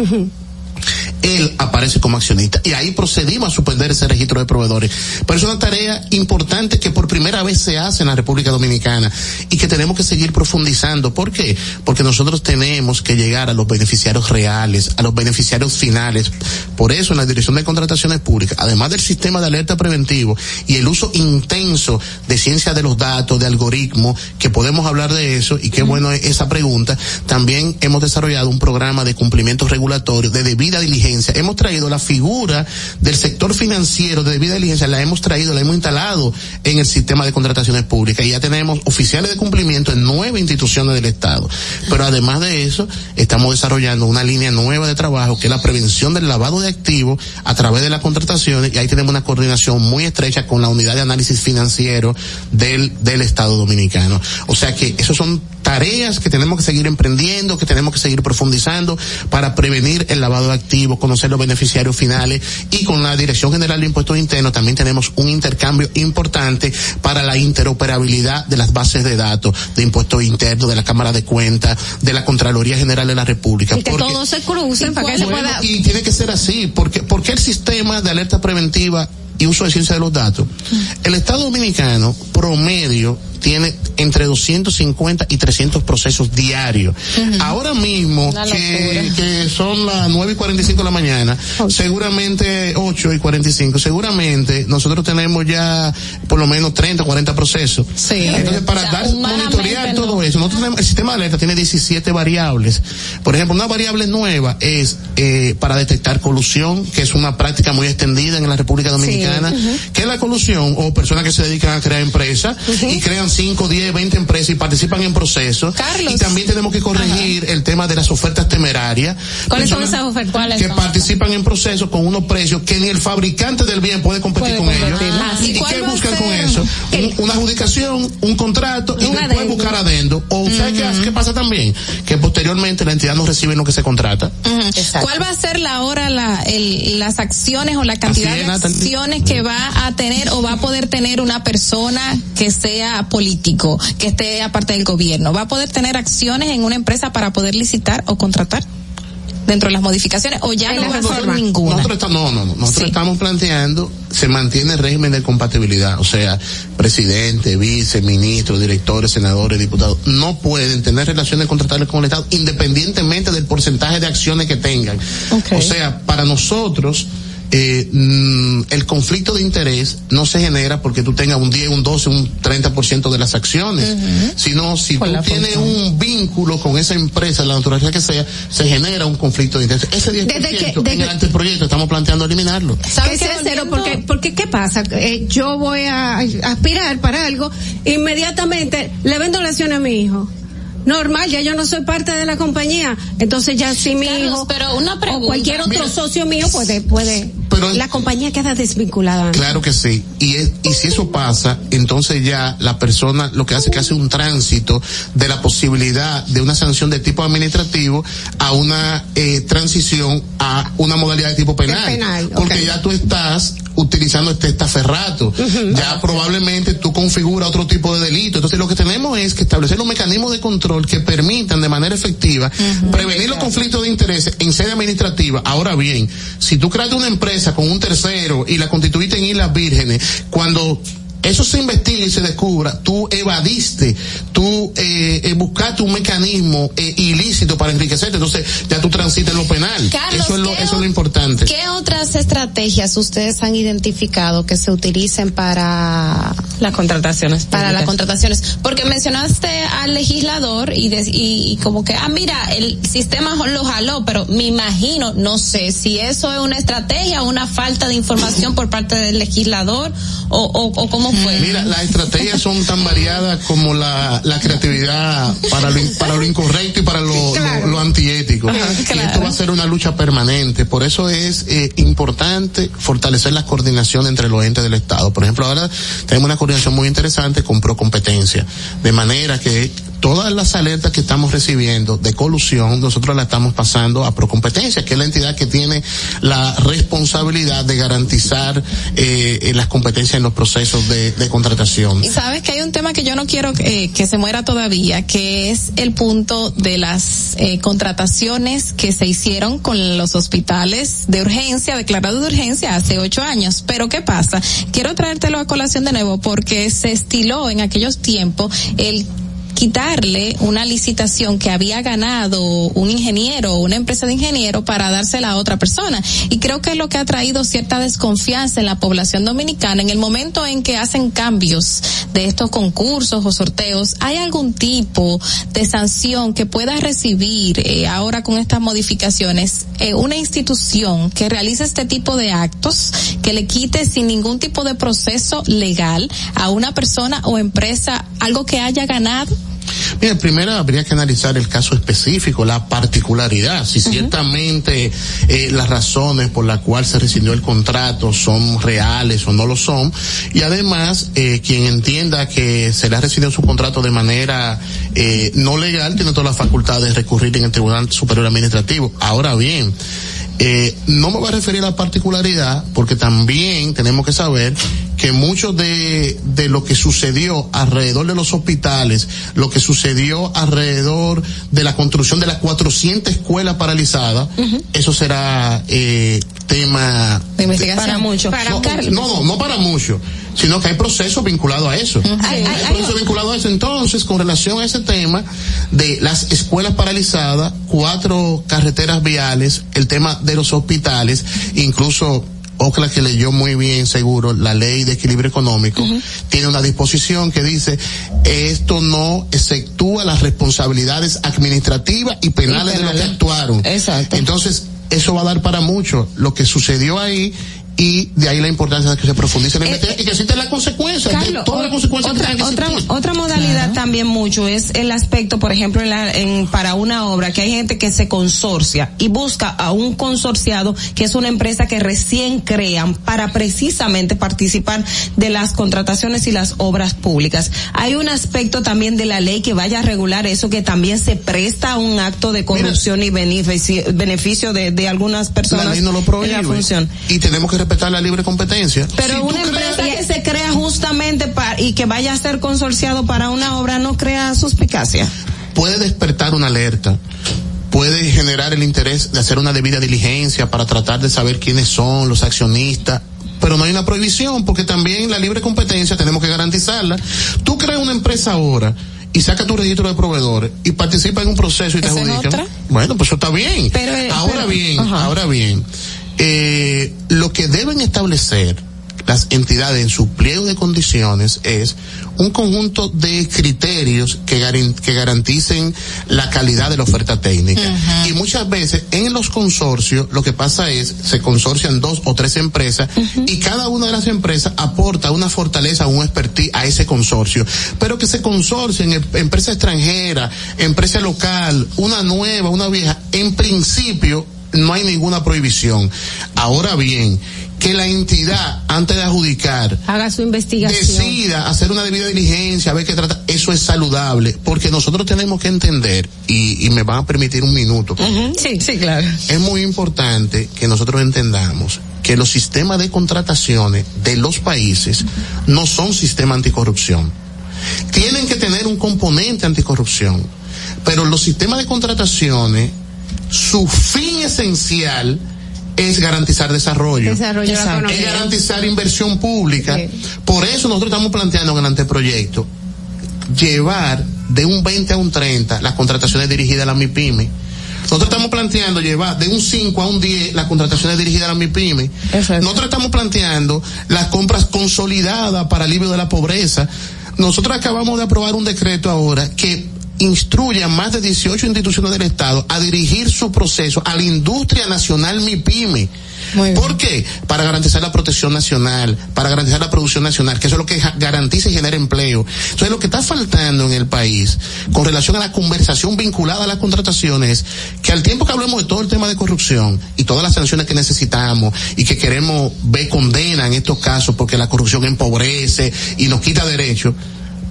él aparece como accionista. Y ahí procedimos a suspender ese registro de proveedores. Pero es una tarea importante que por primera vez se hace en la República Dominicana y que tenemos que seguir profundizando. ¿Por qué? Porque nosotros tenemos que llegar a los beneficiarios reales, a los beneficiarios finales. Por eso en la Dirección de Contrataciones Públicas, además del sistema de alerta preventivo y el uso intenso de ciencia de los datos, de algoritmos, que podemos hablar de eso y qué bueno es esa pregunta, también hemos desarrollado un programa de cumplimiento regulatorio de debida diligencia hemos traído la figura del sector financiero de debida diligencia, la hemos traído, la hemos instalado en el sistema de contrataciones públicas y ya tenemos oficiales de cumplimiento en nueve instituciones del Estado. Pero además de eso, estamos desarrollando una línea nueva de trabajo que es la prevención del lavado de activos a través de las contrataciones y ahí tenemos una coordinación muy estrecha con la unidad de análisis financiero del, del Estado Dominicano. O sea que esos son tareas que tenemos que seguir emprendiendo, que tenemos que seguir profundizando para prevenir el lavado de activos, conocer los beneficiarios finales y con la Dirección General de Impuestos Internos también tenemos un intercambio importante para la interoperabilidad de las bases de datos de impuestos internos, de la Cámara de Cuentas, de la Contraloría General de la República. Y que todos se crucen para que se pueda... Y tiene que ser así, porque, porque el sistema de alerta preventiva y uso de ciencia de los datos, el Estado Dominicano promedio tiene entre 250 y 300 procesos diarios. Ahora mismo, que, que, son las 9 y 45 de la mañana, seguramente 8 y 45, seguramente nosotros tenemos ya por lo menos 30 o 40 procesos. Sí. Entonces, para dar, monitorear todo eso, nosotros tenemos, el sistema de alerta tiene 17 variables. Por ejemplo, una variable nueva es eh, para detectar colusión, que es una práctica muy extendida en la República Dominicana, sí. Que es la colusión o personas que se dedican a crear empresas y crean 5, 10, 20 empresas y participan en procesos. Carlos. Y también tenemos que corregir Ajá. el tema de las ofertas temerarias. ¿Cuáles son esas ofertas? Que participan en procesos con unos precios que ni el fabricante del bien puede competir puede con competir. ellos. Ah, ¿Y, qué buscan con eso? Un, una adjudicación, un contrato y Un después adendo. buscar adendo. O ¿sabes qué, qué pasa también? Que posteriormente la entidad no recibe lo que se contrata. ¿Cuál va a ser la hora, la, el, las acciones o la cantidad Así de Nathan. Que va a tener o va a poder tener una persona que sea político, que esté aparte del gobierno? ¿Va a poder tener acciones en una empresa para poder licitar o contratar? dentro de las modificaciones o ya no va a ser ninguna. Nosotros estamos, no, no, no. Nosotros Sí. estamos planteando, se mantiene el régimen de compatibilidad. O sea, presidente, vice, ministro, directores, senadores, diputados, no pueden tener relaciones contractuales con el Estado independientemente del porcentaje de acciones que tengan. O sea, para nosotros, eh, mm, el conflicto de interés no se genera porque tú tengas un 10, un 12, un 30% de las acciones, sino si Por tú tienes función. un vínculo con esa empresa, la naturaleza que sea, se genera un conflicto de interés. Ese 10% Desde que- en el anteproyecto estamos planteando eliminarlo. ¿Sabes qué cero? Porque, porque ¿qué pasa? Eh, yo voy a aspirar para algo, inmediatamente le vendo la acción a mi hijo. Normal, ya yo no soy parte de la compañía. Entonces ya si mi Carlos, hijo pero una o pregunta. cualquier otro Mira. socio mío puede, puede. Pero- la compañía queda desvinculada. Claro que sí. Y, es, y si eso pasa, entonces ya la persona lo que hace es que hace un tránsito de la posibilidad de una sanción de tipo administrativo a una eh, transición a una modalidad de tipo penal. De penal, Porque ya tú estás utilizando este estaferrato. Ya probablemente tú configuras otro tipo de delito. Entonces lo que tenemos es que establecer un mecanismo de control que permitan de manera efectiva prevenir los conflictos de intereses en sede administrativa. Ahora bien, si tú creaste una empresa con un tercero y la constituiste en Islas Vírgenes, cuando eso se investiga y se descubra, tú evadiste, tú eh, eh, buscaste un mecanismo eh, ilícito para enriquecerte, entonces ya tú transitas en lo penal. Carlos, eso es lo, ¿qué eso es lo importante. ¿Qué otras estrategias ustedes han identificado que se utilicen para Las contrataciones. para las contrataciones? Porque mencionaste al legislador y, de- y, y como que, ah, mira, el sistema lo jaló, pero me imagino, no sé si eso es una estrategia o una falta de información por parte del legislador o, o, o cómo fue. Mira, las estrategias son tan variadas como la, la creatividad para lo, para lo incorrecto y para lo, lo, lo antiético. Y esto va a ser una lucha permanente. Por eso es eh, importante fortalecer la coordinación entre los entes del Estado. Por ejemplo, ahora tenemos una coordinación muy interesante con Procompetencia. De manera que todas las alertas que estamos recibiendo de colusión, nosotros la estamos pasando a Procompetencia, que es la entidad que tiene la responsabilidad de garantizar eh, las competencias en los procesos de, contratación. Y sabes que hay un tema que yo no quiero eh, que se muera todavía, que es el punto de las eh, contrataciones que se hicieron con los hospitales de urgencia, declarados de urgencia hace ocho años. Pero ¿qué pasa? Quiero traértelo a colación de nuevo porque se estiló en aquellos tiempos el quitarle una licitación que había ganado un ingeniero o una empresa de ingeniero para dársela a otra persona. Y creo que es lo que ha traído cierta desconfianza en la población dominicana en el momento en que hacen cambios de estos concursos o sorteos. ¿Hay algún tipo de sanción que pueda recibir eh, ahora con estas modificaciones eh, una institución que realice este tipo de actos que le quite sin ningún tipo de proceso legal a una persona o empresa algo que haya ganado? Mira, primero habría que analizar el caso específico, la particularidad, si ciertamente eh, las razones por las cuales se rescindió el contrato son reales o no lo son, y además eh, quien entienda que se le ha rescindido su contrato de manera eh, no legal tiene toda la facultad de recurrir en el Tribunal Superior Administrativo. Ahora bien, eh, no me voy a referir a la particularidad porque también tenemos que saber que mucho de, de lo que sucedió alrededor de los hospitales, lo que sucedió alrededor de la construcción de las 400 escuelas paralizadas, eso será eh, tema de investigación para mucho. no, no, no, para mucho, sino que hay procesos vinculados a eso. hay, procesos vinculados a eso. Entonces, con relación a ese tema de las escuelas paralizadas, cuatro carreteras viales, el tema de los hospitales, incluso Ocla que leyó muy bien seguro la ley de equilibrio económico, tiene una disposición que dice esto no exceptúa las responsabilidades administrativas y penales, de los que actuaron. Exacto. Entonces, eso va a dar para mucho. Lo que sucedió ahí y de ahí la importancia de que se profundice en el eh, y que existen las consecuencias, Carlos, todas las consecuencias otra, que otra, otra modalidad también mucho es el aspecto, por ejemplo, en la, en, para una obra que hay gente que se consorcia y busca a un consorciado que es una empresa que recién crean para precisamente participar de las contrataciones y las obras públicas. Hay un aspecto también de la ley que vaya a regular eso que también se presta a un acto de corrupción y beneficio, beneficio de, de algunas personas no lo prohíbe, en la función. Y tenemos que respetar la libre competencia. Pero una empresa que se crea justamente para, y que vaya a ser consorciado para una obra no crea suspicacia. Puede despertar una alerta puede generar el interés de hacer una debida diligencia para tratar de saber quiénes son los accionistas, pero no hay una prohibición porque también la libre competencia tenemos que garantizarla. Tú creas una empresa ahora y saca tu registro de proveedores y participa en un proceso y te adjudican. Bueno, pues eso está bien. Eh, ahora bien, ahora bien, eh, lo que deben establecer las entidades en su pliego de condiciones es un conjunto de criterios que, que garanticen la calidad de la oferta técnica. Y muchas veces en los consorcios lo que pasa es, se consorcian dos o tres empresas y cada una de las empresas aporta una fortaleza, un expertise a ese consorcio. Pero que se consorcien em, empresa extranjera, empresa local, una nueva, una vieja, en principio no hay ninguna prohibición. Ahora bien, que la entidad, antes de adjudicar, haga su investigación, decida hacer una debida diligencia, a ver qué trata, eso es saludable, porque nosotros tenemos que entender, y, y me van a permitir un minuto. Sí, sí, claro. Es muy importante que nosotros entendamos que los sistemas de contrataciones de los países no son sistemas anticorrupción. Tienen que tener un componente anticorrupción, pero los sistemas de contrataciones su fin esencial es garantizar desarrollo, desarrollo es garantizar inversión pública. Por eso nosotros estamos planteando en el anteproyecto llevar de un 20 a un 30 las contrataciones dirigidas a la MIPYME. Nosotros estamos planteando llevar de un 5 a un 10 las contrataciones dirigidas a la MIPYME. Nosotros estamos planteando las compras consolidadas para alivio de la pobreza. Nosotros acabamos de aprobar un decreto ahora que instruye a más de 18 instituciones del Estado a dirigir su proceso a la industria nacional MIPYME. ¿Por qué? Para garantizar la protección nacional, para garantizar la producción nacional, que eso es lo que garantiza y genera empleo. Entonces, lo que está faltando en el país con relación a la conversación vinculada a las contrataciones, que al tiempo que hablemos de todo el tema de corrupción y todas las sanciones que necesitamos y que queremos ver condena en estos casos porque la corrupción empobrece y nos quita derechos,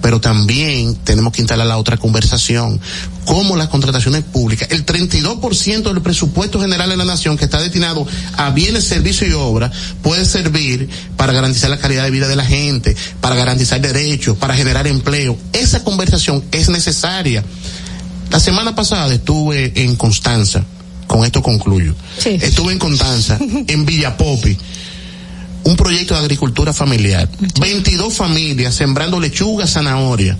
pero también tenemos que instalar la otra conversación. Como las contrataciones públicas, el 32% del presupuesto general de la nación que está destinado a bienes, servicios y obras puede servir para garantizar la calidad de vida de la gente, para garantizar derechos, para generar empleo. Esa conversación es necesaria. La semana pasada estuve en Constanza, con esto concluyo. Estuve en Constanza, *laughs* en Villapopi un proyecto de agricultura familiar. 22 familias sembrando lechuga, zanahoria.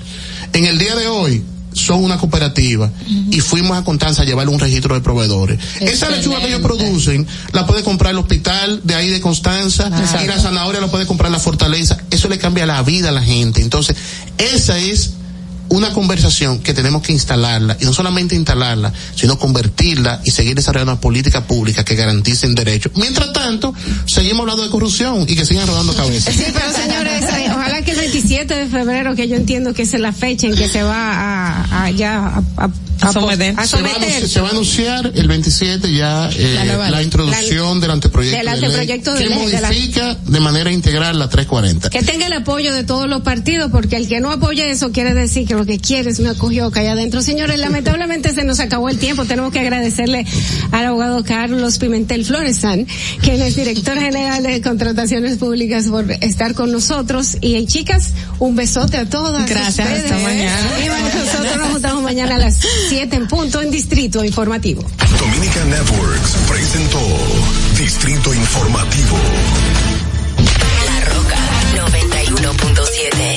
En el día de hoy son una cooperativa y fuimos a Constanza a llevarle un registro de proveedores. Esa lechuga que ellos producen la puede comprar el hospital de ahí de Constanza y la zanahoria la puede comprar la fortaleza. Eso le cambia la vida a la gente. Entonces, esa es una conversación que tenemos que instalarla, y no solamente instalarla, sino convertirla y seguir desarrollando una política pública que garanticen derechos. Mientras tanto, seguimos hablando de corrupción y que sigan rodando cabezas. Sí, pero señores, eh, ojalá que el 27 de febrero, que yo entiendo que es la fecha en que se va a, a ya a, se, va a, anunciar el 27 ya eh, la, introducción del anteproyecto, de ley, que modifica de, manera integral la 340. Que tenga el apoyo de todos los partidos, porque el que no apoya eso quiere decir que lo que quiere es una cogioca allá adentro. Señores, *laughs* lamentablemente se nos acabó el tiempo. Tenemos que agradecerle al abogado Carlos Pimentel Floresan, quien es director general de contrataciones públicas, por estar con nosotros. Y chicas, un besote a todas. Gracias, hasta mañana. Y nosotros nos juntamos mañana a las 7 en punto en Distrito Informativo. Dominica Networks presentó Distrito Informativo. La Roca 91.7.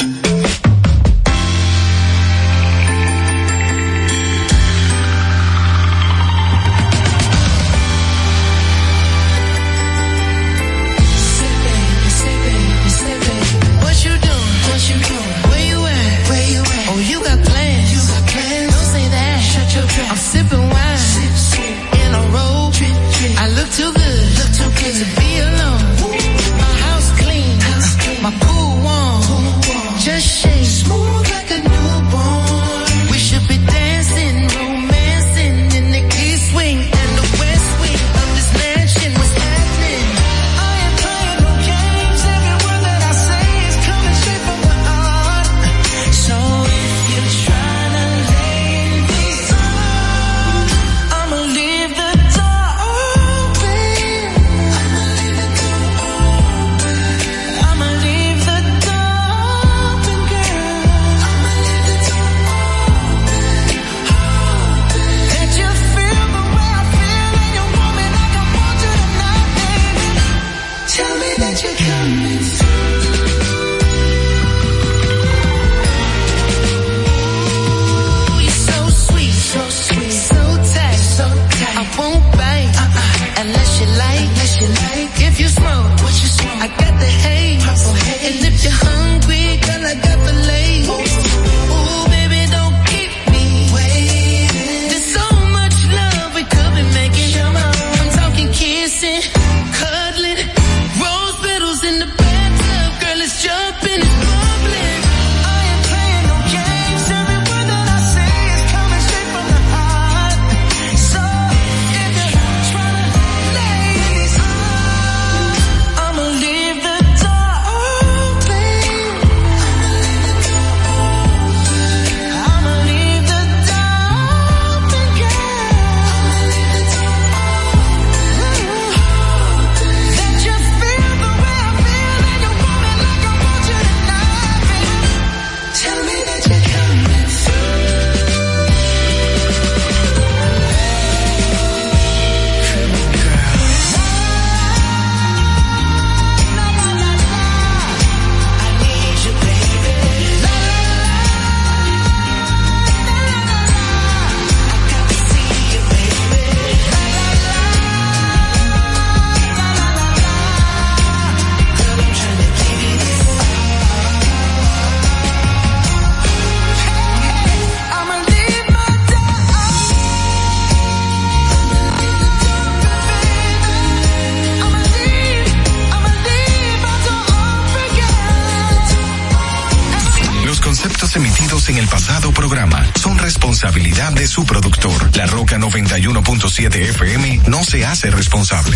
se hace responsable.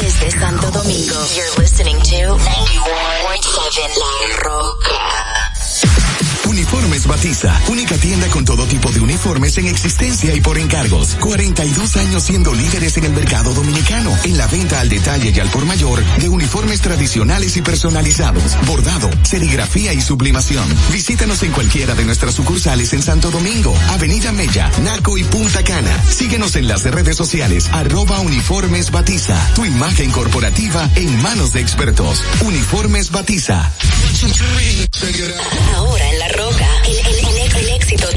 Desde Santo Domingo, you're listening to 91.7 La Roca. Uniformes Batiza, única tienda con todo tipo de uniformes en existencia y por encargos. 42 años siendo líderes en el venta al detalle y al por mayor de uniformes tradicionales y personalizados, bordado, serigrafía y sublimación. Visítanos en cualquiera de nuestras sucursales en Santo Domingo, Avenida Mella, Naco y Punta Cana. Síguenos en las redes sociales, arroba uniformes batiza. Tu imagen corporativa en manos de expertos. Uniformes Batiza. Ahora en La Roca, el, el éxito.